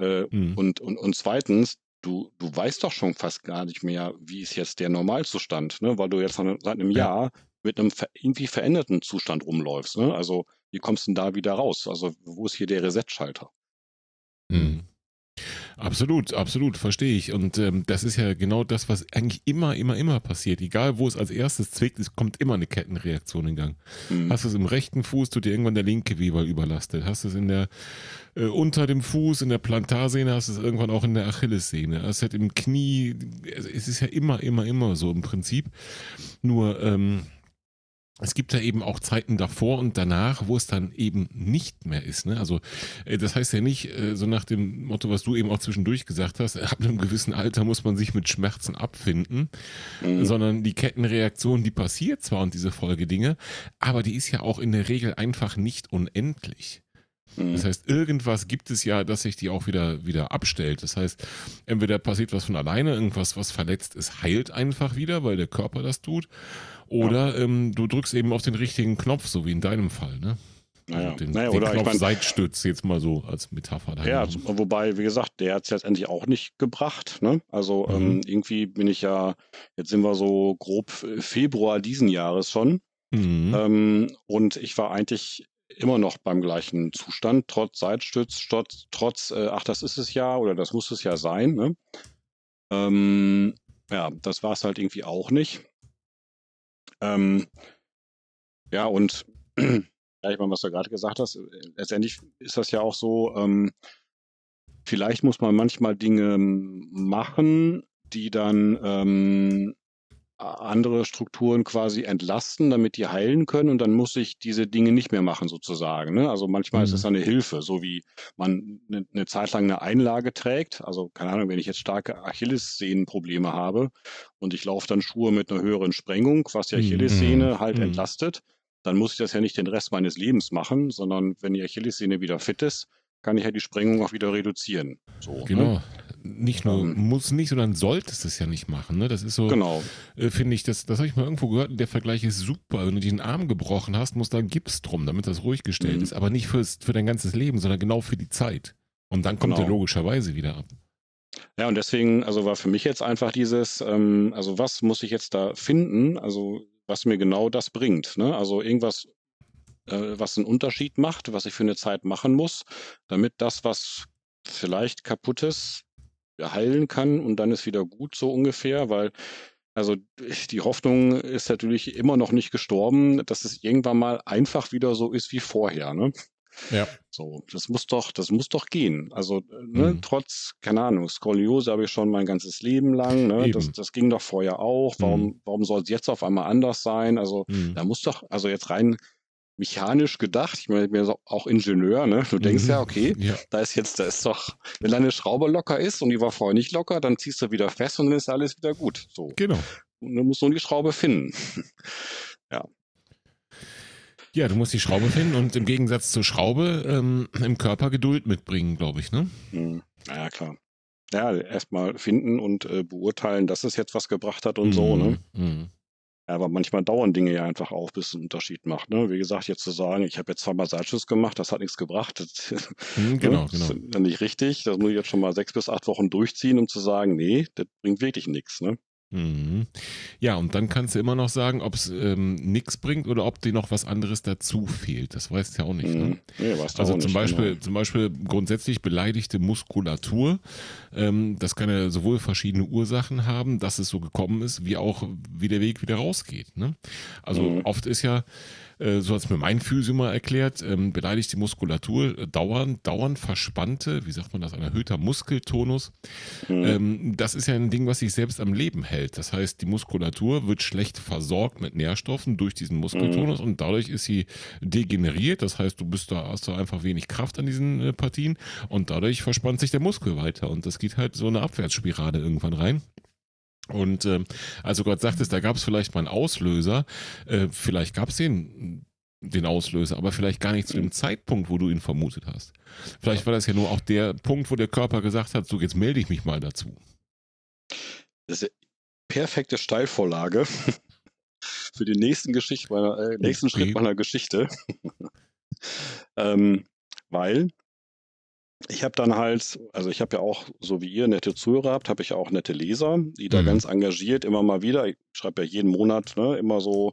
S3: Äh,
S2: Mhm.
S3: und, und, und zweitens, du, du weißt doch schon fast gar nicht mehr, wie ist jetzt der Normalzustand, ne? weil du jetzt seit einem
S2: Ja.
S3: Jahr mit einem ver irgendwie veränderten Zustand rumläufst. Ne? Also wie kommst du denn da wieder raus? Also wo ist hier der Reset-Schalter?
S2: Mhm. Absolut, absolut, verstehe ich. Und ähm, das ist ja genau das, was eigentlich immer, immer, immer passiert. Egal, wo es als erstes zwickt, es kommt immer eine Kettenreaktion in Gang.
S3: Hm.
S2: Hast du es im rechten Fuß, tut dir irgendwann der linke Weber überlastet. Hast du es in der äh, unter dem Fuß, in der Plantarsehne, hast du es irgendwann auch in der Achillessehne. Hast du halt im Knie. Also Es ist ja immer, immer, immer so im Prinzip. Nur ähm, es gibt ja eben auch Zeiten davor und danach, wo es dann eben nicht mehr ist. Ne? Also äh, das heißt ja nicht äh, so nach dem Motto, was du eben auch zwischendurch gesagt hast, ab einem gewissen Alter muss man sich mit Schmerzen abfinden,
S3: Hm.
S2: sondern die Kettenreaktion, die passiert zwar und diese Folgedinge, aber die ist ja auch in der Regel einfach nicht unendlich.
S3: Hm.
S2: Das heißt, irgendwas gibt es ja, dass sich die auch wieder, wieder abstellt. Das heißt, entweder passiert was von alleine, irgendwas, was verletzt ist, heilt einfach wieder, weil der Körper das tut. Oder ähm, du drückst eben auf den richtigen Knopf, so wie in deinem Fall, ne?
S3: Naja,
S2: den,
S3: naja,
S2: den
S3: oder ich
S2: Knopf
S3: mein-
S2: Seitstütz, jetzt mal so als Metapher.
S3: Ja, also, wobei, wie gesagt, der hat es letztendlich auch nicht gebracht. Ne? Also
S2: Mhm.
S3: ähm, irgendwie bin ich ja, jetzt sind wir so grob äh, Februar diesen Jahres schon.
S2: Mhm.
S3: Ähm, und ich war eigentlich immer noch beim gleichen Zustand, trotz Seitstütz, trotz, trotz äh, ach, das ist es ja oder das muss es ja sein. Ne? Ähm, ja, das war es halt irgendwie auch nicht. Ähm, ja, und ja, ich meine, was du gerade gesagt hast, letztendlich ist das ja auch so, ähm, vielleicht muss man manchmal Dinge ähm, machen, die dann ähm, andere Strukturen quasi entlasten, damit die heilen können und dann muss ich diese Dinge nicht mehr machen sozusagen. Ne? Also manchmal ist
S2: Mhm.
S3: es eine Hilfe, so wie man eine, eine Zeit lang eine Einlage trägt. Also keine Ahnung, wenn ich jetzt starke Achillessehnenprobleme habe und ich laufe dann Schuhe mit einer höheren Sprengung, was die
S2: Mhm.
S3: Achillessehne halt
S2: Mhm.
S3: entlastet, dann muss ich das ja nicht den Rest meines Lebens machen, sondern wenn die Achillessehne wieder fit ist, kann ich ja die Sprengung auch wieder reduzieren. So, Ne?
S2: Nicht nur
S3: Ähm.
S2: muss nicht, sondern solltest es ja nicht machen. Ne? Das ist so,
S3: Genau.
S2: äh, finde ich, das, das habe ich mal irgendwo gehört. Der Vergleich ist super. Wenn du dir den Arm gebrochen hast, muss da Gips drum, damit das ruhig gestellt
S3: Mhm.
S2: ist. Aber nicht fürs, für dein ganzes Leben, sondern genau für die Zeit. Und dann kommt
S3: Genau.
S2: er logischerweise wieder ab.
S3: Ja, und deswegen, also war für mich jetzt einfach dieses, ähm, also was muss ich jetzt da finden, also was mir genau das bringt. Ne? Also irgendwas, äh, was einen Unterschied macht, was ich für eine Zeit machen muss, damit das, was vielleicht kaputt ist, heilen kann und dann ist wieder gut, so ungefähr, weil also die Hoffnung ist natürlich immer noch nicht gestorben, dass es irgendwann mal einfach wieder so ist wie vorher. Ne?
S2: Ja.
S3: So, das muss doch, das muss doch gehen. Also, äh, ne,
S2: Mhm.
S3: trotz, keine Ahnung, Skoliose habe ich schon mein ganzes Leben lang, ne? Das, das ging doch vorher auch. Warum,
S2: Mhm.
S3: warum soll es jetzt auf einmal anders sein? Also,
S2: Mhm.
S3: da muss doch, also jetzt rein mechanisch gedacht, ich meine, ich bin so- auch Ingenieur, ne? Du denkst
S2: Mhm.
S3: ja, okay,
S2: Ja,
S3: da ist jetzt, da ist doch, wenn deine Schraube locker ist und die war vorher nicht locker, dann ziehst du wieder fest und dann ist alles wieder gut. So.
S2: genau.
S3: Und du musst nur die Schraube finden.
S2: Ja, du musst die Schraube finden und im Gegensatz zur Schraube ähm, im Körper Geduld mitbringen, glaube ich, ne?
S3: Hm, naja, klar. Ja, erstmal finden und äh, beurteilen, dass es jetzt was gebracht hat und so, ne?
S2: Mhm.
S3: Ja, aber manchmal dauern Dinge ja einfach auf, bis es einen Unterschied macht. Ne? Wie gesagt, jetzt zu sagen, ich habe jetzt zweimal Seitschuss gemacht, das hat nichts gebracht, das,
S2: Hm, genau,
S3: ne?
S2: genau.
S3: das ist ja nicht richtig. Das muss ich jetzt schon mal sechs bis acht Wochen durchziehen, um zu sagen, nee, das bringt wirklich nichts. Ne?
S2: Mhm. Ja, und dann kannst du immer noch sagen, ob es ähm, nichts bringt oder ob dir noch was anderes dazu fehlt. Das weißt du ja auch nicht. Ne?
S3: Mhm. Nee, weißt du
S2: Also zum
S3: nicht,
S2: Beispiel,
S3: genau.
S2: zum Beispiel grundsätzlich beleidigte Muskulatur. Ähm, das kann ja sowohl verschiedene Ursachen haben, dass es so gekommen ist, wie auch wie der Weg wieder rausgeht. Ne? Also
S3: Mhm.
S2: oft ist ja, äh, so hat es mir mein Physio mal erklärt, ähm, beleidigte Muskulatur, äh, dauernd, dauernd verspannte, wie sagt man das, ein erhöhter Muskeltonus.
S3: Mhm.
S2: Ähm, das ist ja ein Ding, was sich selbst am Leben hält. Das heißt, die Muskulatur wird schlecht versorgt mit Nährstoffen durch diesen Muskeltonus und dadurch ist sie degeneriert. Das heißt, du bist da, hast da einfach wenig Kraft an diesen äh, Partien und dadurch verspannt sich der Muskel weiter und das geht halt so eine Abwärtsspirale irgendwann rein. Und ähm, also Gott sagt es, da gab es vielleicht mal einen Auslöser, äh, vielleicht gab es den, den Auslöser, aber vielleicht gar nicht zu dem Zeitpunkt, wo du ihn vermutet hast. Vielleicht war das ja nur auch der Punkt, wo der Körper gesagt hat, so jetzt melde ich mich mal dazu.
S3: Das ist eine perfekte Steilvorlage für die nächsten Geschichte meiner, äh, nächsten. Schritt meiner Geschichte. ähm, weil ich habe dann halt, also ich habe ja auch, so wie ihr nette Zuhörer habt, habe ich auch nette Leser, die da
S2: Mhm.
S3: ganz engagiert immer mal wieder, ich schreibe ja jeden Monat ne, immer so,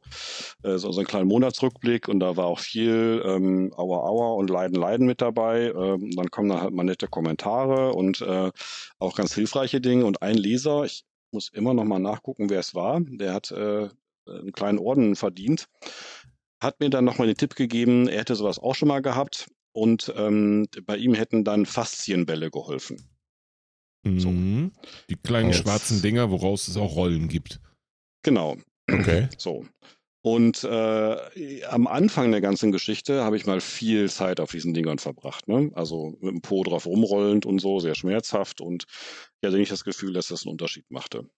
S3: äh, so, so einen kleinen Monatsrückblick und da war auch viel ähm, Aua Aua und Leiden Leiden mit dabei. Ähm, dann kommen dann halt mal nette Kommentare und äh, auch ganz hilfreiche Dinge. Und ein Leser, ich muss immer noch mal nachgucken, wer es war, der hat äh, einen kleinen Orden verdient, hat mir dann noch mal den Tipp gegeben, er hätte sowas auch schon mal gehabt und ähm, bei ihm hätten dann Faszienbälle geholfen. So.
S2: Mhm. Die kleinen
S1: Aus-
S2: schwarzen Dinger, woraus es auch Rollen gibt.
S3: Genau,
S1: Okay.
S3: so. Und äh, am Anfang der ganzen Geschichte habe ich mal viel Zeit auf diesen Dingern verbracht. Ne? Also mit dem Po drauf rumrollend und so, sehr schmerzhaft. Und ich hatte nicht das Gefühl, dass das einen Unterschied machte.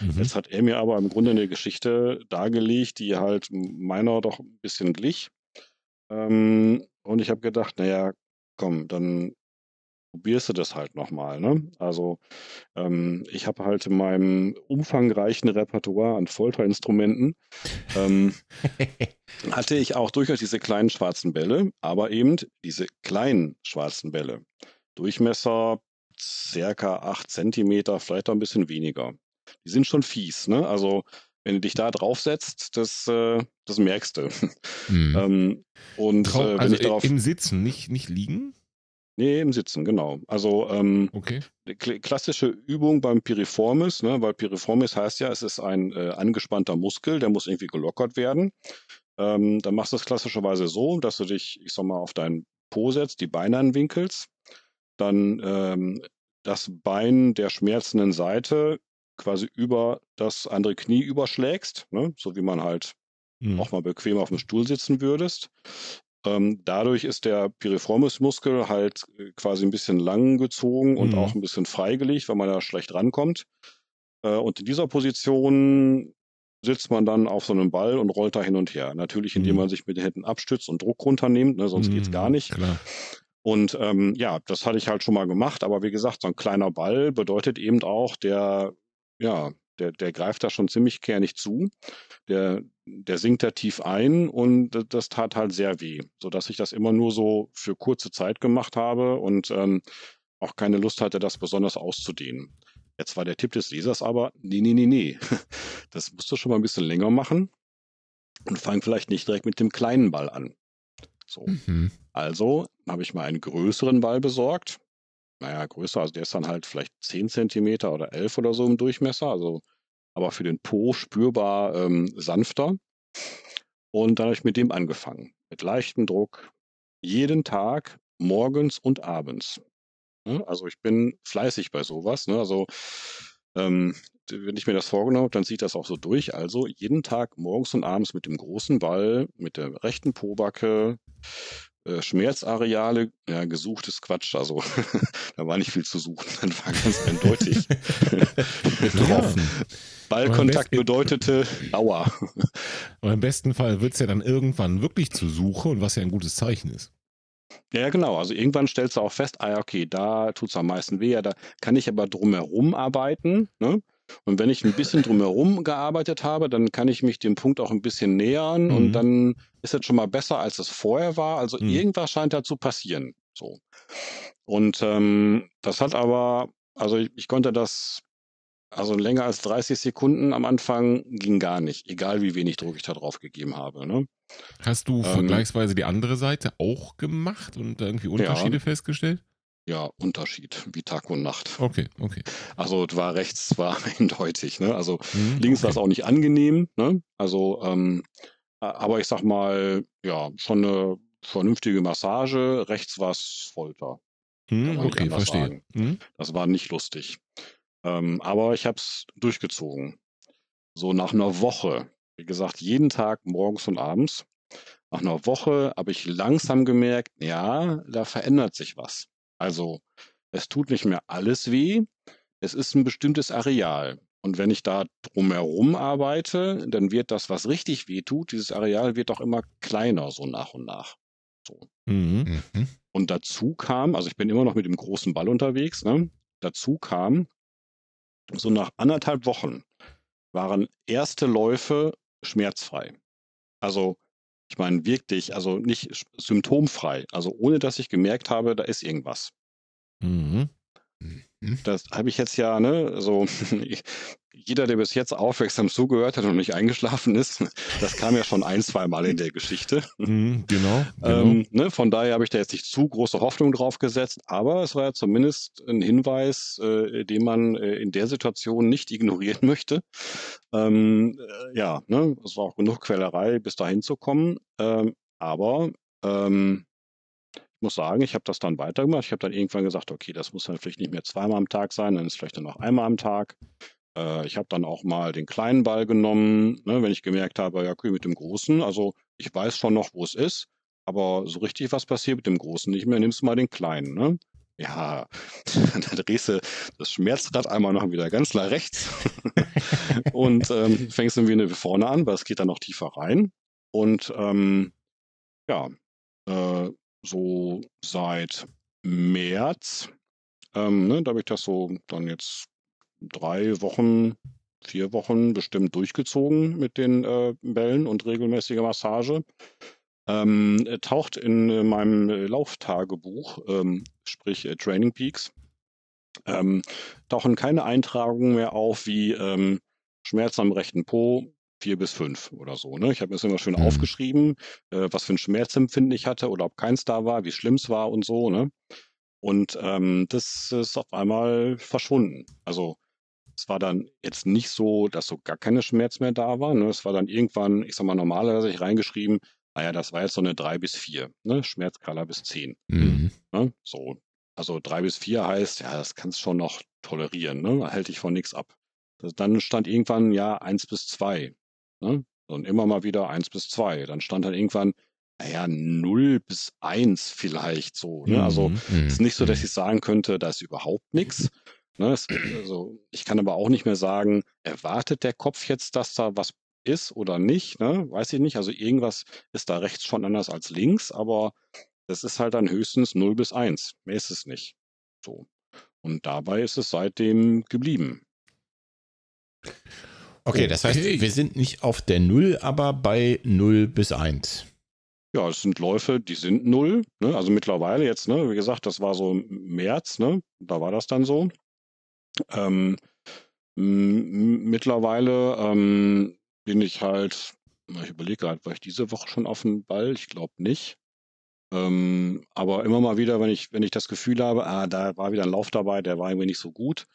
S2: Mhm.
S3: Jetzt hat er mir aber im Grunde eine Geschichte dargelegt, die halt meiner doch ein bisschen glich. Ähm, und ich habe gedacht, naja, komm, dann probierst du das halt nochmal. Ne? Also ähm, ich habe halt in meinem umfangreichen Repertoire an Folterinstrumenten ähm, hatte ich auch durchaus diese kleinen schwarzen Bälle, aber eben diese kleinen schwarzen Bälle. Durchmesser circa 8 Zentimeter, vielleicht auch ein bisschen weniger. Die sind schon fies, ne? Also wenn du dich da draufsetzt, das, äh, das merkst du. Ähm, und
S2: Trau-
S3: äh, wenn
S2: also
S3: ich darauf.
S2: im Sitzen, nicht, nicht liegen?
S3: Nee, im Sitzen, genau. Also ähm,
S2: Okay.
S3: kl- klassische Übung beim Piriformis, ne, weil Piriformis heißt ja, es ist ein äh, angespannter Muskel, der muss irgendwie gelockert werden. Ähm, dann machst du es klassischerweise so, dass du dich, ich sag mal, auf deinen Po setzt, die Beine anwinkelst, dann ähm, das Bein der schmerzenden Seite quasi über das andere Knie überschlägst, ne, so wie man halt
S2: Mhm.
S3: auch mal bequem auf dem Stuhl sitzen würdest. Ähm, dadurch ist der Piriformismuskel halt äh, quasi ein bisschen lang gezogen und
S2: Mhm.
S3: auch ein bisschen freigelegt, weil man da schlecht rankommt. Äh, und in dieser Position sitzt man dann auf so einem Ball und rollt da hin und her. Natürlich, indem
S2: Mhm.
S3: man sich mit den Händen abstützt und Druck runternimmt, ne, sonst geht's
S2: Mhm,
S3: gar nicht.
S2: Klar.
S3: Und ähm, ja, das hatte ich halt schon mal gemacht, aber wie gesagt, so ein kleiner Ball bedeutet eben auch, der, ja, der, der greift da schon ziemlich kernig zu. Der, der sinkt da tief ein und das tat halt sehr weh, sodass ich das immer nur so für kurze Zeit gemacht habe und ähm, auch keine Lust hatte, das besonders auszudehnen. Jetzt war der Tipp des Lesers aber, nee, nee, nee, nee. Das musst du schon mal ein bisschen länger machen und fang vielleicht nicht direkt mit dem kleinen Ball an. So.
S2: Mhm.
S3: Also habe ich mal einen größeren Ball besorgt. Naja, größer, also der ist dann halt vielleicht 10 Zentimeter oder 11 oder so im Durchmesser, also aber für den Po spürbar ähm, sanfter. Und dann habe ich mit dem angefangen. Mit leichtem Druck. Jeden Tag, morgens und abends. Ne? Also ich bin fleißig bei sowas. Ne? Also ähm, wenn ich mir das vorgenommen habe, dann zieht das auch so durch. Also jeden Tag morgens und abends mit dem großen Ball, mit der rechten Pobacke, äh, Schmerzareale, ja, gesucht ist Quatsch. Also da war nicht viel zu suchen. Das war ganz eindeutig.
S1: Betroffen.
S3: Ballkontakt bedeutete Dauer.
S2: Aber im besten Fall wird es ja dann irgendwann wirklich zu Suche und was ja ein gutes Zeichen ist.
S3: Ja, genau. Also irgendwann stellst du auch fest, ah, okay, da tut's am meisten weh, ja, da kann ich aber drumherum arbeiten. Ne? Und wenn ich ein bisschen drumherum gearbeitet habe, dann kann ich mich dem Punkt auch ein bisschen nähern
S2: Mhm.
S3: und dann ist es schon mal besser, als es vorher war. Also
S2: Mhm.
S3: irgendwas scheint da zu passieren. So. Und ähm, das hat aber, also ich, ich konnte das, also länger als 30 Sekunden am Anfang ging gar nicht, egal wie wenig Druck ich da drauf gegeben habe. Ne?
S2: Hast du
S3: Ähm,
S2: vergleichsweise die andere Seite auch gemacht und irgendwie Unterschiede festgestellt?
S3: Ja, Unterschied, wie Tag und Nacht.
S2: Okay, okay.
S3: Also es war rechts war eindeutig, ne? Also
S2: Mhm,
S3: links war es
S2: okay.
S3: auch nicht angenehm, ne? Also, ähm, aber ich sag mal, ja, schon eine vernünftige Massage, rechts war es Folter.
S2: Mhm, okay, verstehe. Mhm.
S3: Das war nicht lustig. Ähm, aber ich habe es durchgezogen. So nach einer Woche, wie gesagt, jeden Tag morgens und abends. Nach einer Woche habe ich langsam gemerkt, ja, da verändert sich was. Also es tut nicht mehr alles weh, es ist ein bestimmtes Areal. Und wenn ich da drumherum arbeite, dann wird das, was richtig weh tut, dieses Areal wird auch immer kleiner, so nach und nach. So.
S2: Mhm.
S1: Mhm.
S3: Und dazu kam, also ich bin immer noch mit dem großen Ball unterwegs, ne? dazu kam, so nach anderthalb Wochen waren erste Läufe schmerzfrei. Also ich meine wirklich, also nicht symptomfrei, also ohne dass ich gemerkt habe, da ist irgendwas.
S2: Mhm.
S1: Mhm.
S3: Das habe ich jetzt ja, ne, so jeder, der bis jetzt aufmerksam zugehört hat und nicht eingeschlafen ist, das kam ja schon ein, zwei Mal in der Geschichte.
S2: Mhm. Genau. genau.
S3: Ähm, ne, von daher habe ich da jetzt nicht zu große Hoffnung drauf gesetzt, aber es war ja zumindest ein Hinweis, äh, den man äh, in der Situation nicht ignorieren möchte. Ähm, äh, ja, ne, es war auch genug Quälerei, bis dahin zu kommen. Ähm, aber ähm, muss sagen, ich habe das dann weitergemacht. Ich habe dann irgendwann gesagt, okay, das muss dann vielleicht nicht mehr zweimal am Tag sein, dann ist vielleicht nur noch einmal am Tag. Äh, ich habe dann auch mal den kleinen Ball genommen, ne, wenn ich gemerkt habe, ja, okay, mit dem großen, also ich weiß schon noch, wo es ist, aber so richtig was passiert mit dem großen nicht mehr, nimmst du mal den kleinen, ne? Ja, dann drehst du das Schmerzrad einmal noch wieder ganz nach rechts und ähm, fängst dann wieder vorne an, weil es geht dann noch tiefer rein. Und ähm, ja, äh, so seit März, ähm, ne, da habe ich das so dann jetzt drei Wochen, vier Wochen bestimmt durchgezogen mit den äh, Bällen und regelmäßiger Massage. Ähm, äh, taucht in äh, meinem äh, Lauftagebuch, ähm, sprich äh, Training Peaks, ähm, tauchen keine Eintragungen mehr auf wie ähm, Schmerz am rechten Po, vier bis fünf oder so. Ne? Ich habe mir das immer schön
S1: Mhm.
S3: aufgeschrieben, äh, was für ein Schmerzempfinden ich hatte oder ob keins da war, wie schlimm es war und so. Ne? Und ähm, das ist auf einmal verschwunden. Also es war dann jetzt nicht so, dass so gar keine Schmerz mehr da war. Ne? Es war dann irgendwann, ich sag mal, normalerweise ich reingeschrieben, naja, das war jetzt so eine drei bis vier, ne? Schmerzskala bis zehn.
S1: Mhm.
S3: Ne? So. Also drei bis vier heißt, ja, das kannst du schon noch tolerieren, ne? Da hält dich von nichts ab. Das, dann stand irgendwann ja eins bis zwei. Ne? Und immer mal wieder eins bis zwei. Dann stand dann irgendwann, naja, null bis eins vielleicht so. Ne? Also
S2: Mhm.
S3: es ist nicht so, dass ich sagen könnte, da ist überhaupt nichts. Ne, es, also, ich kann aber auch nicht mehr sagen, erwartet der Kopf jetzt, dass da was ist oder nicht. Ne? Weiß ich nicht. Also irgendwas ist da rechts schon anders als links, aber das ist halt dann höchstens 0 bis 1. Mehr ist es nicht. So. Und dabei ist es seitdem geblieben.
S1: Okay, das heißt,
S2: Okay.
S1: wir sind nicht auf der Null, aber bei 0 bis 1.
S3: Ja, es sind Läufe, die sind null. Ne? Also mittlerweile jetzt, ne, wie gesagt, das war so im März, ne? Da war das dann so. Ähm, mittlerweile ähm, bin ich halt, ich überlege gerade, war ich diese Woche schon auf dem Ball? Ich glaube nicht. Ähm, aber immer mal wieder, wenn ich, wenn ich das Gefühl habe, ah, da war wieder ein Lauf dabei, der war irgendwie nicht so gut.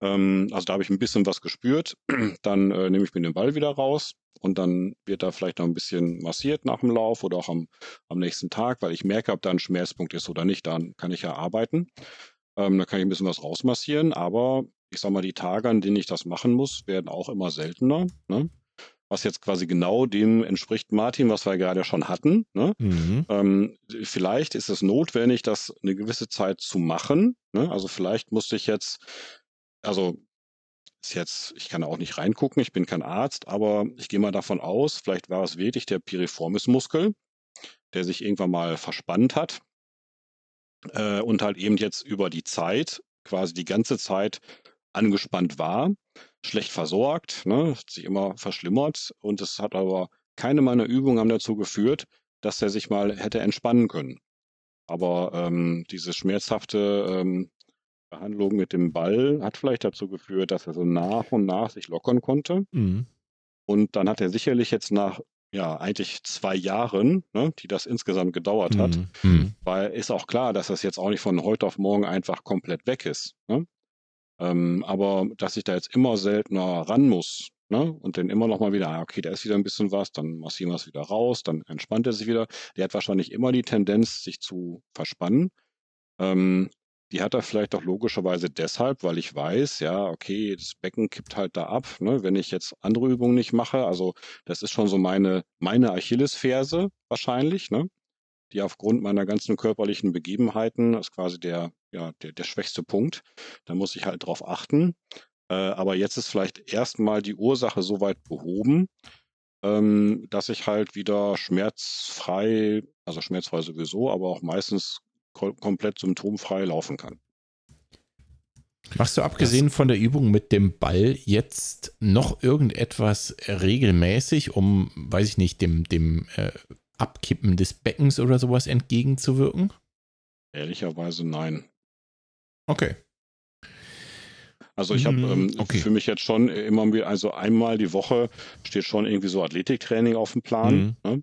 S3: Ähm, also da habe ich ein bisschen was gespürt, dann äh, nehme ich mir den Ball wieder raus und dann wird da vielleicht noch ein bisschen massiert nach dem Lauf oder auch am, am nächsten Tag, weil ich merke, ob da ein Schmerzpunkt ist oder nicht. Dann kann ich ja arbeiten. Ähm, da kann ich ein bisschen was rausmassieren, aber ich sag mal, die Tage, an denen ich das machen muss, werden auch immer seltener. Ne? Was jetzt quasi genau dem entspricht, Martin, was wir gerade schon hatten. Ne?
S2: Mhm.
S3: Ähm, vielleicht ist es notwendig, das eine gewisse Zeit zu machen. Ne? Also vielleicht musste ich jetzt, also ist jetzt, ich kann auch nicht reingucken, ich bin kein Arzt, aber ich gehe mal davon aus, vielleicht war es wirklich der Piriformis-Muskel, der sich irgendwann mal verspannt hat äh, und halt eben jetzt über die Zeit, quasi die ganze Zeit angespannt war, schlecht versorgt, ne, hat sich immer verschlimmert und es hat aber keine meiner Übungen haben dazu geführt, dass er sich mal hätte entspannen können. Aber ähm, diese schmerzhafte ähm, Behandlung mit dem Ball hat vielleicht dazu geführt, dass er so nach und nach sich lockern konnte.
S2: Mhm.
S3: Und dann hat er sicherlich jetzt nach ja, eigentlich zwei Jahren, ne, die das insgesamt gedauert hat,
S2: Mhm.
S1: Hm.
S3: weil ist auch klar, dass das jetzt auch nicht von heute auf morgen einfach komplett weg ist. Ne? Ähm, aber dass ich da jetzt immer seltener ran muss ne? und dann immer noch mal wieder, ah, okay, da ist wieder ein bisschen was, dann massieren wir es wieder raus, dann entspannt er sich wieder. Der hat wahrscheinlich immer die Tendenz, sich zu verspannen. Ähm, die hat er vielleicht auch logischerweise deshalb, weil ich weiß, ja, okay, das Becken kippt halt da ab, ne, wenn ich jetzt andere Übungen nicht mache. Also das ist schon so meine, meine Achillesferse wahrscheinlich, ne? Die aufgrund meiner ganzen körperlichen Begebenheiten ist quasi der, ja, der, der schwächste Punkt. Da muss ich halt drauf achten. Äh, aber jetzt ist vielleicht erstmal die Ursache soweit behoben, ähm, dass ich halt wieder schmerzfrei, also schmerzfrei sowieso, aber auch meistens komplett symptomfrei laufen kann.
S1: Machst du abgesehen von der Übung mit dem Ball jetzt noch irgendetwas regelmäßig, um, weiß ich nicht, dem, dem äh, Abkippen des Beckens oder sowas entgegenzuwirken?
S3: Ehrlicherweise nein.
S1: Okay.
S3: Also ich habe
S2: Mhm,
S3: ähm,
S2: okay.
S3: für mich jetzt schon immer wieder, also einmal die Woche steht schon irgendwie so Athletiktraining auf dem Plan.
S2: Mhm.
S3: Ne?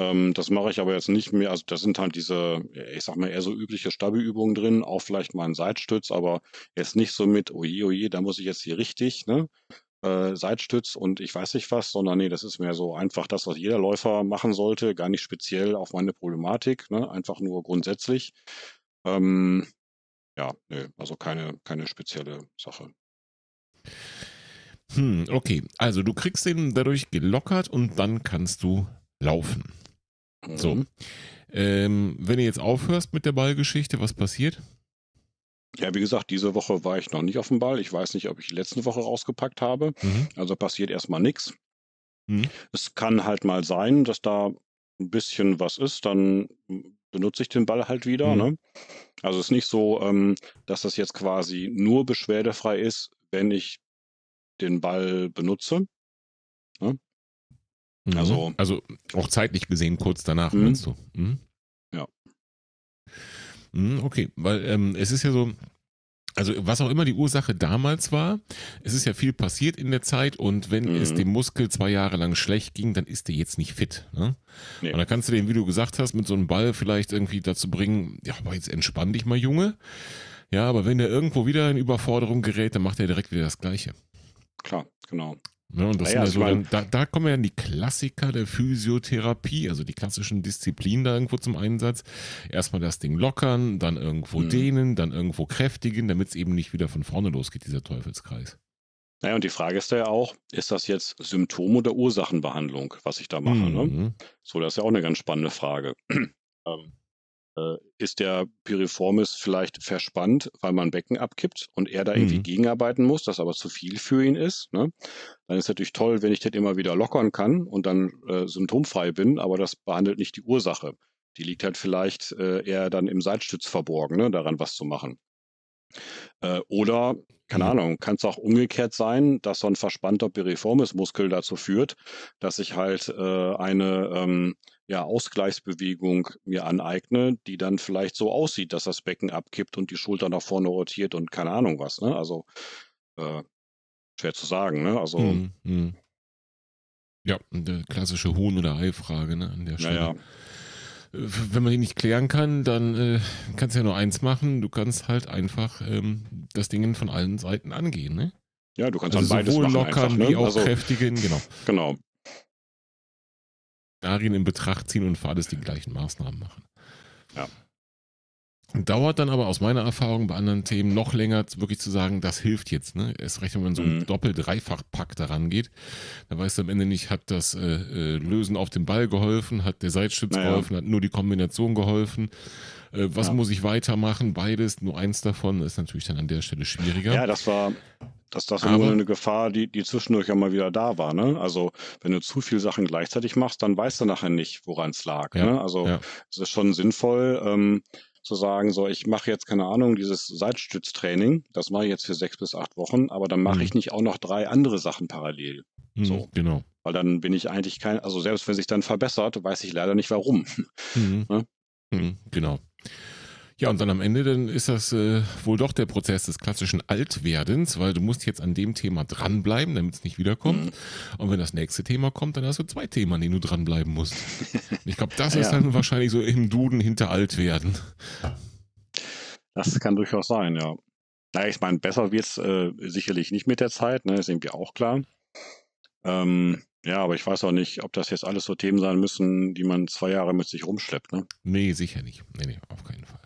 S3: Ähm, das mache ich aber jetzt nicht mehr. Also das sind halt diese, ich sag mal, eher so übliche Stabi-Übungen drin, auch vielleicht mal ein Seitstütz, aber jetzt nicht so mit, oje, oje, da muss ich jetzt hier richtig, ne? Äh, Seitstütz und ich weiß nicht was, sondern nee, das ist mehr so einfach das, was jeder Läufer machen sollte, gar nicht speziell auf meine Problematik, ne? Einfach nur grundsätzlich. Ähm, ja, nö, also keine, keine spezielle Sache.
S2: Hm, okay. Also du kriegst den dadurch gelockert und dann kannst du laufen. So.
S3: Mhm.
S2: Ähm, wenn du jetzt aufhörst mit der Ballgeschichte, was passiert?
S3: Ja, wie gesagt, diese Woche war ich noch nicht auf dem Ball. Ich weiß nicht, ob ich die letzte Woche rausgepackt habe.
S2: Mhm.
S3: Also passiert erstmal nichts.
S2: Mhm.
S3: Es kann halt mal sein, dass da ein bisschen was ist, dann benutze ich den Ball halt wieder.
S2: Mhm.
S3: Ne? Also es ist nicht so, ähm, dass das jetzt quasi nur beschwerdefrei ist, wenn ich den Ball benutze.
S2: Mhm.
S3: Also-
S2: also auch zeitlich gesehen kurz danach,
S3: Mhm.
S2: meinst du? Mhm.
S3: Ja.
S2: Mhm, okay, weil ähm, es ist ja so, also was auch immer die Ursache damals war, es ist ja viel passiert in der Zeit und wenn
S3: Mhm.
S2: es dem Muskel zwei Jahre lang schlecht ging, dann ist der jetzt nicht fit. Ne?
S3: Nee.
S2: Und dann kannst du den, wie du gesagt hast, mit so einem Ball vielleicht irgendwie dazu bringen, ja, aber jetzt entspann dich mal, Junge. Ja, aber wenn der irgendwo wieder in Überforderung gerät, dann macht er direkt wieder das Gleiche.
S3: Klar, genau.
S2: Ne, und das ja
S3: ich
S2: so
S3: mein-
S2: dann, da, da kommen ja die Klassiker der Physiotherapie, also die klassischen Disziplinen da irgendwo zum Einsatz. Erstmal das Ding lockern, dann irgendwo
S3: Mhm.
S2: dehnen, dann irgendwo kräftigen, damit es eben nicht wieder von vorne losgeht, dieser Teufelskreis.
S3: Naja, und die Frage ist ja auch, ist das jetzt Symptom- oder Ursachenbehandlung, was ich da mache? Ne?
S2: Mhm.
S3: So, das ist ja auch eine ganz spannende Frage. ähm, äh, ist der Piriformis vielleicht verspannt, weil man Becken abkippt und er da irgendwie
S2: Mhm.
S3: gegenarbeiten muss, das aber zu viel für ihn ist? Ne? Dann ist natürlich toll, wenn ich das immer wieder lockern kann und dann äh, symptomfrei bin, aber das behandelt nicht die Ursache. Die liegt halt vielleicht äh, eher dann im Seitstütz verborgen, ne? daran was zu machen. Äh, oder, keine
S2: Mhm.
S3: Ahnung, kann es auch umgekehrt sein, dass so ein verspannter Piriformismuskel dazu führt, dass ich halt äh, eine ähm, ja, Ausgleichsbewegung mir aneigne, die dann vielleicht so aussieht, dass das Becken abkippt und die Schulter nach vorne rotiert und keine Ahnung was. Ne? Also äh, schwer zu sagen. Ne? Also
S2: Mhm. Mhm. Ja, eine klassische Huhn- oder Ei-Frage ne, an der Stelle.
S3: naja,
S2: Äh, Wenn man die nicht klären kann, dann äh, kannst du ja nur eins machen. Du kannst halt einfach ähm, das Ding von allen Seiten angehen. Ne?
S3: ja, du kannst
S2: Also
S3: dann beides
S2: sowohl
S3: machen
S2: lockern
S3: einfach. Ne?
S2: wie auch
S3: also,
S2: kräftigen, genau.
S3: genau.
S2: Szenarien in Betracht ziehen und für alles die gleichen Maßnahmen machen.
S3: Ja.
S2: Dauert dann aber aus meiner Erfahrung bei anderen Themen noch länger, wirklich zu sagen, das hilft jetzt. Ne? Erst recht, wenn man so einen
S3: Mhm.
S2: Doppel-Dreifach-Pack daran geht. Da weißt du am Ende nicht, hat das äh, äh, Lösen auf dem Ball geholfen, hat der Seitstütz
S3: Naja.
S2: geholfen, hat nur die Kombination geholfen. Äh, was
S3: Ja.
S2: muss ich weitermachen? Beides, nur eins davon ist natürlich dann an der Stelle schwieriger.
S3: Ja, das war, das, das war
S2: Aber-
S3: nur eine Gefahr, die, die zwischendurch ja mal wieder da war. Ne? Also wenn du zu viele Sachen gleichzeitig machst, dann weißt du nachher nicht, woran es lag.
S2: Ja,
S3: Ne? Also
S2: ja.
S3: es ist schon sinnvoll, ähm, zu sagen, so, ich mache jetzt, keine Ahnung, dieses Seitstütztraining, das mache ich jetzt für sechs bis acht Wochen, aber dann mache
S2: Mhm.
S3: ich nicht auch noch drei andere Sachen parallel.
S2: Mhm,
S3: So.
S2: Genau.
S3: Weil dann bin ich eigentlich kein, also selbst wenn sich dann verbessert, weiß ich leider nicht warum.
S2: Mhm.
S3: Ne?
S2: Mhm, genau. Ja, und dann am Ende, dann ist das äh, wohl doch der Prozess des klassischen Altwerdens, weil du musst jetzt an dem Thema dranbleiben, damit es nicht wiederkommt.
S3: Mhm.
S2: Und wenn das nächste Thema kommt, dann hast du zwei Themen, an denen du dranbleiben musst. Ich glaube, das ist
S3: Ja.
S2: dann wahrscheinlich so im Duden hinter Altwerden.
S3: Das kann durchaus sein, ja. Na, ich meine, besser wird's äh, sicherlich nicht mit der Zeit, ne, ist irgendwie auch klar. Ähm, ja, aber ich weiß auch nicht, ob das jetzt alles so Themen sein müssen, die man zwei Jahre mit sich rumschleppt, ne?
S2: Nee, sicher nicht. Nee, nee, auf keinen Fall.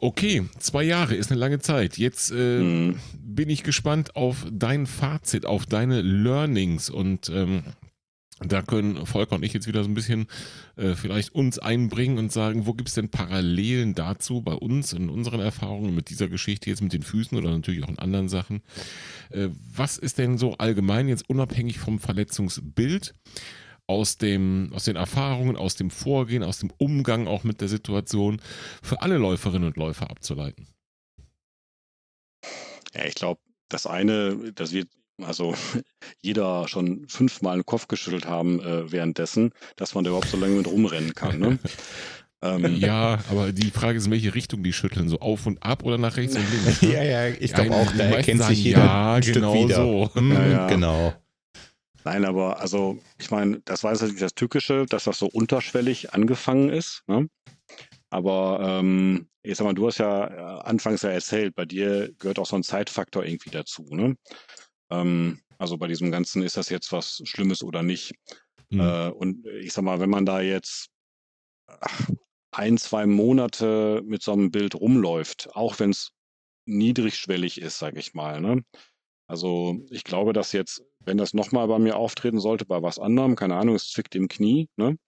S2: Okay, zwei Jahre ist eine lange Zeit. Jetzt äh,
S3: Mhm.
S2: bin ich gespannt auf dein Fazit, auf deine Learnings und ähm, da können Volker und ich jetzt wieder so ein bisschen äh, vielleicht uns einbringen und sagen, wo gibt es denn Parallelen dazu bei uns in unseren Erfahrungen mit dieser Geschichte jetzt mit den Füßen oder natürlich auch in anderen Sachen. Äh, was ist denn so allgemein jetzt unabhängig vom Verletzungsbild aus, dem, aus den Erfahrungen, aus dem Vorgehen, aus dem Umgang auch mit der Situation für alle Läuferinnen und Läufer abzuleiten?
S3: Ja, ich glaube, das eine, das wird also jeder schon fünfmal den Kopf geschüttelt haben äh, währenddessen, dass man da überhaupt so lange mit rumrennen kann. Ne? ähm,
S2: Ja, aber die Frage ist, in welche Richtung die schütteln, so auf und ab oder nach rechts und links?
S1: ja, ja, ich glaube auch, da erkennt sich jeder
S2: ja,
S1: ein Stück
S2: genau
S1: wieder.
S2: so.
S1: Mhm,
S3: Ja, ja.
S1: Genau.
S3: Nein, aber also, ich meine, das war jetzt natürlich das Tückische, dass das so unterschwellig angefangen ist. Ne? Aber ähm, ich sag mal, du hast ja äh, anfangs ja erzählt, bei dir gehört auch so ein Zeitfaktor irgendwie dazu. Ne? Ähm, also bei diesem Ganzen ist das jetzt was Schlimmes oder nicht.
S2: Hm.
S3: Äh, und ich sag mal, wenn man da jetzt ach, ein, zwei Monate mit so einem Bild rumläuft, auch wenn es niedrigschwellig ist, sag ich mal. Ne? Also ich glaube, dass jetzt, wenn das nochmal bei mir auftreten sollte, bei was anderem, keine Ahnung, es zwickt im Knie, ne?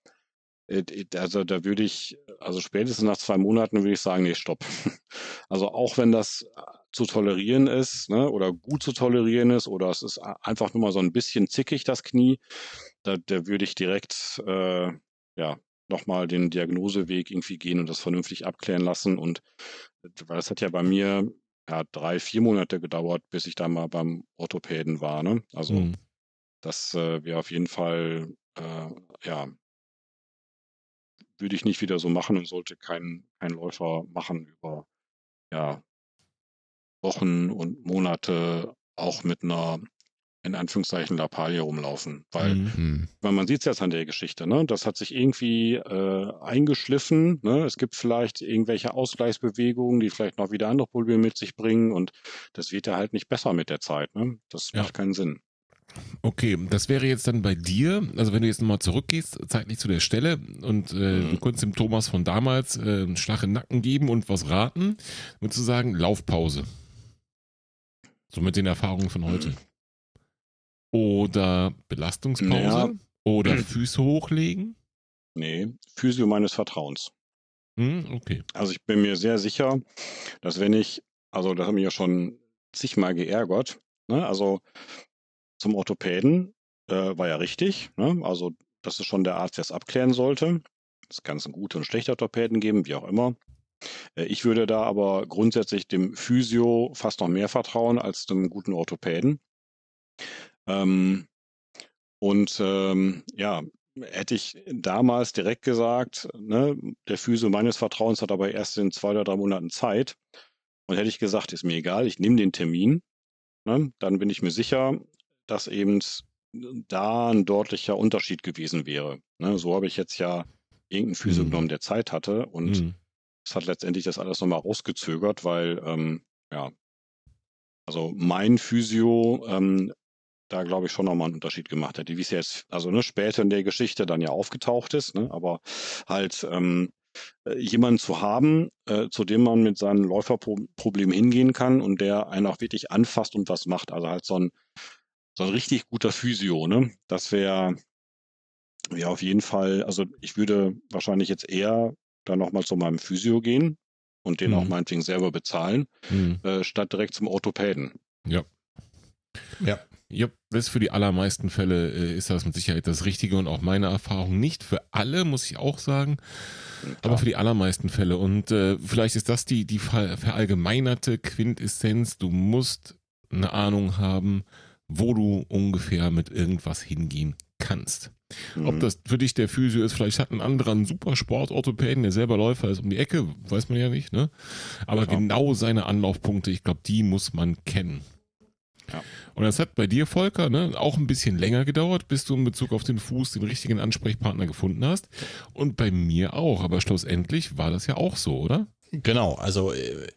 S3: Äh, Also da würde ich, also spätestens nach zwei Monaten würde ich sagen, nee, stopp. Also auch wenn das äh, zu tolerieren ist, ne, oder gut zu tolerieren ist, oder es ist einfach nur mal so ein bisschen zickig, das Knie, da, da würde ich direkt, äh, ja, nochmal den Diagnoseweg irgendwie gehen und das vernünftig abklären lassen. Und weil das hat ja bei mir ja, drei, vier Monate gedauert, bis ich da mal beim Orthopäden war. Ne? Also
S2: Hm.
S3: das äh, wäre auf jeden Fall, äh, ja, würde ich nicht wieder so machen und sollte kein, kein Läufer machen über ja, Wochen und Monate auch mit einer in Anführungszeichen Lappalie rumlaufen. Weil
S2: Hm.
S1: Hm.
S3: weil man sieht es jetzt an der Geschichte, ne? Das hat sich irgendwie äh, eingeschliffen. Ne? Es gibt vielleicht irgendwelche Ausgleichsbewegungen, die vielleicht noch wieder andere Probleme mit sich bringen und das wird ja halt nicht besser mit der Zeit. Ne? Das
S2: Ja.
S3: macht keinen Sinn.
S2: Okay, das wäre jetzt dann bei dir, also wenn du jetzt nochmal zurückgehst, zeitlich zu der Stelle und äh,
S3: Mhm.
S2: du könntest dem Thomas von damals äh, einen Schlag in den Nacken geben und was raten, würdest du sagen, Laufpause. So mit den Erfahrungen von heute. Oder Belastungspause.
S3: Ja.
S2: Oder Füße hochlegen.
S3: Nee, Physio meines Vertrauens.
S2: Hm, okay.
S3: Also ich bin mir sehr sicher, dass wenn ich, also das hat mich ja schon zigmal geärgert, ne? also zum Orthopäden äh, war ja richtig, ne? also das ist schon der Arzt, der es abklären sollte. Es kann einen gute und schlechte Orthopäden geben, wie auch immer. Äh, ich würde da aber grundsätzlich dem Physio fast noch mehr vertrauen als dem guten Orthopäden. Ähm, und ähm, ja, hätte ich damals direkt gesagt, ne, der Physio meines Vertrauens hat aber erst in zwei oder drei Monaten Zeit. Und hätte ich gesagt, ist mir egal, ich nehme den Termin, ne, dann bin ich mir sicher, dass eben da ein deutlicher Unterschied gewesen wäre. Ne, so habe ich jetzt ja irgendeinen Physio
S2: Mhm.
S3: genommen, der Zeit hatte und
S2: Hm.
S3: es hat letztendlich das alles nochmal rausgezögert, weil, ähm, ja, also mein Physio ähm, da, glaube ich, schon nochmal einen Unterschied gemacht hätte, wie es jetzt, also ne, später in der Geschichte dann ja aufgetaucht ist, ne, aber halt ähm, äh, jemanden zu haben, äh, zu dem man mit seinen Läuferproblemen hingehen kann und der einen auch wirklich anfasst und was macht. Also halt so ein, so ein richtig guter Physio, ne? Das wäre wär auf jeden Fall, also ich würde wahrscheinlich jetzt eher dann nochmal zu meinem Physio gehen und den
S2: Mhm.
S3: auch meinetwegen selber bezahlen,
S2: Hm.
S3: äh, statt direkt zum Orthopäden.
S2: Ja.
S1: Ja.
S2: Ja, das ist für die allermeisten Fälle äh, ist das mit Sicherheit das Richtige und auch meine Erfahrung nicht für alle, muss ich auch sagen, aber für die allermeisten Fälle. Und äh, vielleicht ist das die, die verallgemeinerte Quintessenz. Du musst eine Ahnung haben, wo du ungefähr mit irgendwas hingehen kannst. Mhm. Ob das für dich der Physio ist, vielleicht hat ein anderer einen super Sportorthopäden, der selber Läufer ist um die Ecke, weiß man ja nicht, ne? Aber ja. genau seine Anlaufpunkte, ich glaube, die muss man kennen. Ja. Und das hat bei dir, Volker, ne, auch ein bisschen länger gedauert, bis du in Bezug auf den Fuß den richtigen Ansprechpartner gefunden hast. Und bei mir auch. Aber schlussendlich war das ja auch so, oder?
S1: Genau, also äh,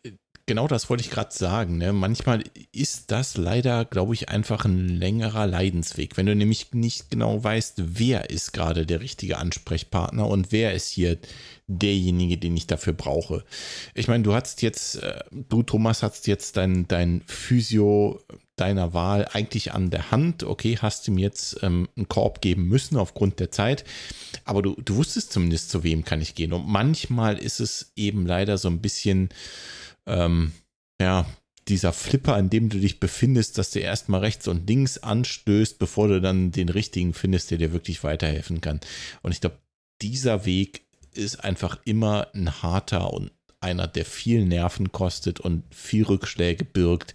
S1: genau das wollte ich gerade sagen. Ne? Manchmal ist das leider, glaube ich, einfach ein längerer Leidensweg. Wenn du nämlich nicht genau weißt, wer ist gerade der richtige Ansprechpartner und wer ist hier derjenige, den ich dafür brauche. Ich meine, du hast jetzt, äh, du Thomas, hast jetzt dein, dein Physio deiner Wahl eigentlich an der Hand. Okay, hast ihm jetzt ähm, einen Korb geben müssen aufgrund der Zeit, aber du, du wusstest zumindest, zu wem kann ich gehen. Und manchmal ist es eben leider so ein bisschen, ähm, ja, dieser Flipper, an dem du dich befindest, dass du erstmal rechts und links anstößt, bevor du dann den richtigen findest, der dir wirklich weiterhelfen kann. Und ich glaube, dieser Weg ist einfach immer ein harter und einer, der viel Nerven kostet und viel Rückschläge birgt.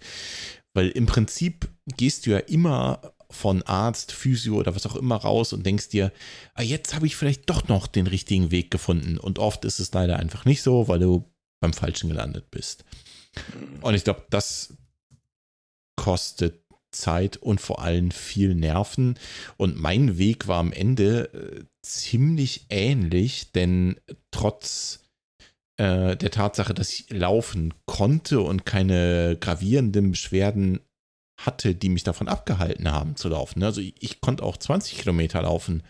S1: Weil im Prinzip gehst du ja immer von Arzt, Physio oder was auch immer raus und denkst dir, ah, jetzt habe ich vielleicht doch noch den richtigen Weg gefunden. Und oft ist es leider einfach nicht so, weil du beim Falschen gelandet bist. Und ich glaube, das kostet Zeit und vor allem viel Nerven. Und mein Weg war am Ende äh, ziemlich ähnlich, denn trotz äh, der Tatsache, dass ich laufen konnte und keine gravierenden Beschwerden hatte, die mich davon abgehalten haben zu laufen. Also ich, ich konnte auch 20 Kilometer laufen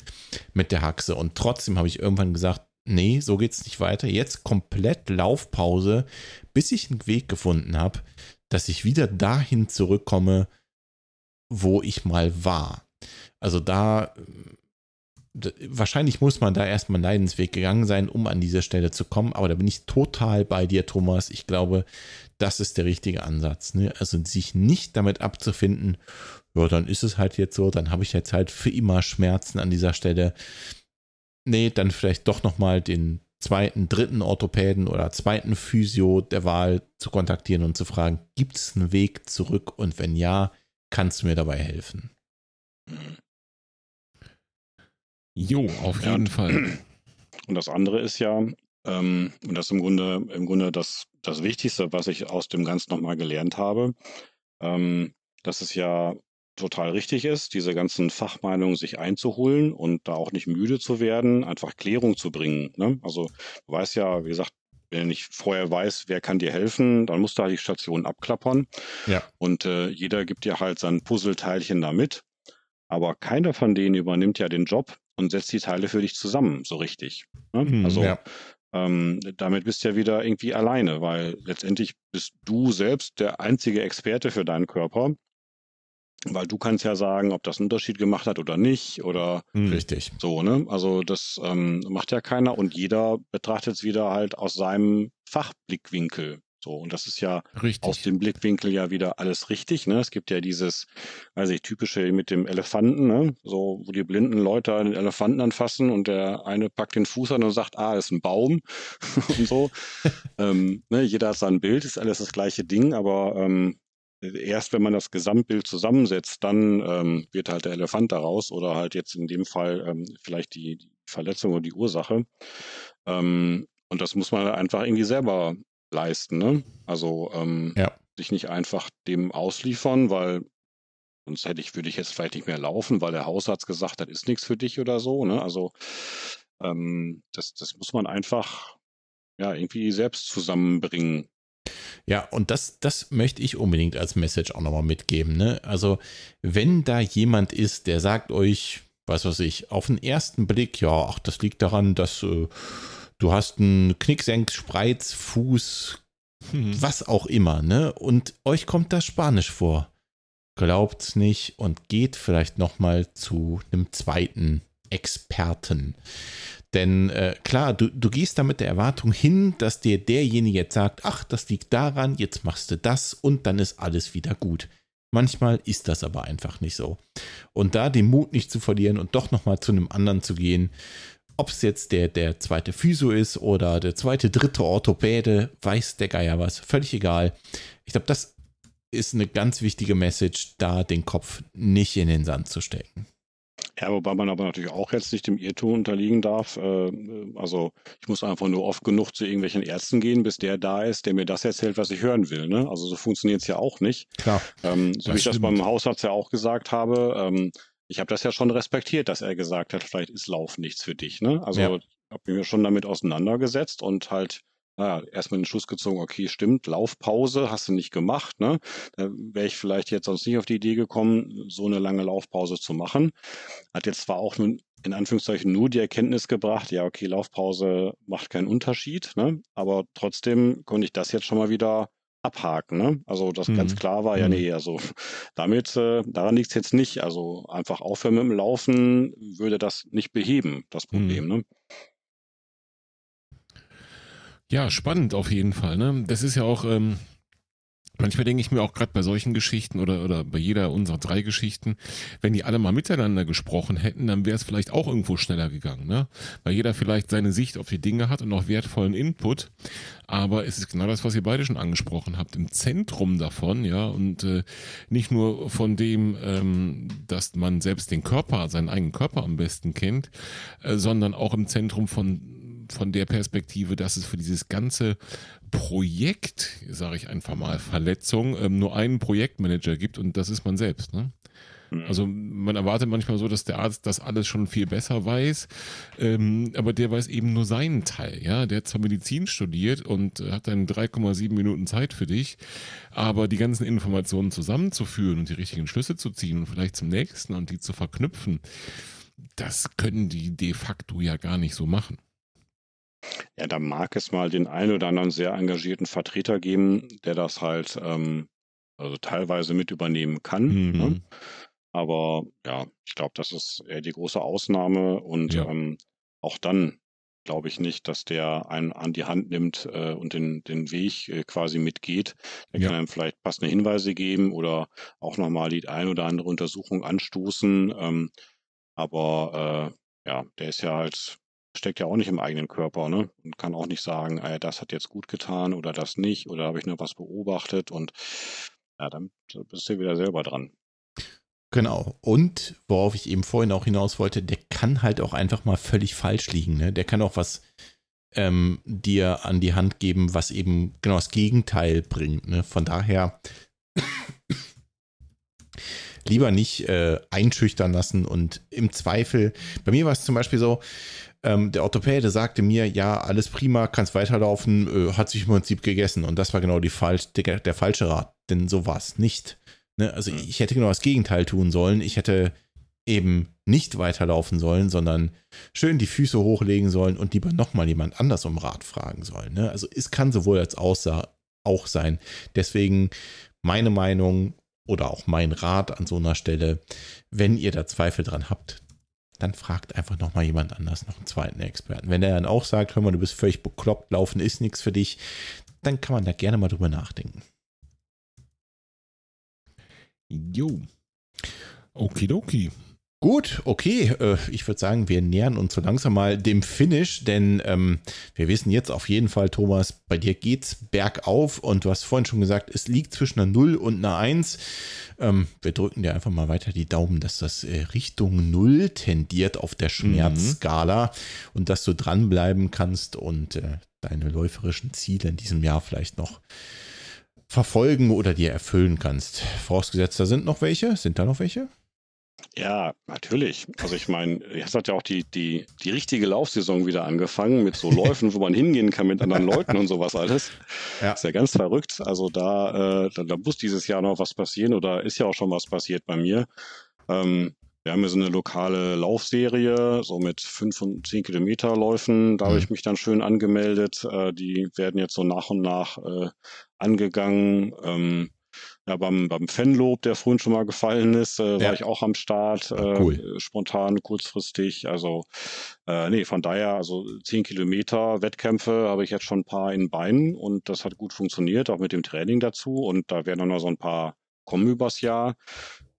S1: mit der Haxe und trotzdem habe ich irgendwann gesagt, nee, so geht es nicht weiter. Jetzt komplett Laufpause, bis ich einen Weg gefunden habe, dass ich wieder dahin zurückkomme, wo ich mal war. Also da wahrscheinlich muss man da erstmal einen Leidensweg gegangen sein, um an diese Stelle zu kommen. Aber da bin ich total bei dir, Thomas. Ich glaube, das ist der richtige Ansatz. Ne? Also sich nicht damit abzufinden, ja, dann ist es halt jetzt so, dann habe ich jetzt halt für immer Schmerzen an dieser Stelle. Nee, dann vielleicht doch nochmal den zweiten, dritten Orthopäden oder zweiten Physio der Wahl zu kontaktieren und zu fragen, gibt es einen Weg zurück und wenn ja, kannst du mir dabei helfen?
S2: Jo, auf jeden ja. Fall.
S3: Und das andere ist ja, ähm, und das ist im Grunde, im Grunde das, das Wichtigste, was ich aus dem Ganzen nochmal gelernt habe, ähm, dass es ja total richtig ist, diese ganzen Fachmeinungen sich einzuholen und da auch nicht müde zu werden, einfach Klärung zu bringen. Ne? Also du weißt ja, wie gesagt, wenn ich vorher weiß, wer kann dir helfen, dann musst du halt die Station abklappern. Ja. Und äh, jeder gibt dir halt sein Puzzleteilchen da mit. Aber keiner von denen übernimmt ja den Job, und setzt die Teile für dich zusammen, so richtig. Ne? Mhm, also ja. ähm, damit bist du ja wieder irgendwie alleine, weil letztendlich bist du selbst der einzige Experte für deinen Körper. Weil du kannst ja sagen, ob das einen Unterschied gemacht hat oder nicht, oder
S1: mhm. richtig.
S3: So, ne? Also das ähm, macht ja keiner und jeder betrachtet es wieder halt aus seinem Fachblickwinkel. So, und das ist ja richtig. aus dem Blickwinkel ja wieder alles richtig. Ne? Es gibt ja dieses, weiß ich, typische mit dem Elefanten, ne? so, wo die blinden Leute den Elefanten anfassen und der eine packt den Fuß an und sagt, ah, ist ein Baum und so. ähm, ne? Jeder hat sein Bild, ist alles das gleiche Ding, aber ähm, erst wenn man das Gesamtbild zusammensetzt, dann ähm, wird halt der Elefant daraus oder halt jetzt in dem Fall ähm, vielleicht die, die Verletzung oder die Ursache. Ähm, und das muss man einfach irgendwie selber leisten. Ne? Also ähm, ja. sich nicht einfach dem ausliefern, weil sonst hätte ich, würde ich jetzt vielleicht nicht mehr laufen, weil der Hausarzt gesagt hat, ist nichts für dich oder so. Ne? Also ähm, das, das muss man einfach ja irgendwie selbst zusammenbringen.
S1: Ja, und das, das möchte ich unbedingt als Message auch nochmal mitgeben. Ne? Also, wenn da jemand ist, der sagt euch, was weiß ich, auf den ersten Blick, ja, ach, das liegt daran, dass äh, du hast einen Knicksenk, Spreiz, Fuß, hm. was auch immer, ne? Und euch kommt das Spanisch vor. Glaubt's nicht und geht vielleicht nochmal zu einem zweiten Experten. Denn äh, klar, du, du gehst da mit der Erwartung hin, dass dir derjenige jetzt sagt, ach, das liegt daran, jetzt machst du das und dann ist alles wieder gut. Manchmal ist das aber einfach nicht so. Und da den Mut nicht zu verlieren und doch nochmal zu einem anderen zu gehen, ob es jetzt der, der zweite Physio ist oder der zweite, dritte Orthopäde, weiß der Geier was, völlig egal. Ich glaube, das ist eine ganz wichtige Message, da den Kopf nicht in den Sand zu stecken.
S3: Ja, wobei man aber natürlich auch jetzt nicht dem Irrtum unterliegen darf. Äh, also ich muss einfach nur oft genug zu irgendwelchen Ärzten gehen, bis der da ist, der mir das erzählt, was ich hören will. Ne? Also so funktioniert es ja auch nicht.
S1: Klar.
S3: Ähm, so wie ich das beim Hausarzt ja auch gesagt habe, ähm, ich habe das ja schon respektiert, dass er gesagt hat, vielleicht ist Lauf nichts für dich. Ne? Also ja. habe mich schon damit auseinandergesetzt und halt naja, erstmal den Schluss gezogen, okay, stimmt, Laufpause hast du nicht gemacht, ne? Da wäre ich vielleicht jetzt sonst nicht auf die Idee gekommen, so eine lange Laufpause zu machen. Hat jetzt zwar auch nun in Anführungszeichen nur die Erkenntnis gebracht, ja, okay, Laufpause macht keinen Unterschied, ne? Aber trotzdem konnte ich das jetzt schon mal wieder abhaken, ne? Also das mhm. ganz klar war, ja, mhm. nee, also damit, äh, daran liegt es jetzt nicht. Also einfach aufhören mit dem Laufen würde das nicht beheben, das Problem, mhm. ne?
S2: Ja, spannend auf jeden Fall. Ne? Das ist ja auch, ähm, manchmal denke ich mir auch gerade bei solchen Geschichten oder, oder bei jeder unserer drei Geschichten, wenn die alle mal miteinander gesprochen hätten, dann wäre es vielleicht auch irgendwo schneller gegangen. Ne? Weil jeder vielleicht seine Sicht auf die Dinge hat und auch wertvollen Input. Aber es ist genau das, was ihr beide schon angesprochen habt, im Zentrum davon, ja, und äh, nicht nur von dem, ähm, dass man selbst den Körper, seinen eigenen Körper am besten kennt, äh, sondern auch im Zentrum von von der Perspektive, dass es für dieses ganze Projekt, sage ich einfach mal, Verletzung, ähm, nur einen Projektmanager gibt und das ist man selbst. Ne? Mhm. Also man erwartet manchmal so, dass der Arzt das alles schon viel besser weiß, ähm, aber der weiß eben nur seinen Teil. Ja, der hat zwar Medizin studiert und hat dann 3,7 Minuten Zeit für dich, aber die ganzen Informationen zusammenzuführen und die richtigen Schlüsse zu ziehen und vielleicht zum nächsten und die zu verknüpfen, das können die de facto ja gar nicht so machen.
S3: Ja, da mag es mal den einen oder anderen sehr engagierten Vertreter geben, der das halt ähm, also teilweise mit übernehmen kann. Ne? Mhm. Ne? Aber ja, ich glaube, das ist eher die große Ausnahme und ja. ähm, auch dann glaube ich nicht, dass der einen an die Hand nimmt äh, und den, den Weg äh, quasi mitgeht. Der ja. kann einem vielleicht passende Hinweise geben oder auch nochmal die ein oder andere Untersuchung anstoßen. Ähm, aber äh, ja, der ist ja halt steckt ja auch nicht im eigenen Körper, ne? Und kann auch nicht sagen, äh, das hat jetzt gut getan oder das nicht oder habe ich nur was beobachtet und ja, dann bist du wieder selber dran.
S1: Genau. Und worauf ich eben vorhin auch hinaus wollte, der kann halt auch einfach mal völlig falsch liegen. Ne? Der kann auch was ähm, dir an die Hand geben, was eben genau das Gegenteil bringt. Ne? Von daher lieber nicht äh, einschüchtern lassen und im Zweifel, bei mir war es zum Beispiel so, ähm, der Orthopäde sagte mir, ja, alles prima, kannst weiterlaufen, äh, hat sich im Prinzip gegessen. Und das war genau die falsch, der, der falsche Rat, denn so war es nicht. Ne? Also mhm. ich hätte genau das Gegenteil tun sollen. Ich hätte eben nicht weiterlaufen sollen, sondern schön die Füße hochlegen sollen und lieber nochmal jemand anders um Rat fragen sollen. Ne? Also es kann sowohl als Aussah auch sein. Deswegen meine Meinung oder auch mein Rat an so einer Stelle, wenn ihr da Zweifel dran habt, dann fragt einfach nochmal jemand anders, noch einen zweiten Experten. Wenn der dann auch sagt, hör mal, du bist völlig bekloppt, laufen ist nichts für dich, dann kann man da gerne mal drüber nachdenken.
S2: Jo. Okidoki.
S1: Gut, okay. Äh, ich würde sagen, wir nähern uns so langsam mal dem Finish, denn ähm, wir wissen jetzt auf jeden Fall, Thomas, bei dir geht's bergauf und du hast vorhin schon gesagt, es liegt zwischen einer 0 und einer 1. Ähm, wir drücken dir einfach mal weiter die Daumen, dass das äh, Richtung 0 tendiert auf der Schmerzskala mhm. und dass du dranbleiben kannst und äh, deine läuferischen Ziele in diesem Jahr vielleicht noch verfolgen oder dir erfüllen kannst. Vorausgesetzt, da sind noch welche? Sind da noch welche?
S3: Ja, natürlich. Also ich meine, jetzt hat ja auch die, die, die richtige Laufsaison wieder angefangen mit so Läufen, wo man hingehen kann mit anderen Leuten und sowas alles. Ja. Ist ja ganz verrückt. Also da, äh, da, da, muss dieses Jahr noch was passieren oder ist ja auch schon was passiert bei mir. Ähm, wir haben ja so eine lokale Laufserie, so mit fünf und zehn Kilometer Läufen. Da mhm. habe ich mich dann schön angemeldet. Äh, die werden jetzt so nach und nach äh, angegangen. Ähm, ja, beim, beim Fanlob, der vorhin schon mal gefallen ist, äh, ja. war ich auch am Start, äh, cool. spontan, kurzfristig. Also, äh, nee, von daher, also zehn Kilometer Wettkämpfe habe ich jetzt schon ein paar in Beinen und das hat gut funktioniert, auch mit dem Training dazu. Und da werden dann noch so ein paar kommen übers Jahr.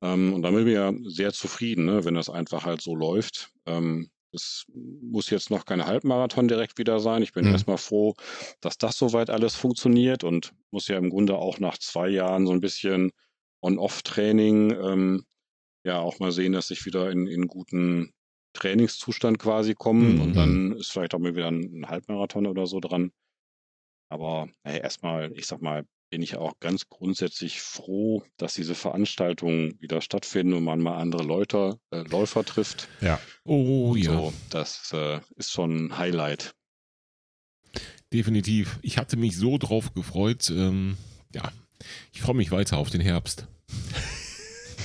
S3: Ähm, und damit bin ich ja sehr zufrieden, ne, wenn das einfach halt so läuft. Ähm, es muss jetzt noch kein Halbmarathon direkt wieder sein. Ich bin mhm. erstmal froh, dass das soweit alles funktioniert und muss ja im Grunde auch nach zwei Jahren so ein bisschen On-Off-Training ähm, ja auch mal sehen, dass ich wieder in, in guten Trainingszustand quasi komme mhm. und dann ist vielleicht auch mal wieder ein, Halbmarathon oder so dran. Aber hey, erstmal, ich sag mal, bin ich auch ganz grundsätzlich froh, dass diese Veranstaltungen wieder stattfinden und man mal andere Leute, äh, Läufer trifft.
S1: Ja.
S2: Oh ja. So,
S3: das äh, ist schon ein Highlight.
S2: Definitiv. Ich hatte mich so drauf gefreut. Ähm, ja, ich freue mich weiter auf den Herbst.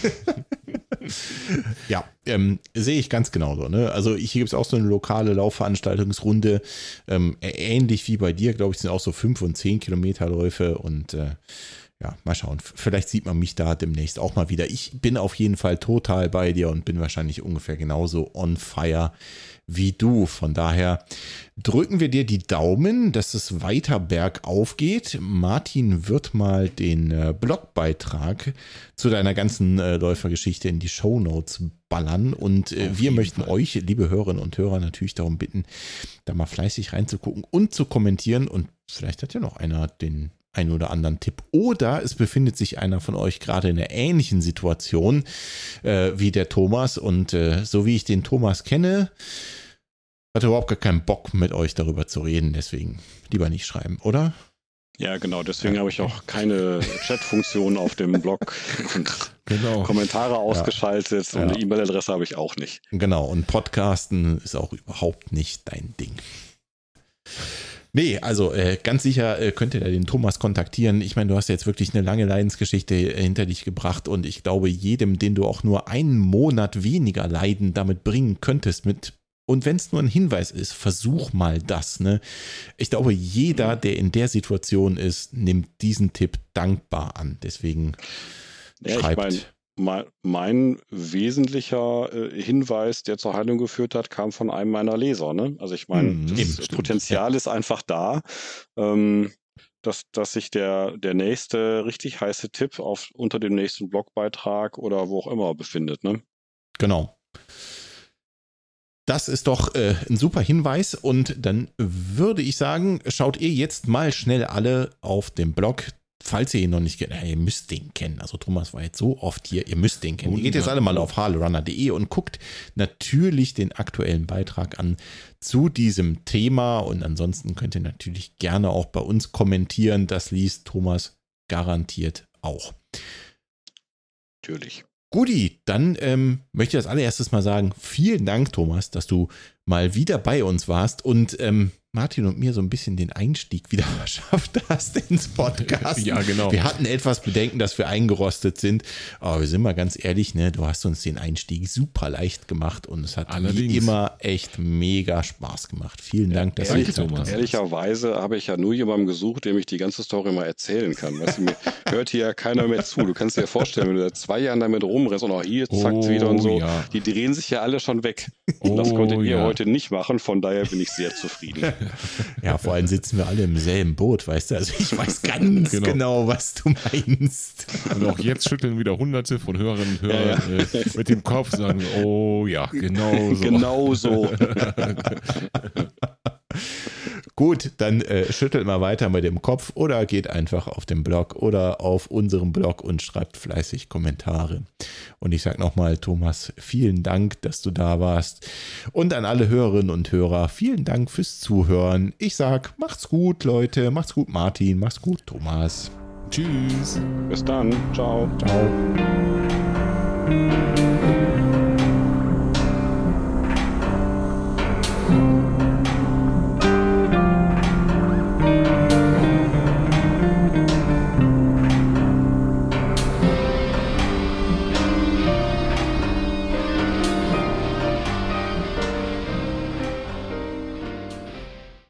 S1: ja, ähm, sehe ich ganz genauso. Ne? Also hier gibt es auch so eine lokale Laufveranstaltungsrunde. Ähm, ähnlich wie bei dir, glaube ich, sind auch so 5 und 10 Kilometer Läufe und äh, ja, mal schauen. Vielleicht sieht man mich da demnächst auch mal wieder. Ich bin auf jeden Fall total bei dir und bin wahrscheinlich ungefähr genauso on fire wie du. Von daher drücken wir dir die Daumen, dass es weiter bergauf geht. Martin wird mal den äh, Blogbeitrag zu deiner ganzen äh, Läufergeschichte in die Show Notes ballern. Und äh, wir möchten Fall. euch, liebe Hörerinnen und Hörer, natürlich darum bitten, da mal fleißig reinzugucken und zu kommentieren. Und vielleicht hat ja noch einer den einen oder anderen Tipp. Oder es befindet sich einer von euch gerade in einer ähnlichen Situation äh, wie der Thomas. Und äh, so wie ich den Thomas kenne, hat er überhaupt gar keinen Bock mit euch darüber zu reden. Deswegen lieber nicht schreiben, oder?
S3: Ja, genau. Deswegen ja. habe ich auch keine Chat-Funktion auf dem Blog und genau. Kommentare ausgeschaltet ja. und eine E-Mail-Adresse habe ich auch nicht.
S1: Genau. Und Podcasten ist auch überhaupt nicht dein Ding. Nee, also äh, ganz sicher äh, könnt ihr den Thomas kontaktieren. Ich meine, du hast jetzt wirklich eine lange Leidensgeschichte äh, hinter dich gebracht und ich glaube, jedem, den du auch nur einen Monat weniger Leiden damit bringen könntest, mit und wenn es nur ein Hinweis ist, versuch mal das. Ne? Ich glaube, jeder, der in der Situation ist, nimmt diesen Tipp dankbar an. Deswegen ja, schreibt. Ich mein
S3: mein wesentlicher äh, Hinweis, der zur Heilung geführt hat, kam von einem meiner Leser. Ne? Also ich meine, mhm, das stimmt, Potenzial ist einfach da, ähm, dass, dass sich der, der nächste richtig heiße Tipp auf, unter dem nächsten Blogbeitrag oder wo auch immer befindet. Ne?
S1: Genau. Das ist doch äh, ein super Hinweis und dann würde ich sagen, schaut ihr jetzt mal schnell alle auf dem Blog falls ihr ihn noch nicht kennt, ihr müsst den kennen. Also Thomas war jetzt so oft hier, ihr müsst den kennen. Ihr geht jetzt alle mal auf harlerunner.de und guckt natürlich den aktuellen Beitrag an zu diesem Thema. Und ansonsten könnt ihr natürlich gerne auch bei uns kommentieren. Das liest Thomas garantiert auch.
S3: Natürlich.
S1: Guti, dann ähm, möchte ich als allererstes mal sagen, vielen Dank, Thomas, dass du mal wieder bei uns warst. Und ähm, Martin und mir so ein bisschen den Einstieg wieder verschafft hast ins Podcast.
S2: Ja, genau.
S1: Wir hatten etwas Bedenken, dass wir eingerostet sind, aber wir sind mal ganz ehrlich, ne, du hast uns den Einstieg super leicht gemacht und es hat Allerdings. wie immer echt mega Spaß gemacht. Vielen Dank,
S3: dass Ehrlich, du Thomas. Ehrlicherweise habe ich ja nur jemanden gesucht, dem ich die ganze Story mal erzählen kann. Weißt du, mir hört hier ja keiner mehr zu. Du kannst dir vorstellen, wenn du seit zwei Jahren damit rumrennst und auch hier zackt oh, wieder und so, ja. die drehen sich ja alle schon weg. Oh, das konntet ihr ja. heute nicht machen, von daher bin ich sehr zufrieden.
S1: Ja, vor allem sitzen wir alle im selben Boot, weißt du? Also ich weiß ganz genau. genau, was du meinst.
S2: Und auch jetzt schütteln wieder hunderte von Hörerinnen und Hörern ja, ja. Äh, mit dem Kopf sagen, oh ja, genau so.
S3: Genau so.
S1: Gut, dann äh, schüttelt mal weiter mit dem Kopf oder geht einfach auf den Blog oder auf unserem Blog und schreibt fleißig Kommentare. Und ich sage nochmal, Thomas, vielen Dank, dass du da warst. Und an alle Hörerinnen und Hörer, vielen Dank fürs Zuhören. Ich sage, macht's gut, Leute. Macht's gut, Martin. Macht's gut, Thomas.
S3: Tschüss. Bis dann. Ciao.
S1: Ciao.